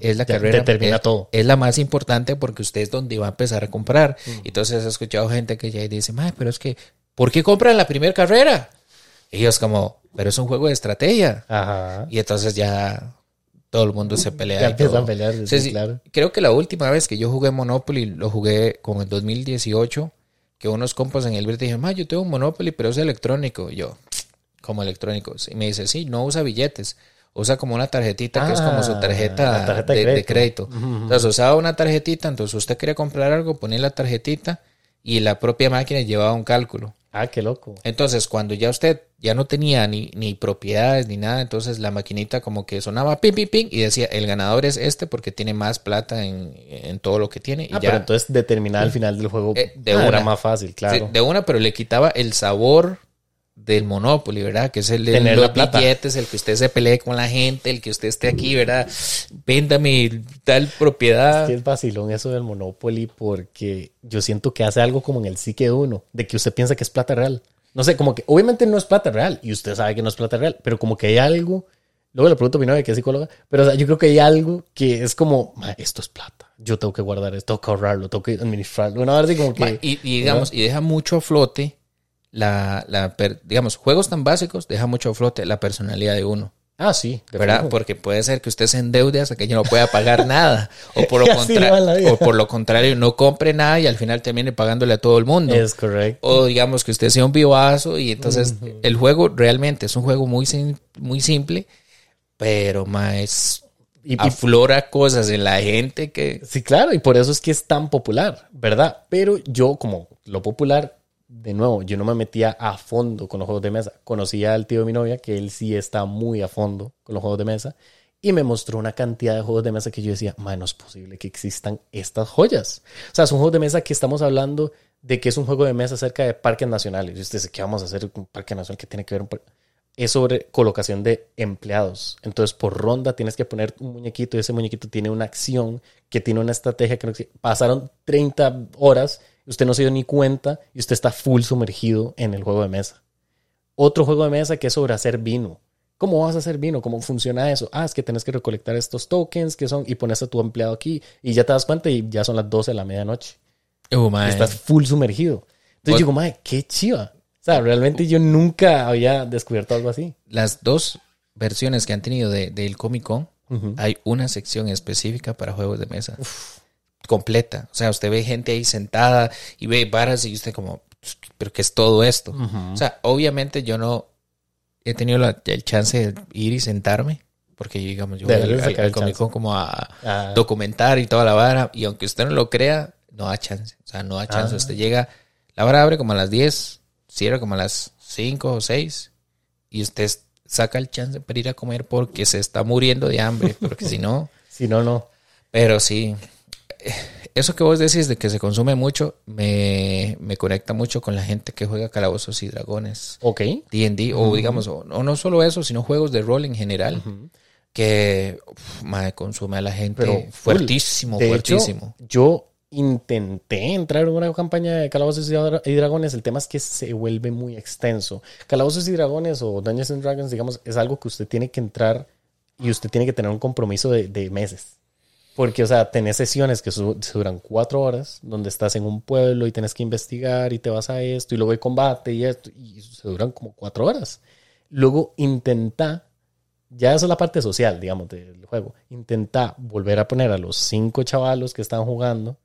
A: es la
B: Ya
A: carrera.
B: determina
A: es,
B: todo.
A: Es la más importante porque usted es donde va a empezar a comprar. Entonces he escuchado gente que ya dice, "Mae, pero es que, ¿por qué compran la primera carrera? Y ellos como, pero es un juego de estrategia.
B: Ajá.
A: Y entonces ya todo el mundo se pelea.
B: Ya empiezan a pelear,
A: Sí,
B: sí,
A: sí.
B: claro.
A: Creo que la última vez que yo jugué Monopoly lo jugué como en 2018, que unos compas en el Verde dijeron, ma, yo tengo un Monopoly, pero es electrónico. Y yo, como electrónico. Y me dice, sí, no usa billetes. Usa como una tarjetita que es como su
B: Ah,
A: tarjeta,
B: de
A: de, de
B: crédito.
A: Entonces usaba una tarjetita, entonces usted quería comprar algo, ponía la tarjetita y la propia máquina llevaba un cálculo.
B: Ah, qué loco.
A: Entonces, cuando ya usted ya no tenía ni, ni propiedades ni nada, entonces la maquinita como que sonaba ping, ping, ping y decía, el ganador es este porque tiene más plata en, en todo lo que tiene. Y
B: Ah,
A: ya,
B: pero entonces determinar al final del juego
A: Eh, de
B: ah,
A: una.
B: era más fácil,
A: Sí,
B: claro.
A: de una, pero le quitaba el sabor del Monopoly, ¿verdad? Que es el de
B: Tener
A: los
B: la plata.
A: billetes, el que usted se pelee con la gente, el que usted esté aquí, ¿verdad? Véndame tal propiedad.
B: Es que es vacilón eso del Monopoly porque yo siento que hace algo como en el psique de uno, de que usted piensa que es plata real. No sé, como que obviamente no es plata real y usted sabe que no es plata real, pero como que hay algo, luego le pregunto a mi novia que es psicóloga, pero o sea, yo creo que hay algo que es como, "Ma, esto es plata, yo tengo que guardar esto, tengo que ahorrarlo, tengo que administrarlo. Una verdad como
A: Ma,
B: que...
A: Y, y digamos, y deja mucho a flote la, la per- digamos, juegos tan básicos, deja mucho a flote la personalidad de uno.
B: Ah, sí,
A: ¿verdad?
B: fijo.
A: Porque puede ser que usted se endeude hasta que ya no pueda pagar nada. O por, lo
B: Y así
A: contra-
B: va la vida.
A: o por lo contrario, no compre nada y al final termine pagándole a todo el mundo.
B: Es correcto.
A: O digamos que usted sea un vivazo y entonces el juego realmente es un juego muy, sim- muy simple, pero más
B: Y, y-
A: aflora cosas en la gente que...
B: Sí, claro, y por eso es que es tan popular, ¿verdad? Pero yo, como lo popular, de nuevo, yo no me metía a fondo con los juegos de mesa. Conocía al tío de mi novia, que él sí está muy a fondo con los juegos de mesa, y me mostró una cantidad de juegos de mesa que yo decía, "Ma, no es posible que existan estas joyas. O sea, son juegos de mesa que estamos hablando de que es un juego de mesa cerca de parques nacionales. Y usted dice, ¿qué vamos a hacer con un parque nacional? ¿Qué tiene que ver un parque? es sobre colocación de empleados. Entonces, por ronda tienes que poner un muñequito y ese muñequito tiene una acción que tiene una estrategia que no existe. pasaron 30 horas, usted no se dio ni cuenta y usted está full sumergido en el juego de mesa. Otro juego de mesa que es sobre hacer vino. ¿Cómo vas a hacer vino? ¿Cómo funciona eso? Ah, es que tienes que recolectar estos tokens que son y pones a tu empleado aquí y ya te das cuenta y ya son las 12 de la medianoche.
A: Oh, mae.
B: Estás full sumergido. Entonces
A: Ot-
B: digo, madre, qué chiva. O sea, realmente yo nunca había descubierto algo así.
A: Las dos versiones que han tenido de- del Comic Con, hay una sección específica para juegos de mesa. Completa. O sea, usted ve gente ahí sentada y ve varas y usted como, pero ¿qué es todo esto? O sea, obviamente yo no he tenido la- el chance de ir y sentarme. Porque digamos, yo voy al, al- Comic. Con como a
B: Ah.
A: documentar y toda la vara. Y aunque usted no lo crea, no da chance. O sea, no da chance.
B: Ah.
A: Usted llega, la hora abre como a las 10, cierra como a las 5 o 6. Y usted saca el chance para ir a comer porque se está muriendo de hambre. Porque si no,
B: Si no, no.
A: pero sí. Eso que vos decís de que se consume mucho, me, me conecta mucho con la gente que juega Calabozos y Dragones.
B: Ok.
A: D&D, o digamos, o, o no solo eso, sino juegos de rol en general, que uf, consume a la gente
B: Pero
A: fuertísimo,
B: De hecho,
A: fuertísimo.
B: yo intenté entrar en una campaña de Calabozos y Dra- y Dragones. El tema es que se vuelve muy extenso. Calabozos y Dragones o Dungeons and Dragons, digamos, es algo que usted tiene que entrar y usted tiene que tener un compromiso de, de meses. Porque, o sea, tenés sesiones que su- duran cuatro horas, donde estás en un pueblo y tienes que investigar y te vas a esto y luego hay combate y esto, y se duran como cuatro horas. Luego intenta, ya esa es la parte social, digamos, del juego, intenta volver a poner a los cinco chavalos que están jugando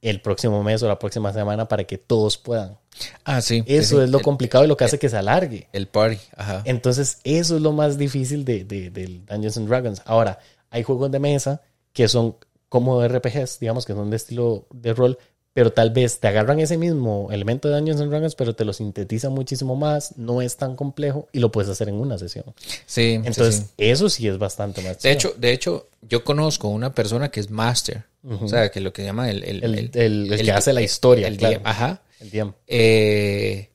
B: el próximo mes o la próxima semana para que todos puedan.
A: Ah, sí.
B: Eso
A: sí.
B: es lo
A: el,
B: complicado y lo que hace que se alargue.
A: el party, ajá.
B: Entonces, eso es lo más difícil de, de- del Dungeons and Dragons. Ahora, hay juegos de mesa que son como RPGs, digamos que son de estilo de rol, pero tal vez te agarran ese mismo elemento de Dungeons and Dragons, pero te lo sintetizan muchísimo más, no es tan complejo y lo puedes hacer en una sesión.
A: Sí,
B: Entonces,
A: sí.
B: eso sí es bastante más
A: De
B: chido.
A: hecho, de hecho, yo conozco una persona que es master. O sea, que lo que llama el... El,
B: el, el- el que hace la historia,
A: el
B: claro.
A: Ajá.
B: El DM.
A: eh,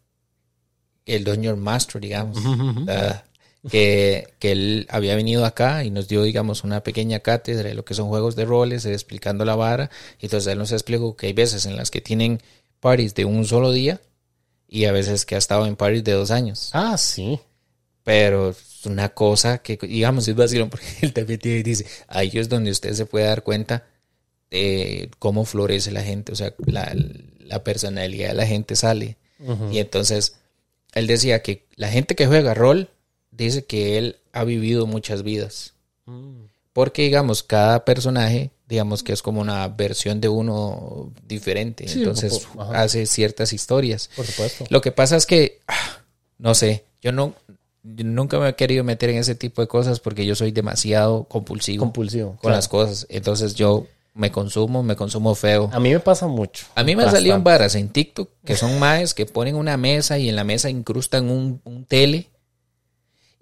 A: el Dungeon Master, digamos, ah, que, que él había venido acá y nos dio, digamos, una pequeña cátedra de lo que son juegos de roles, eh, explicando la vara. Y entonces él nos explicó que hay veces en las que tienen parties de un solo día y a veces que ha estado en parties de dos años.
B: Ah, sí.
A: Pero es una cosa que, digamos, es vacilón porque él también tiene- dice, ahí es donde usted se puede dar cuenta de cómo florece la gente, o sea, la, la personalidad de la gente sale. Y entonces, él decía que la gente que juega rol dice que él ha vivido muchas vidas. Porque, digamos, cada personaje, digamos que es como una versión de uno diferente.
B: Sí,
A: entonces,
B: poco,
A: hace ciertas historias.
B: Por supuesto.
A: Lo que pasa es que, ah, no sé, yo no yo nunca me he querido meter en ese tipo de cosas porque yo soy demasiado compulsivo
B: Compulsivo.
A: con
B: claro.
A: las cosas. Entonces yo me consumo, me consumo feo.
B: A mí me pasa mucho.
A: A mí me salieron varas en TikTok que son maes que ponen una mesa y en la mesa incrustan un, un tele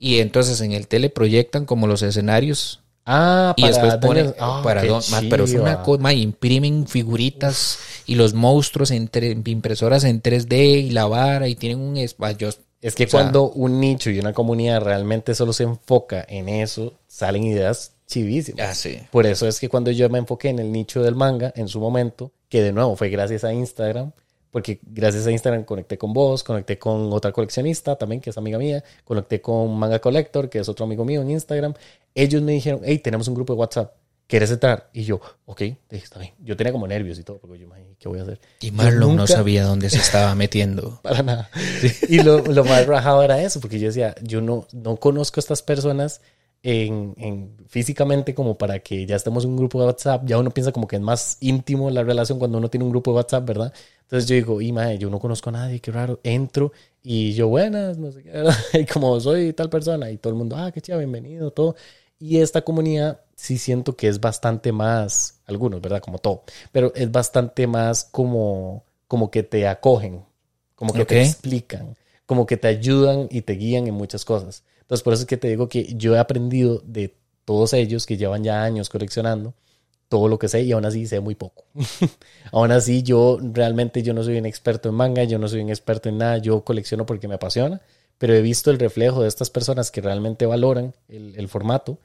A: y entonces en el tele proyectan como los escenarios
B: Ah,
A: y
B: para
A: después ponen
B: qué
A: don- ma, pero es una cosa, imprimen figuritas y los monstruos en impresoras en 3D y la vara y tienen un espacio.
B: Es que
A: O sea,
B: cuando un nicho y una comunidad realmente solo se enfoca en eso, salen ideas chivísimas.
A: Ah, sí.
B: Por eso es que cuando yo me enfoqué en el nicho del manga en su momento, que de nuevo fue gracias a Instagram, porque gracias a Instagram conecté con vos, conecté con otra coleccionista también, que es amiga mía, conecté con Manga Collector, que es otro amigo mío en Instagram. Ellos me dijeron, hey, tenemos un grupo de WhatsApp, ¿quieres entrar? Y yo, ok, está bien. Yo tenía como nervios y todo, porque yo, "Ay, ¿qué voy a hacer?
A: Y Marlon no
B: nunca-
A: sabía dónde se estaba metiendo.
B: para nada. Y lo, lo más rajado era eso, porque yo decía, yo no, no conozco a estas personas en, en- físicamente como para que ya estemos en un grupo de WhatsApp. Ya uno piensa como que es más íntimo la relación cuando uno tiene un grupo de WhatsApp, ¿verdad? Entonces yo digo, y madre, yo no conozco a nadie, qué raro. Entro y yo, buenas, no sé qué, ¿verdad? Y como soy tal persona, y todo el mundo, ah, qué chido, bienvenido, todo. Y esta comunidad sí siento que es bastante más, algunos, ¿verdad? Como todo, pero es bastante más como, como que te acogen, como que te explican, como que te ayudan y te guían en muchas cosas. Entonces, por eso es que te digo que yo he aprendido de todos ellos que llevan ya años coleccionando todo lo que sé y aún así sé muy poco. aún así yo realmente yo no soy un experto en manga, yo no soy un experto en nada, yo colecciono porque me apasiona, pero he visto el reflejo de estas personas que realmente valoran el, el formato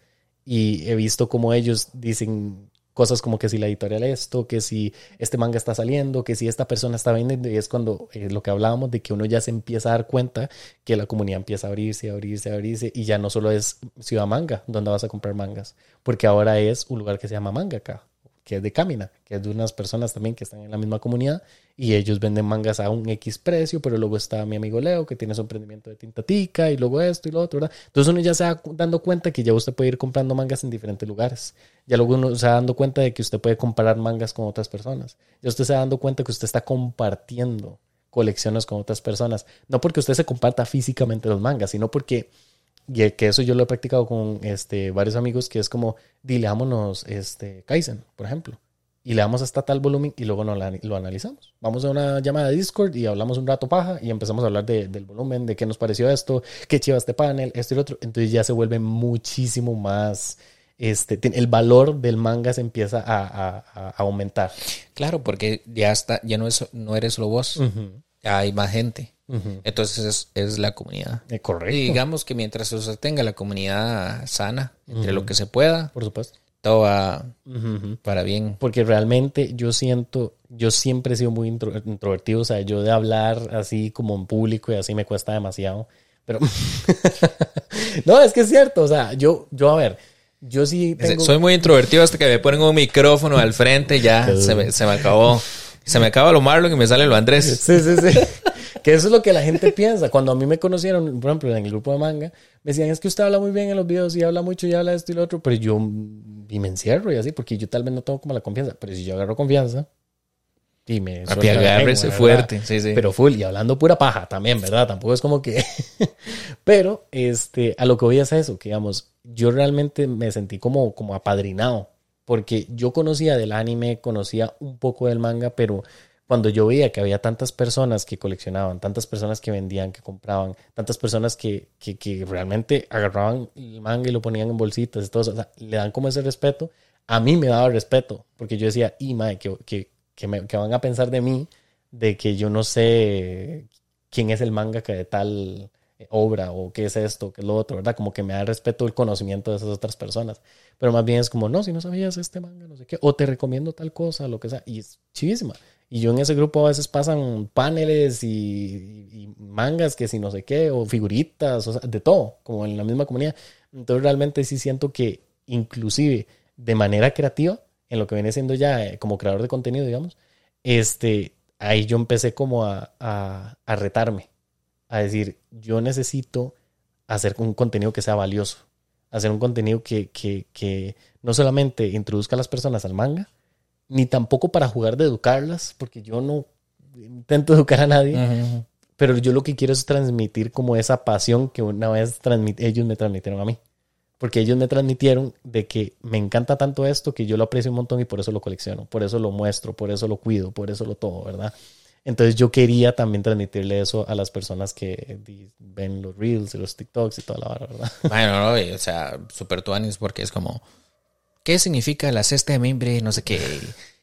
B: y he visto cómo ellos dicen cosas como que si la editorial esto, que si este manga está saliendo, que si esta persona está vendiendo, y es cuando eh, lo que hablábamos de que uno ya se empieza a dar cuenta que la comunidad empieza a abrirse, a abrirse, a abrirse, y ya no solo es Ciudad Manga, donde vas a comprar mangas, porque ahora es un lugar que se llama Manga acá que es de Camina, que es de unas personas también que están en la misma comunidad y ellos venden mangas a un X precio, pero luego está mi amigo Leo que tiene su emprendimiento de tinta tica y luego esto y lo otro, ¿verdad? Entonces uno ya se va dando cuenta que ya usted puede ir comprando mangas en diferentes lugares. Ya luego uno se va dando cuenta de que usted puede comparar mangas con otras personas. Ya usted se va dando cuenta que usted está compartiendo colecciones con otras personas. No porque usted se comparta físicamente los mangas, sino porque y que eso yo lo he practicado con este, varios amigos, que es como, dileámonos este, Kaizen, por ejemplo. Y le damos hasta tal volumen y luego no lo analizamos. Vamos a una llamada de Discord y hablamos un rato paja y empezamos a hablar de, del volumen, de qué nos pareció esto, qué chiva este panel, esto y lo otro. Entonces ya se vuelve muchísimo más, este, el valor del manga se empieza a, a, aumentar.
A: Claro, porque ya está, ya no, es, no eres lo vos, ya hay más gente. Entonces es, la comunidad.
B: Eh, correcto.
A: Y digamos que mientras se tenga la comunidad sana, entre lo que se pueda,
B: por supuesto,
A: todo va para bien.
B: Porque realmente yo siento, yo siempre he sido muy introvertido, o sea, yo de hablar así como en público y así me cuesta demasiado. Pero no, es que es cierto, o sea, yo, yo a ver, yo sí
A: tengo... Soy muy introvertido hasta que me ponen un micrófono al frente, ya se me, se me acabó. Se me acaba lo Marlon y me sale lo Andrés.
B: Sí, sí, sí. Que eso es lo que la gente piensa. Cuando a mí me conocieron, por ejemplo, en el grupo de manga, me decían, es que usted habla muy bien en los videos y habla mucho y habla esto y lo otro, pero yo y me encierro y así, porque yo tal vez no tengo como la confianza. Pero si yo agarro confianza y me...
A: Agárrese fuerte, sí, sí.
B: Pero full y hablando pura paja también, ¿verdad? Tampoco es como que... pero este, a lo que voy a hacer eso, que digamos, yo realmente me sentí como, como apadrinado, porque yo conocía del anime, conocía un poco del manga, pero cuando yo veía que había tantas personas que coleccionaban, tantas personas que vendían, que compraban, tantas personas que, que, realmente agarraban el manga y lo ponían en bolsitas y todo eso, o sea, le dan como ese respeto, a mí me daba respeto, porque yo decía, y que, que, que, me, que van a pensar de mí, de que yo no sé quién es el manga que de tal obra o qué es esto, qué es lo otro, ¿verdad? Como que me da respeto el conocimiento de esas otras personas. Pero más bien es como, no, si no sabías este manga, no sé qué, o te recomiendo tal cosa, lo que sea, y es chivísima. Y yo en ese grupo a veces pasan paneles y, mangas que si no sé qué, o figuritas, o sea, de todo, como en la misma comunidad. Entonces realmente sí siento que inclusive de manera creativa, en lo que viene siendo ya eh, como creador de contenido, digamos, este, ahí yo empecé como a, a, retarme, a decir, yo necesito hacer un contenido que sea valioso, hacer un contenido que, que, que no solamente introduzca a las personas al manga, ni tampoco para jugar de educarlas, porque yo no intento educar a nadie, pero yo lo que quiero es transmitir como esa pasión que una vez ellos me transmitieron a mí. Porque ellos me transmitieron de que me encanta tanto esto que yo lo aprecio un montón y por eso lo colecciono, por eso lo muestro, por eso lo cuido, por eso lo todo, ¿verdad? Entonces yo quería también transmitirle eso a las personas que ven los reels y los TikToks y toda la vara, ¿verdad?
A: Bueno, no, o sea, super tuanis porque es como ¿Qué significa la cesta de mimbre? No sé qué.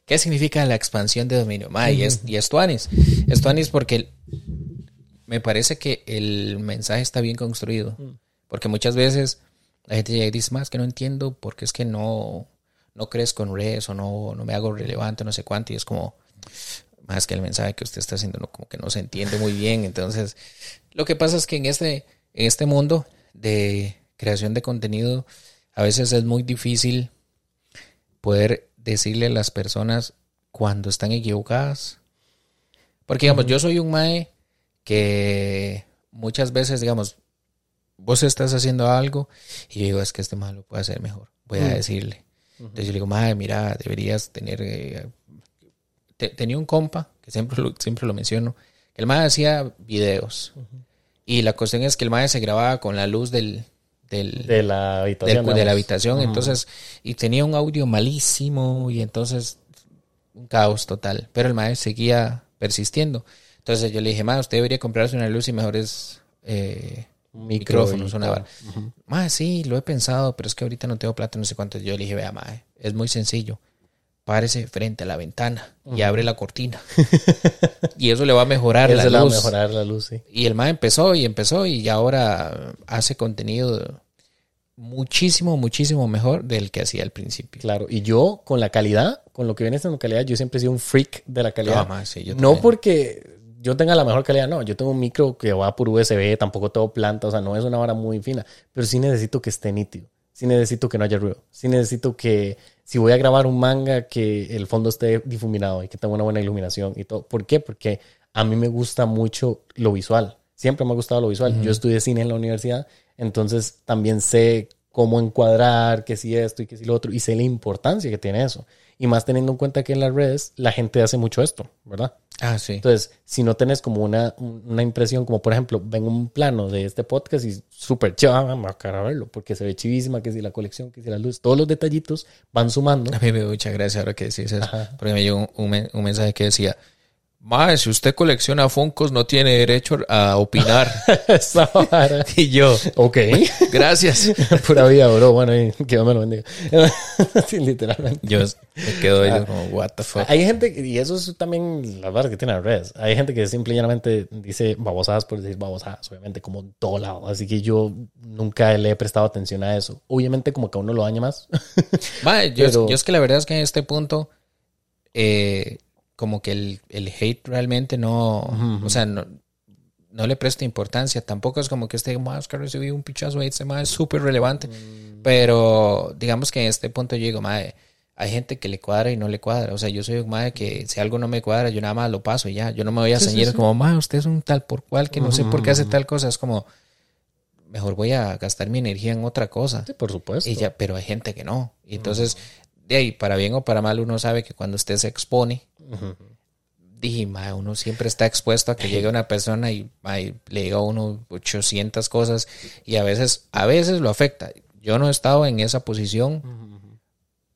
A: ¿Qué significa la expansión de dominio? y, es, y Tuanis. Es porque me parece que el mensaje está bien construido. Mm. Porque muchas veces la gente llega y dice, más que no entiendo porque es que no, no crees con redes o no, no me hago relevante, no sé cuánto. Y es como, más que el mensaje que usted está haciendo, no, como que no se entiende muy bien. Entonces, lo que pasa es que en este, en este mundo de creación de contenido, a veces es muy difícil poder decirle a las personas cuando están equivocadas. Porque, digamos, yo soy un mae que muchas veces, digamos, vos estás haciendo algo y yo digo, es que este mae lo puede hacer mejor. Voy a decirle. Entonces yo le digo, mae, mira, deberías tener... Eh, tenía un compa, que siempre lo, siempre lo menciono, que el mae hacía videos. Y la cuestión es que el mae se grababa con la luz del,
B: de la habitación.
A: de la habitación. Entonces, y tenía un audio malísimo y entonces un caos total. Pero el maestro seguía persistiendo. Entonces yo le dije, ma, usted debería comprarse una luz y mejores eh, micrófonos, una sí, lo he pensado, pero es que ahorita no tengo plata, no sé cuánto. Yo le dije, vea, ma, es muy sencillo. Párese frente a la ventana y abre la cortina. y eso le va a mejorar la
B: Eso le va a
A: luz.
B: mejorar la luz, sí.
A: Y el MAE empezó y empezó y ahora hace contenido muchísimo, muchísimo mejor del que hacía al principio.
B: Claro, y yo con la calidad, con lo que viene siendo calidad, yo siempre he sido un freak de la calidad.
A: Ah, mae, sí, yo
B: no porque yo tenga la mejor calidad, no, yo tengo un micro que va por USB, tampoco tengo planta, o sea, no es una vara muy fina, pero sí necesito que esté nítido, sí necesito que no haya ruido, sí necesito que si voy a grabar un manga que el fondo esté difuminado y que tenga una buena iluminación y todo. ¿Por qué? Porque a mí me gusta mucho lo visual, siempre me ha gustado lo visual. Yo estudié cine en la universidad, entonces también sé cómo encuadrar, que si esto y que si lo otro, y sé la importancia que tiene eso. Y más teniendo en cuenta que en las redes la gente hace mucho esto, ¿verdad?
A: Ah, sí.
B: Entonces, si no tenés como una, una impresión, como por ejemplo, ven un plano de este podcast y súper chiva, me va a verlo, porque se ve chivísima, que si la colección, que si la luz, todos los detallitos van sumando.
A: A mí me dio mucha gracia ahora que decís eso.
B: Ajá.
A: Porque me llegó un, un un mensaje que decía, Mae, si usted colecciona Funkos no tiene derecho a opinar. Y yo,
B: Ok.
A: gracias.
B: Pura vida, bro. Bueno, y que Dios me lo bendiga. sí, literalmente.
A: Yo me quedo yo como, what the fuck.
B: Hay gente, y eso es también la verdad que tiene las redes. Hay gente que simple y llanamente dice babosadas por decir babosadas, obviamente, como en todo lado. Así que yo nunca le he prestado atención a eso. Obviamente, como que a uno lo daña más.
A: Mae, yo,
B: Pero-
A: yo es que la verdad es que en este punto, eh, como que el, el hate realmente no, o sea, no, no le presta importancia. Tampoco es como que este mae Oscar recibió un pichazo ahí, este es súper relevante. Pero digamos que en este punto yo digo, mae, hay gente que le cuadra y no le cuadra. O sea, yo soy un mae que si algo no me cuadra, yo nada más lo paso y ya. Yo no me voy a
B: Sí,
A: ceñir
B: sí.
A: como, mae, usted es un tal por cual que no sé por qué hace tal cosa. Es como, mejor voy a gastar mi energía en otra cosa.
B: Sí, por supuesto.
A: Y ya, pero hay gente que no. Y entonces, de ahí, para bien o para mal, uno sabe que cuando usted se expone, dije, "Mae, uno siempre está expuesto a que llegue una persona y le diga a uno 800 cosas y a veces, a veces lo afecta. Yo no he estado en esa posición,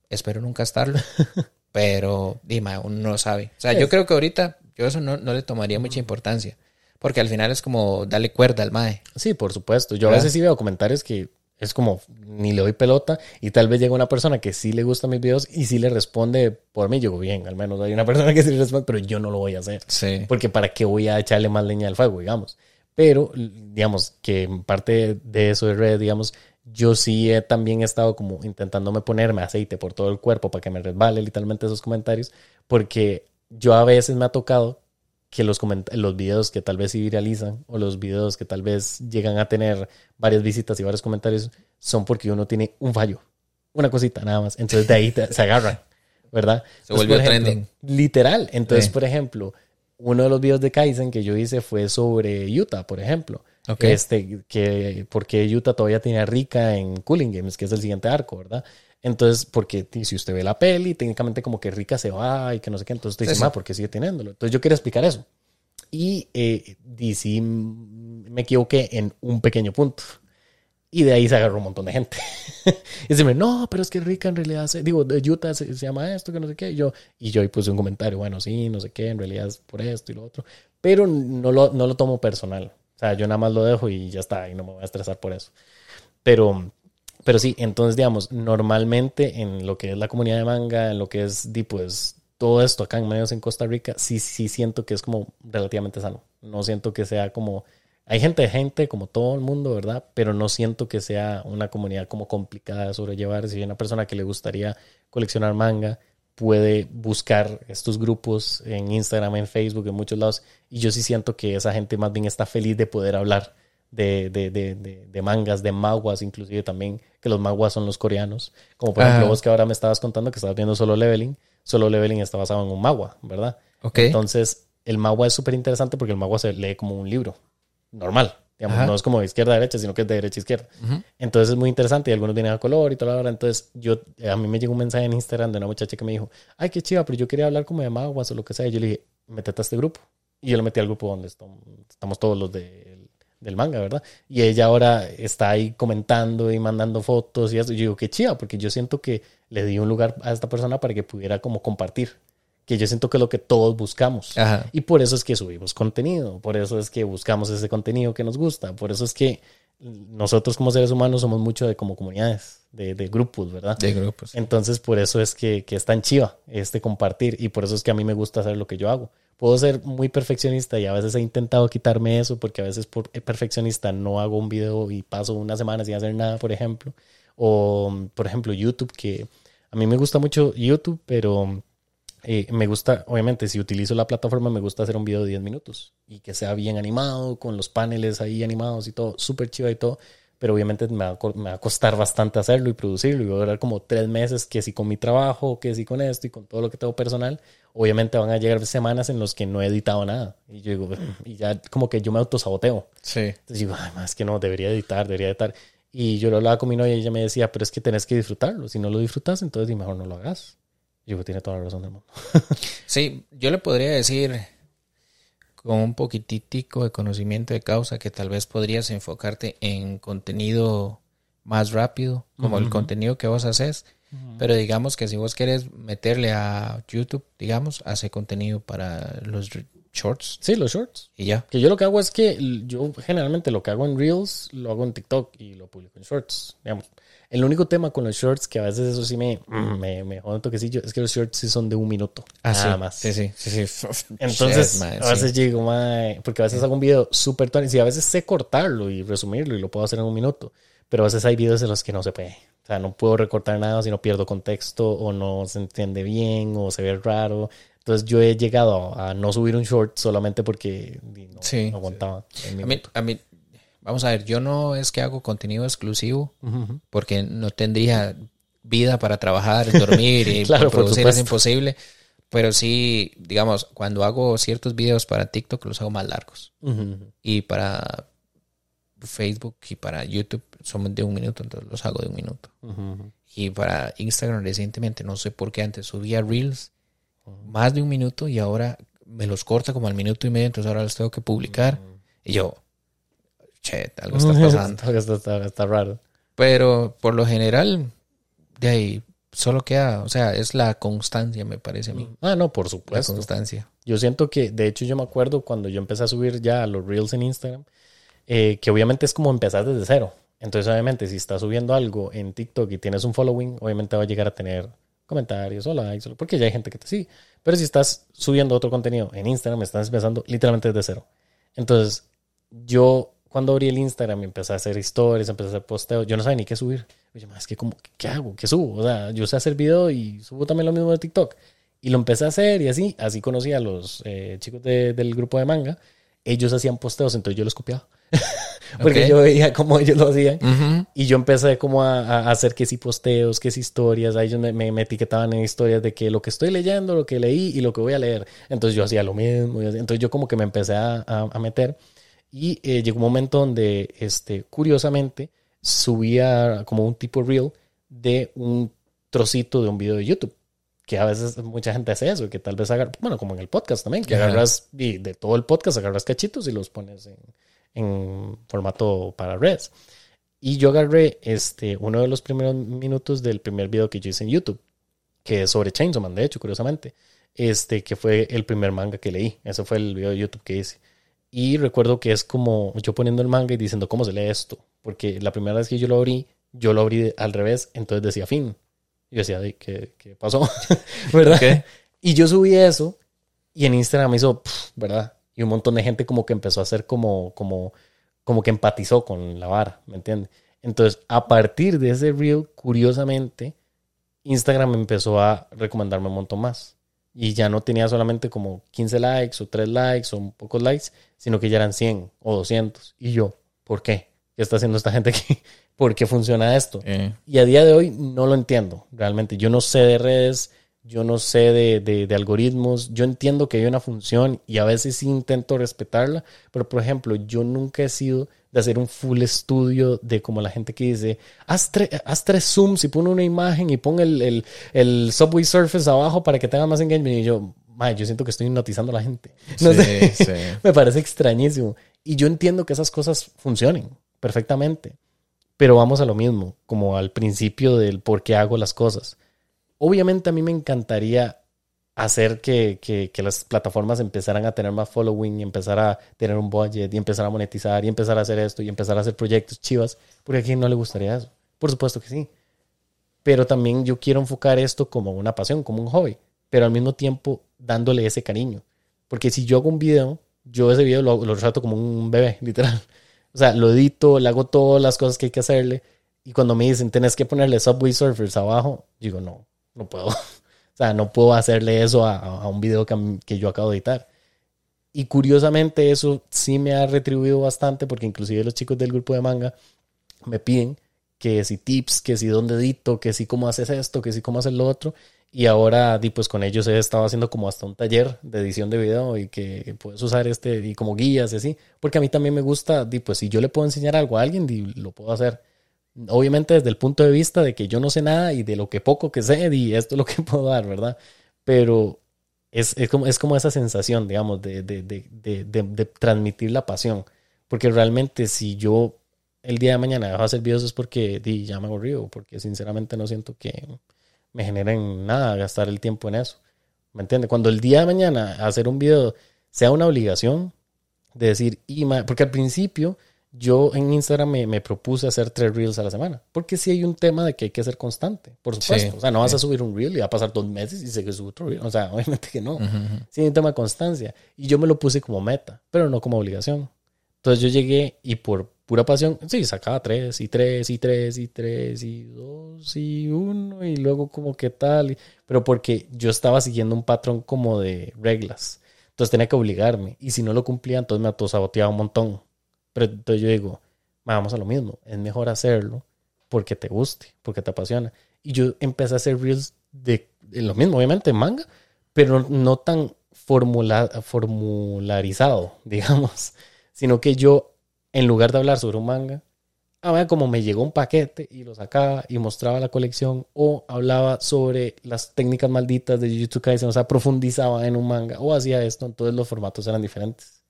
A: espero nunca estarlo, pero dime, uno no sabe. O sea, yo creo que ahorita yo eso no, no le tomaría mucha importancia, porque al final es como darle cuerda al mae.
B: Sí, por supuesto. Yo a veces sí veo comentarios que es como ni le doy pelota y tal vez llega una persona que sí le gustan mis videos y sí le responde por mí. Yo digo, bien, al menos hay una persona que sí le responde, pero yo no lo voy a hacer.
A: Sí.
B: Porque para qué voy a echarle más leña al fuego, digamos. Pero, digamos, que en parte de eso de red, digamos, yo sí he también estado como intentándome ponerme aceite por todo el cuerpo para que me resbale literalmente esos comentarios, porque yo a veces me ha tocado que los, los videos que tal vez sí viralizan o los videos que tal vez llegan a tener varias visitas y varios comentarios son porque uno tiene un fallo, una cosita nada más. Entonces de ahí te- se agarran, ¿verdad?
A: Se
B: Entonces,
A: volvió
B: ejemplo,
A: trending.
B: Literal. Entonces,
A: Sí.
B: por ejemplo, uno de los videos de Kaizen que yo hice fue sobre Utah, por ejemplo.
A: Ok.
B: Este, que porque Utah todavía tiene a Rika en Cooling Games, que es el siguiente arco, ¿verdad? Entonces, porque si usted ve la peli, técnicamente como que Rika se va y que no sé qué, entonces
A: Sí,
B: dice,
A: sí.
B: "Ma, ¿por qué sigue teniéndolo? Entonces yo quería explicar eso. Y eh, DC me equivoqué en un pequeño punto. Y de ahí se agarró un montón de gente. y se me, no, pero es que Rica en realidad, se, digo, de Utah se, se llama esto, que no sé qué. Y yo, y yo ahí puse un comentario, bueno, sí, no sé qué, en realidad es por esto y lo otro. Pero no lo, no lo tomo personal. O sea, yo nada más lo dejo y ya está, y no me voy a estresar por eso. Pero, pero sí, entonces, digamos, normalmente en lo que es la comunidad de manga, en lo que es, di, pues, todo esto acá en medios en Costa Rica, sí, sí siento que es como relativamente sano. No siento que sea como... Hay gente de gente, como todo el mundo, ¿verdad? Pero no siento que sea una comunidad como complicada de sobrellevar. Si hay una persona que le gustaría coleccionar manga, puede buscar estos grupos en Instagram, en Facebook, en muchos lados. Y yo sí siento que esa gente más bien está feliz de poder hablar de, de, de, de, de mangas, de maguas, inclusive también, que los maguas son los coreanos. Como por ejemplo
A: Ajá.
B: vos que ahora me estabas contando que estabas viendo Solo Leveling. Solo Leveling está basado en un magua, ¿verdad?
A: Ok.
B: Entonces, el magua es súper interesante porque el magua se lee como un libro normal. Digamos, no es como de izquierda a derecha, sino que es de derecha a izquierda.
A: Ujú.
B: Entonces es muy interesante y algunos vienen a color y toda la hora. Entonces yo, a mí me llegó un mensaje en Instagram de una muchacha que me dijo, ay, qué chiva, pero yo quería hablar como de maguas o lo que sea. Y yo le dije, métete a este grupo. Y yo le metí al grupo donde estam- estamos todos los del- del manga, ¿verdad? Y ella ahora está ahí comentando y mandando fotos y eso. Y yo digo, qué chiva, porque yo siento que le di un lugar a esta persona para que pudiera como compartir. Que yo siento que es lo que todos buscamos.
A: Ajá.
B: Y por eso es que subimos contenido, por eso es que buscamos ese contenido que nos gusta, por eso es que nosotros como seres humanos somos mucho de como comunidades, de, de grupos, ¿verdad?
A: De grupos.
B: Entonces, por eso es que, que es tan chiva este compartir y por eso es que a mí me gusta hacer lo que yo hago. Puedo ser muy perfeccionista y a veces he intentado quitarme eso porque a veces por perfeccionista no hago un video y paso una semana sin hacer nada, por ejemplo. O, por ejemplo, YouTube, que a mí me gusta mucho YouTube, pero eh, me gusta, obviamente, si utilizo la plataforma, me gusta hacer un video de 10 minutos y que sea bien animado, con los paneles ahí animados y todo, súper chiva y todo. Pero obviamente me va, a, me va, a, costar bastante hacerlo y producirlo. Y voy a durar como tres meses, que si con mi trabajo, que si con esto y con todo lo que tengo personal. Obviamente van a llegar semanas en los que no he editado nada. Y yo digo, y ya como que yo me autosaboteo.
A: Sí.
B: Entonces digo, ay, más que no, debería editar, debería editar. Y yo lo hablaba con mi novia y ella me decía, pero es que tenés que disfrutarlo. Si no lo disfrutas, entonces mejor no lo hagas. Y yo, tiene toda la razón del mundo.
A: sí, yo le podría decir con un poquititico de conocimiento de causa que tal vez podrías enfocarte en contenido más rápido, como uh -huh. el contenido que vos haces. Uh -huh. Pero digamos que si vos querés meterle a YouTube, digamos, hace contenido para los shorts.
B: Sí, los shorts.
A: Y ya.
B: Que yo lo que hago es que yo generalmente lo que hago en Reels lo hago en TikTok y lo publico en shorts. Digamos. El único tema con los shorts, que a veces eso sí me, me, me jode un toquecillo, es que los shorts sí son de un minuto.
A: Ah,
B: nada
A: sí.
B: más.
A: Sí, sí, sí, sí.
B: Entonces,
A: Shit, man,
B: a veces
A: sí.
B: digo, mae, porque a veces hago un video súper tonto. Y a veces sé cortarlo y resumirlo y lo puedo hacer en un minuto. Pero a veces hay videos en los que no se puede. O sea, no puedo recortar nada si no pierdo contexto o no se entiende bien o se ve raro. Entonces yo he llegado a, no subir un short solamente porque no,
A: Sí,
B: no aguantaba. el
A: A mí,
B: minuto.
A: a mí, vamos a ver, yo no es que hago contenido exclusivo porque no tendría vida para trabajar, dormir y
B: Claro,
A: producir es imposible. Pero sí, digamos, cuando hago ciertos videos para TikTok los hago más largos. Y para Facebook y para YouTube son de un minuto, entonces los hago de un minuto. Y para Instagram recientemente, no sé por qué antes subía Reels más de un minuto y ahora me los corta como al minuto y medio, entonces ahora los tengo que publicar. Y yo, che, algo está pasando.
B: Está, está- está raro.
A: Pero por lo general, de ahí solo queda, o sea, es la constancia, me parece a mí.
B: Ah, no, por
A: La
B: supuesto.
A: constancia.
B: Yo siento que, de hecho, yo me acuerdo cuando yo empecé a subir ya los reels en Instagram, eh, que obviamente es como empezar desde cero. Entonces, obviamente, si estás subiendo algo en TikTok y tienes un following, obviamente va a llegar a tener comentarios o likes, porque ya hay gente que te sigue. Pero si estás subiendo otro contenido en Instagram, estás empezando literalmente desde cero. Entonces, yo cuando abrí el Instagram empecé a hacer stories, empecé a hacer posteos, yo no sabía ni qué subir. Oye, es que como, ¿qué hago? ¿Qué subo? O sea, yo sé hacer video y subo también lo mismo de TikTok. Y lo empecé a hacer y así, así conocí a los eh, chicos de- del grupo de manga. Ellos hacían posteos, entonces yo los copiaba. Porque
A: Ok.
B: yo veía cómo ellos lo hacían.
A: Ujú.
B: Y yo empecé como a, a hacer que sí posteos, que sí historias. A ellos me, me- me etiquetaban en historias de que lo que estoy leyendo, lo que leí y lo que voy a leer. Entonces yo hacía lo mismo. Entonces yo como que me empecé a, a- a meter. Y eh, llegó un momento donde, este, curiosamente, subía como un tipo reel de un trocito de un video de YouTube. Que a veces mucha gente hace eso, que tal vez haga, bueno, como en el podcast también, que
A: Ajá.
B: agarras y de todo el podcast, agarras cachitos y los pones en, en formato para redes. Y yo agarré este, uno de los primeros minutos del primer video que yo hice en YouTube, que es sobre Chainsaw Man, de hecho, curiosamente, este, que fue el primer manga que leí. Ese fue el video de YouTube que hice. Y recuerdo que es como yo poniendo el manga y diciendo cómo se lee esto, porque la primera vez que yo lo abrí, yo lo abrí al revés, entonces decía fin. Yo decía, "Ay, ¿qué, qué pasó? ¿Verdad?
A: Ok.
B: Y yo subí eso y en Instagram hizo, pf, ¿verdad? Y un montón de gente como que empezó a hacer como, como, como que empatizó con la vara, ¿me entiendes? Entonces, a partir de ese reel, curiosamente, Instagram empezó a recomendarme un montón más. Y ya no tenía solamente como 15 likes o 3 likes o pocos likes, sino que ya eran 100 o 200. Y yo, ¿por qué? ¿Qué está haciendo esta gente aquí? ¿Por qué funciona esto?
A: Eh,
B: Y a día de hoy no lo entiendo realmente. Yo no sé de redes, yo no sé de, de- de algoritmos. Yo entiendo que hay una función y a veces sí intento respetarla, pero por ejemplo, yo nunca he sido de hacer un full estudio de como la gente que dice, haz, tre- haz tres zooms y pon una imagen y pon el, el, el Subway Surface abajo para que tenga más engagement. Y yo, "Mae, yo siento que estoy hipnotizando a la gente. No
A: sí,
B: sé.
A: sí.
B: Me parece extrañísimo. Y yo entiendo que esas cosas funcionen perfectamente. Pero vamos a lo mismo, como al principio del por qué hago las cosas. Obviamente a mí me encantaría hacer que, que, que, las plataformas empezaran a tener más following y empezar a tener un budget y empezar a monetizar y empezar a hacer esto y empezar a hacer proyectos chivas, porque a quién no le gustaría eso. Por supuesto que sí. Pero también yo quiero enfocar esto como una pasión, como un hobby, pero al mismo tiempo dándole ese cariño. Porque si yo hago un video, yo ese video lo, lo trato como un bebé, literal. O sea, lo edito, le hago todas las cosas que hay que hacerle. Y cuando me dicen, tenés que ponerle Subway Surfers abajo, digo, no, no puedo. O sea, no puedo hacerle eso a, un video que, yo acabo de editar. Y curiosamente eso sí me ha retribuido bastante porque inclusive los chicos del grupo de manga me piden que si tips, que si dónde edito, que si cómo haces esto, que si cómo haces lo otro. Y ahora, pues con ellos he estado haciendo como hasta un taller de edición de video y que puedes usar este y como guías y así. Porque a mí también me gusta, pues si yo le puedo enseñar algo a alguien, lo puedo hacer obviamente desde el punto de vista de que yo no sé nada y de lo que poco que sé y esto es lo que puedo dar, ¿verdad? Pero es, como, es como esa sensación, digamos, de, de, de, de, transmitir la pasión. Porque realmente si yo el día de mañana dejo de hacer videos es porque di, ya me aburrido, porque sinceramente no siento que me generen nada gastar el tiempo en eso. ¿Me entiendes? Cuando el día de mañana hacer un video sea una obligación de decir, y porque al principio yo en Instagram me, propuse hacer tres reels a la semana. Porque sí hay un tema de que hay que ser constante, por supuesto. o sea, no vas a subir un reel y va a pasar dos meses y se que otro reel. O sea, obviamente que no. Sí hay un tema de constancia. Y yo me lo puse como meta, pero no como obligación. Entonces yo llegué y por pura pasión, sí, sacaba tres y tres y tres y tres y dos y uno y luego como que tal. pero porque yo estaba siguiendo un patrón como de reglas. Entonces tenía que obligarme. Y si no lo cumplía, entonces me autosaboteaba un montón. Pero entonces yo digo, vamos a lo mismo, es mejor hacerlo porque te guste, porque te apasiona. Y yo empecé a hacer reels de, lo mismo, obviamente, manga, pero no tan formularizado, digamos, sino que yo, en lugar de hablar sobre un manga, a ver, como me llegó un paquete y lo sacaba y mostraba la colección o hablaba sobre las técnicas malditas de Jujutsu Kaisen, o sea, profundizaba en un manga o hacía esto, entonces los formatos eran diferentes.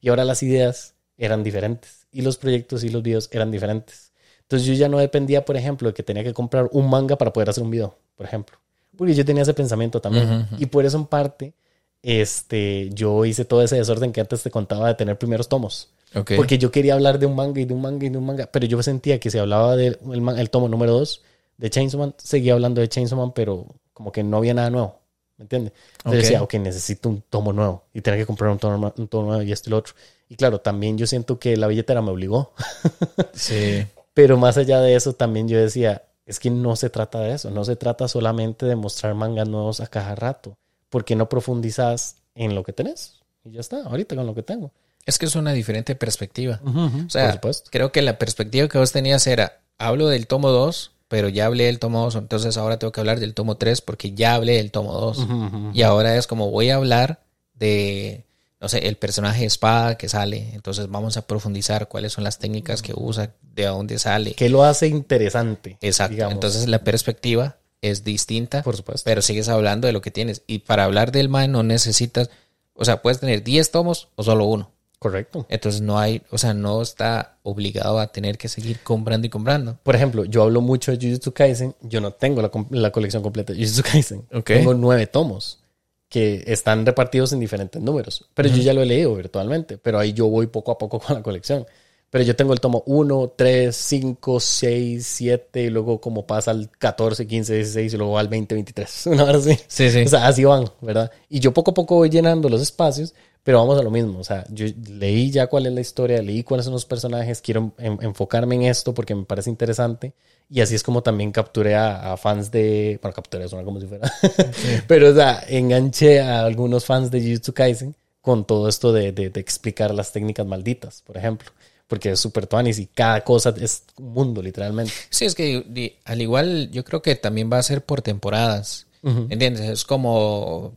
B: Y ahora las ideas eran diferentes y los proyectos y los videos eran diferentes. Entonces yo ya no dependía, por ejemplo, de que tenía que comprar un manga para poder hacer un video, por ejemplo. Porque yo tenía ese pensamiento también. Y por eso en parte, este, yo hice todo ese desorden que antes te contaba de tener primeros tomos. Porque yo quería hablar de un manga y de un manga y de un manga, pero yo sentía que si hablaba del el tomo número 2 de Chainsaw Man, seguía hablando de Chainsaw Man, pero como que no había nada nuevo. ¿Me entiendes? Entonces decía, ok, necesito un tomo nuevo y tenía que comprar un tomo, un tomo nuevo y esto y lo otro. Y claro, también yo siento que la billetera me obligó. sí. Pero más allá de eso, también yo decía, es que no se trata de eso, no se trata solamente de mostrar mangas nuevos a cada rato, porque no profundizas en lo que tenés. Y ya está, ahorita con lo que tengo.
A: Es que es una diferente perspectiva. o sea, creo que la perspectiva que vos tenías era, hablo del tomo 2, pero ya hablé del tomo 2, entonces ahora tengo que hablar del tomo 3 porque ya hablé del tomo 2. Y ahora es como voy a hablar de no sé, el personaje espada que sale. Entonces vamos a profundizar cuáles son las técnicas que usa, de dónde sale.
B: ¿Qué lo hace interesante?
A: Exacto. Entonces la perspectiva es distinta. Por supuesto. Pero sigues hablando de lo que tienes. Y para hablar del man no necesitas, o sea, puedes tener 10 tomos o solo uno.
B: Correcto.
A: Entonces no hay, o sea, no está obligado a tener que seguir comprando y comprando.
B: Por ejemplo, yo hablo mucho de Jujutsu Kaisen. Yo no tengo la, colección completa de Jujutsu Kaisen. Tengo nueve tomos que están repartidos en diferentes números. Pero yo ya lo he leído virtualmente, pero ahí yo voy poco a poco con la colección. Pero yo tengo el tomo 1, 3, 5, 6, 7, y luego como pasa al 14, 15, 16, y luego al 20, 23. Una hora así. Sí, sí. O sea, así van, ¿verdad? Y yo poco a poco voy llenando los espacios, pero vamos a lo mismo. O sea, yo leí ya cuál es la historia, leí cuáles son los personajes, quiero enfocarme en esto porque me parece interesante. Y así es como también capturé a, fans de. Bueno, capturé, suena como si fuera. Pero, o sea, enganché a algunos fans de Jujutsu Kaisen con todo esto de, de, explicar las técnicas malditas, por ejemplo. Porque es súper tuanis y cada cosa es un mundo, literalmente.
A: Sí, es que al igual yo creo que también va a ser por temporadas. ¿Entiendes? Es como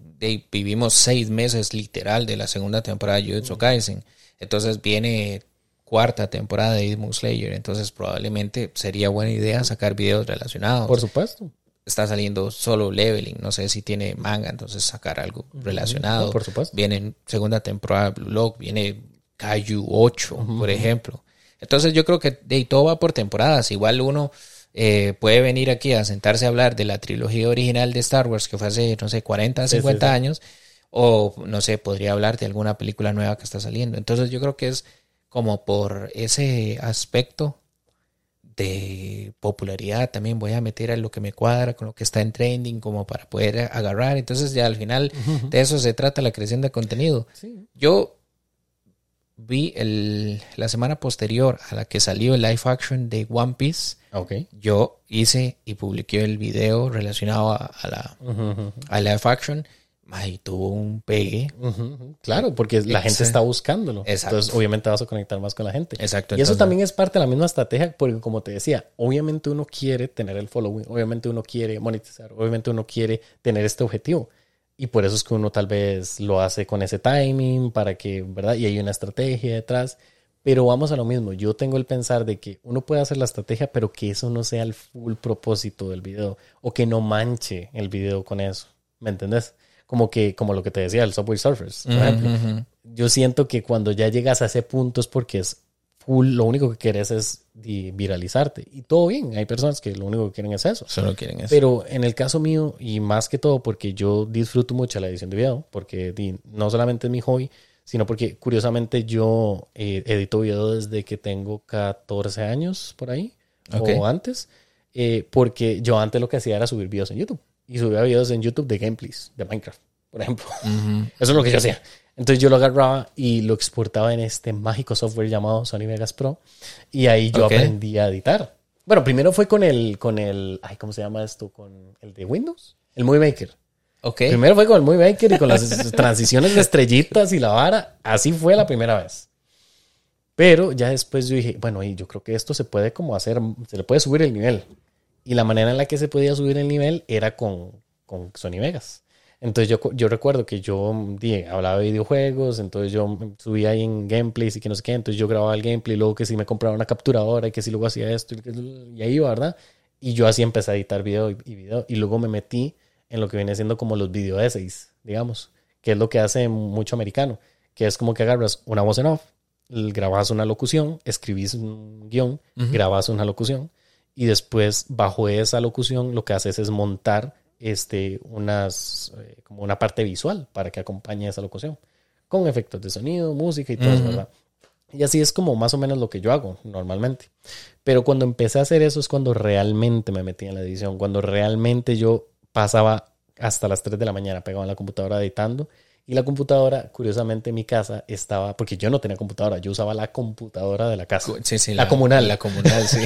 A: vivimos seis meses literal de la segunda temporada de Jujutsu Kaisen. Entonces viene cuarta temporada de Demon Slayer, entonces probablemente sería buena idea sacar videos relacionados.
B: Por supuesto.
A: Está saliendo solo leveling, no sé si tiene manga, entonces sacar algo relacionado.
B: por supuesto.
A: Viene segunda temporada Blue Lock, viene Kaiju 8, por ejemplo. Entonces yo creo que de todo va por temporadas. Igual uno eh, puede venir aquí a sentarse a hablar de la trilogía original de Star Wars que fue hace, no sé, 40, 50
B: sí, sí.
A: años, o no sé, podría hablar de alguna película nueva que está saliendo. Entonces yo creo que es como por ese aspecto de popularidad también voy a meter a lo que me cuadra con lo que está en trending como para poder agarrar. Entonces ya al final de eso se trata la creación de contenido.
B: Sí.
A: Yo vi el, la semana posterior a la que salió el live action de One Piece.
B: Ok.
A: Yo hice y publiqué el video relacionado a, a la
B: Ujú, ujú.
A: a live action. Y tuvo un pegue.
B: Ujú, ujú. Claro, porque la gente está buscándolo.
A: Exacto.
B: Entonces, obviamente vas a conectar más con la gente.
A: Exacto.
B: Y eso
A: entonces-
B: también es parte de la misma estrategia, porque como te decía, obviamente uno quiere tener el following, obviamente uno quiere monetizar, obviamente uno quiere tener este objetivo. Y por eso es que uno tal vez lo hace con ese timing, para que, ¿verdad? Y hay una estrategia detrás. Pero vamos a lo mismo, yo tengo el pensar de que uno puede hacer la estrategia, pero que eso no sea el full propósito del video, o que no manche el video con eso, ¿me entendés? Como que, como lo que te decía, el Subway Surfers, por ejemplo yo siento que cuando ya llegas a ese punto es porque es full, lo único que quieres es viralizarte. Y todo bien, hay personas que lo único que quieren es eso.
A: Solo quieren eso.
B: Pero en el caso mío, y más que todo porque yo disfruto mucho la edición de video, porque no solamente es mi hobby, sino porque curiosamente yo eh, edito video desde que tengo 14 años por ahí,
A: Ok.
B: o antes, eh, porque yo antes lo que hacía era subir videos en YouTube. Y subía videos en YouTube de gameplays, de Minecraft, por ejemplo. Eso es lo que yo hacía. Entonces yo lo agarraba y lo exportaba en este mágico software llamado Sony Vegas Pro. Y ahí yo
A: Ok.
B: aprendí a editar. Bueno, primero fue con el, con el, ay, ¿cómo se llama esto? Con el de Windows. El Movie Maker.
A: Ok.
B: Primero fue con el Movie Maker y con las transiciones de estrellitas y la vara. Así fue la primera vez. Pero ya después yo dije, bueno, y yo creo que esto se puede como hacer, se le puede subir el nivel. Y la manera en la que se podía subir el nivel era con, con Sony Vegas. Entonces yo, yo recuerdo que yo di, hablaba de videojuegos, entonces yo subía ahí en gameplays y que no sé qué, entonces yo grababa el gameplay, luego que si me compraba una capturadora y que si luego hacía esto y, que- y ahí iba, ¿verdad? Y yo así empecé a editar video y, y video y luego me metí en lo que viene siendo como los video essays, digamos, que es lo que hace mucho americano, que es como que agarras una voz en off, grabas una locución, escribís un
A: guion,
B: grabas una locución y después bajo esa locución lo que haces es montar este unas eh, como una parte visual para que acompañe esa locución con efectos de sonido, música y todo eso. ¿verdad? Y así es como más o menos lo que yo hago normalmente. Pero cuando empecé a hacer eso es cuando realmente me metí en la edición, cuando realmente yo pasaba hasta las 3 de la mañana pegado en la computadora editando. Y la computadora, curiosamente, en mi casa estaba, porque yo no tenía computadora, yo usaba la computadora de la casa.
A: Sí, sí,
B: La comunal.
A: La comunal, sí.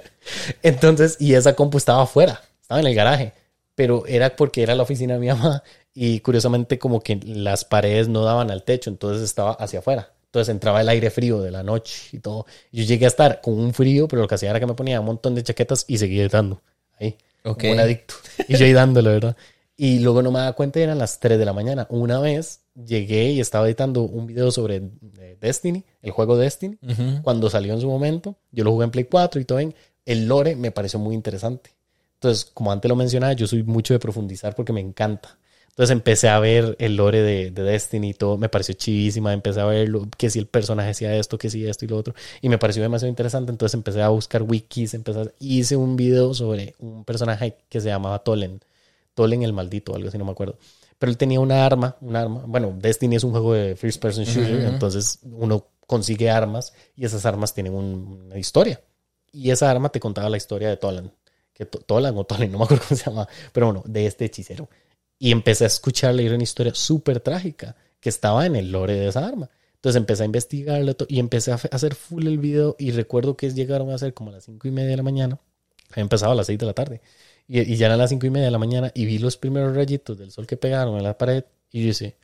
B: Entonces, y esa compu estaba afuera, estaba en el garaje, pero era porque era la oficina de mi mamá y curiosamente como que las paredes no daban al techo, entonces estaba hacia afuera. Entonces entraba el aire frío de la noche y todo. Yo llegué a estar con un frío, pero lo que hacía era que me ponía un montón de chaquetas y seguía editando. Ahí,
A: Ok.
B: como un adicto. Y yo ahí dándolo, ¿verdad? Y luego no me daba cuenta, eran las 3 de la mañana. Una vez llegué y estaba editando un video sobre eh, Destiny, el juego Destiny
A: Ujú.
B: cuando salió en su momento. Yo lo jugué en Play 4 y todo bien. El lore me pareció muy interesante. Entonces, como antes lo mencionaba, yo soy mucho de profundizar porque me encanta. Entonces empecé a ver el lore de, de Destiny y todo, me pareció chivísima, empecé a verlo, que si el personaje hacía esto, que si esto y lo otro, y me pareció demasiado interesante, entonces empecé a buscar wikis, empecé a- hice un video sobre un personaje que se llamaba Tolen, Tolen el maldito, algo así, no me acuerdo. Pero él tenía una arma, un arma, bueno, Destiny es un juego de first person shooter,
A: Ujú.
B: entonces uno consigue armas y esas armas tienen un- una historia. Y esa arma te contaba la historia de Tolan. Que To- Tolan o Tolan, no me acuerdo cómo se llama. Pero bueno, de este hechicero. Y empecé a escuchar leer una historia súper trágica que estaba en el lore de esa arma. Entonces empecé a investigarlo to- y empecé a hacer full el video. Y recuerdo que llegaron a ser como a las cinco y media de la mañana. Había empezado a las 6 de la tarde. Y, y ya eran las cinco y media de la mañana. Y vi los primeros rayitos del sol que pegaron en la pared. Y yo dije,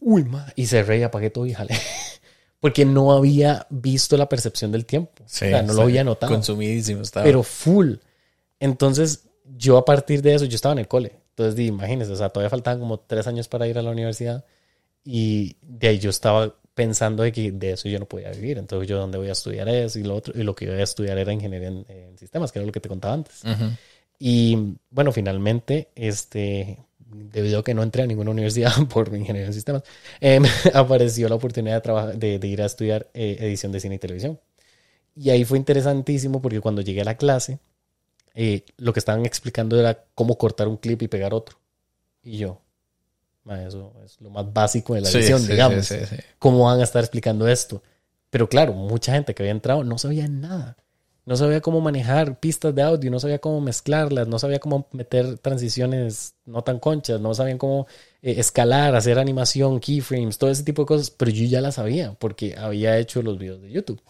B: uy, ma. Y cerré y apagué todo y jalé. Porque no había visto la percepción del tiempo.
A: Sí,
B: o sea, no lo había notado
A: Consumidísimo estaba.
B: pero full. Entonces, yo a partir de eso, yo estaba en el cole. Entonces, di, imagínense, o sea, todavía faltaban como tres años para ir a la universidad. Y de ahí yo estaba pensando de que de eso yo no podía vivir. Entonces, yo dónde voy a estudiar eso y lo otro. Y lo que iba a estudiar era ingeniería en, en sistemas, que era lo que te contaba antes.
A: Ujú.
B: Y bueno, finalmente, este, debido a que no entré a ninguna universidad por ingeniería en sistemas, em, apareció la oportunidad de, de, de ir a estudiar eh, edición de cine y televisión. Y ahí fue interesantísimo porque cuando llegué a la clase, eh, lo que estaban explicando era cómo cortar un clip y pegar otro. Y yo, eso es lo más básico de la edición,
A: sí,
B: digamos.
A: sí, sí, sí.
B: ¿Cómo van a estar explicando esto? Pero claro, mucha gente que había entrado no sabía nada. No sabía cómo manejar pistas de audio, no sabía cómo mezclarlas, no sabía cómo meter transiciones no tan conchas, no sabían cómo eh, escalar, hacer animación, keyframes, todo ese tipo de cosas. Pero yo ya las sabía porque había hecho los videos de YouTube.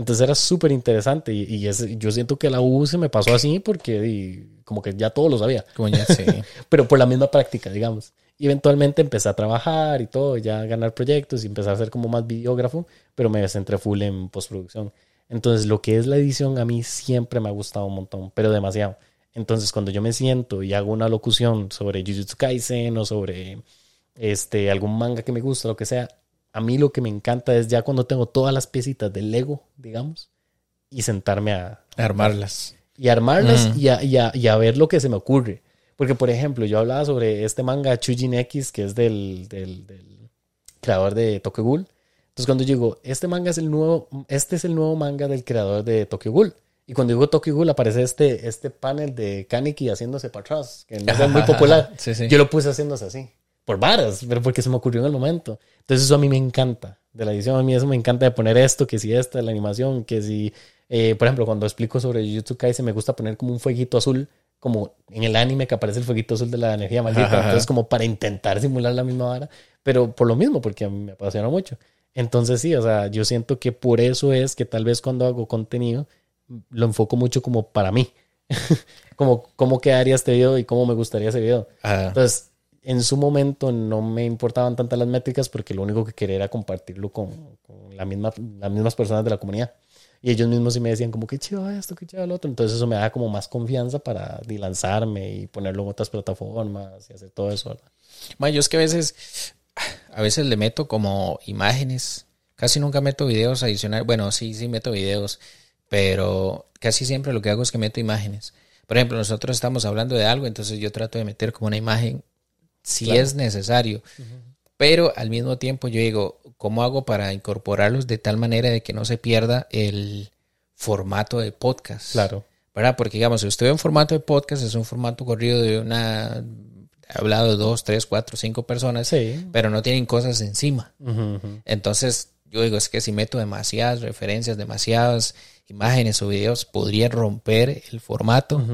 B: Entonces era súper interesante y, y ese- yo siento que la U se me pasó así porque di, como que ya todo lo sabía
A: Como ya, sí.
B: pero por la misma práctica, digamos. Y eventualmente empecé a trabajar y todo, ya a ganar proyectos y empecé a ser como más videógrafo, pero me centré full en postproducción. Entonces, lo que es la edición a mí siempre me ha gustado un montón, pero demasiado. Entonces, cuando yo me siento y hago una locución sobre Jujutsu Kaisen o sobre este, algún manga que me gusta, lo que sea, a mí lo que me encanta es ya cuando tengo todas las piecitas del Lego, digamos, y sentarme a,
A: Armarlas.
B: y armarlas y, a, y a- y a ver lo que se me ocurre. Porque, por ejemplo, yo hablaba sobre este manga Chujin X, que es del, del, del creador de Tokyo Ghoul. Entonces, cuando digo, este manga es el nuevo, este es el nuevo manga del creador de Tokyo Ghoul. Y cuando digo Tokyo Ghoul aparece este, este panel de Kaneki haciéndose para atrás, que no es muy popular.
A: Sí, sí.
B: Yo lo puse haciéndose así, por varas, pero porque se me ocurrió en el momento. Entonces eso a mí me encanta, de la edición a mí eso me encanta de poner esto, que si esta, la animación, que si, eh, por ejemplo, cuando explico sobre Jujutsu Kaisen me gusta poner como un fueguito azul, como en el anime que aparece el fueguito azul de la energía maldita,
A: Ajá, ajá.
B: entonces como para intentar simular la misma vara, pero por lo mismo, porque a mí me apasiona mucho. Entonces sí, o sea, yo siento que por eso es que tal vez cuando hago contenido lo enfoco mucho como para mí. como cómo quedaría este video y cómo me gustaría ese video.
A: Ah,
B: Entonces, en su momento no me importaban tantas las métricas porque lo único que quería era compartirlo con, con la misma, las mismas personas de la comunidad. Y ellos mismos sí me decían como, qué chido esto, qué chido lo otro. Entonces eso me da como más confianza para lanzarme y ponerlo en otras plataformas y hacer todo eso. ¿verdad?
A: ma, yo es que a veces, a veces le meto como imágenes. Casi nunca meto videos adicionales. Bueno, sí, sí meto videos, pero casi siempre lo que hago es que meto imágenes. Por ejemplo, nosotros estamos hablando de algo, entonces yo trato de meter como una imagen si
B: Claro.
A: es necesario. Pero al mismo tiempo yo digo, ¿cómo hago para incorporarlos de tal manera de que no se pierda el formato de podcast?
B: Claro.
A: ¿Verdad? Porque digamos, si usted ve un formato de podcast, es un formato corrido de una... He hablado de dos, tres, cuatro, cinco personas,
B: Sí.
A: pero no tienen cosas encima. Entonces, yo digo, es que si meto demasiadas referencias, demasiadas imágenes o videos, podría romper el formato.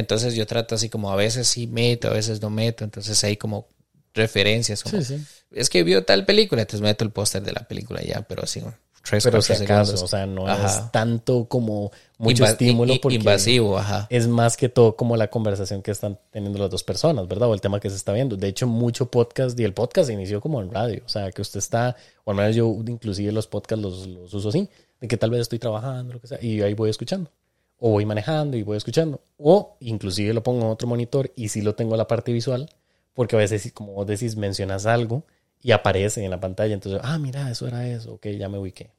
A: Entonces yo trato así como a veces sí meto, a veces no meto. Entonces hay como referencias. Como,
B: Sí, sí.
A: Es que vio tal película, entonces meto el póster de la película ya, pero así, tres,
B: Pero si acaso,
A: segundos.
B: o sea, no
A: Ajá.
B: es tanto como mucho
A: Inva-
B: estímulo porque
A: invasivo, ajá.
B: es más que todo como la conversación que están teniendo las dos personas, ¿verdad? O el tema que se está viendo. De hecho, mucho podcast, y el podcast se inició como en radio, o sea, que usted está, o al menos yo inclusive los podcasts los, los uso así, de que tal vez estoy trabajando, lo que sea, y ahí voy escuchando. O voy manejando y voy escuchando. O inclusive lo pongo en otro monitor y sí lo tengo la parte visual, porque a veces, como vos decís, mencionas algo y aparece en la pantalla. Entonces, ah, mira, eso era eso. Ok, ya me ubiqué.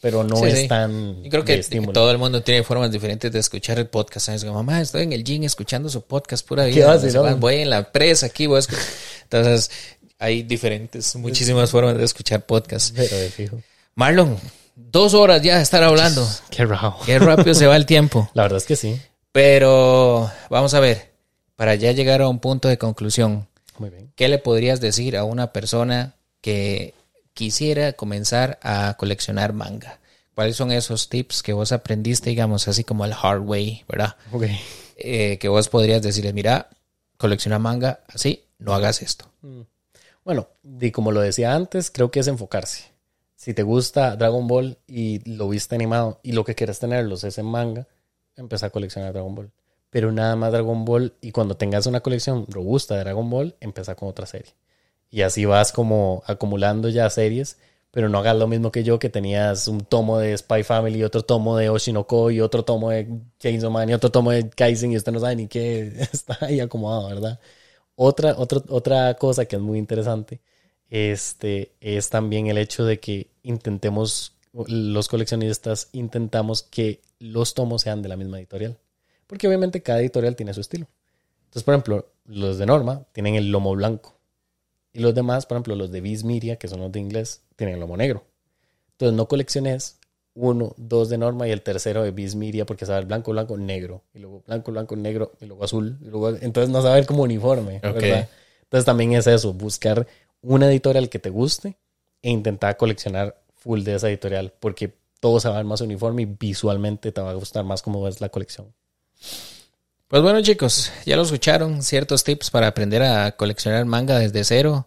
B: Pero no
A: Sí,
B: es
A: sí.
B: tan.
A: Yo creo que todo el mundo tiene formas diferentes de escuchar el podcast. ¿sabes? Como, mamá, estoy en el gym escuchando su podcast pura vida. no
B: vacilón.
A: cuál, Voy en la presa aquí. Voy a escu- Entonces, hay diferentes, muchísimas formas de escuchar podcast.
B: Pero de fijo.
A: Marlon, dos horas ya de estar hablando.
B: Qué raro.
A: Qué rápido se va el tiempo.
B: La verdad es que sí.
A: Pero vamos a ver, para ya llegar a un punto de conclusión,
B: Muy bien.
A: ¿qué le podrías decir a una persona que quisiera comenzar a coleccionar manga? ¿Cuáles son esos tips que vos aprendiste, digamos, así como el hard way, ¿verdad?
B: Ok.
A: Eh, que vos podrías decirle, mira, colecciona manga así, no hagas esto.
B: Bueno, y como lo decía antes, creo que es enfocarse. Si te gusta Dragon Ball y lo viste animado y lo que quieres tenerlos es en manga, empieza a coleccionar Dragon Ball. Pero nada más Dragon Ball y cuando tengas una colección robusta de Dragon Ball, empieza con otra serie. Y así vas como acumulando ya series, pero no hagas lo mismo que yo, que tenías un tomo de Spy Family, otro tomo de Oshinoko y otro tomo de Chainsaw Man y otro tomo de Kaizen y usted no sabe ni qué está ahí acomodado, ¿verdad? Otra, otra, otra cosa que es muy interesante este, es también el hecho de que intentemos, los coleccionistas intentamos que los tomos sean de la misma editorial. Porque obviamente cada editorial tiene su estilo. Entonces, por ejemplo, los de Norma tienen el lomo blanco. Y los demás, por ejemplo, los de Viz Media, que son los de inglés, tienen el lomo negro. Entonces, no colecciones uno, dos de Norma y el tercero de Bismiria, porque sabe blanco, blanco, negro, y luego blanco, blanco, negro, y luego azul, y luego, entonces no saber como uniforme, ¿verdad? Entonces también es eso, buscar una editorial que te guste e intentar coleccionar full de esa editorial, porque todo se va a ver más uniforme y visualmente te va a gustar más cómo ves la colección.
A: Pues bueno chicos, ya lo escucharon, ciertos tips para aprender a coleccionar manga desde cero.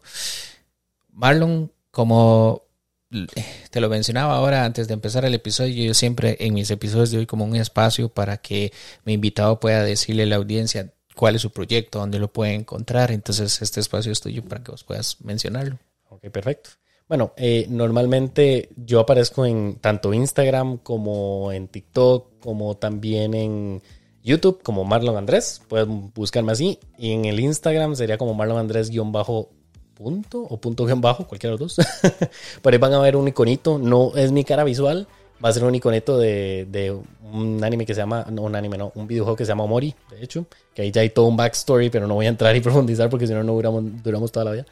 A: Marlon, como te lo mencionaba ahora antes de empezar el episodio, yo siempre en mis episodios doy como un espacio para que mi invitado pueda decirle a la audiencia cuál es su proyecto, dónde lo puede encontrar. Entonces este espacio es tuyo para que vos puedas mencionarlo.
B: Ok, perfecto. Bueno, eh, normalmente yo aparezco en tanto Instagram como en TikTok, como también en YouTube, como Marlon Andrés. Pueden buscarme así. Y en el Instagram sería como Marlon Andrés guion bajo punto o punto guion bajo, cualquiera de los dos. Por ahí van a ver un iconito. No es mi cara visual. Va a ser un iconito de, de un anime que se llama, no un anime, no, un videojuego que se llama Mori, de hecho, que ahí ya hay todo un backstory, pero no voy a entrar y profundizar porque si no, no duramos, duramos toda la vida.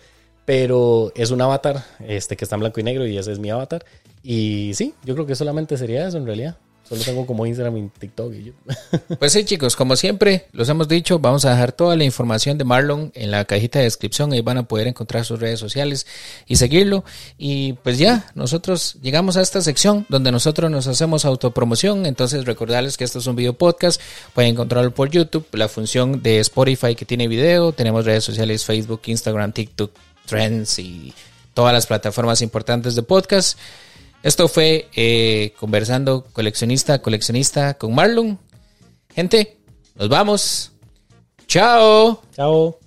B: Pero es un avatar este, que está en blanco y negro y ese es mi avatar. Y sí, yo creo que solamente sería eso en realidad. Solo tengo como Instagram y TikTok y yo.
A: Pues sí, chicos, como siempre, los hemos dicho, vamos a dejar toda la información de Marlon en la cajita de descripción. Ahí van a poder encontrar sus redes sociales y seguirlo. Y pues ya, nosotros llegamos a esta sección donde nosotros nos hacemos autopromoción. Entonces, recordarles que esto es un video podcast. Pueden encontrarlo por YouTube, la función de Spotify que tiene video. Tenemos redes sociales Facebook, Instagram, TikTok, Trends y todas las plataformas importantes de podcast. Esto fue eh, conversando coleccionista, coleccionista con Marlon. Gente, nos vamos. Chao.
B: Chao.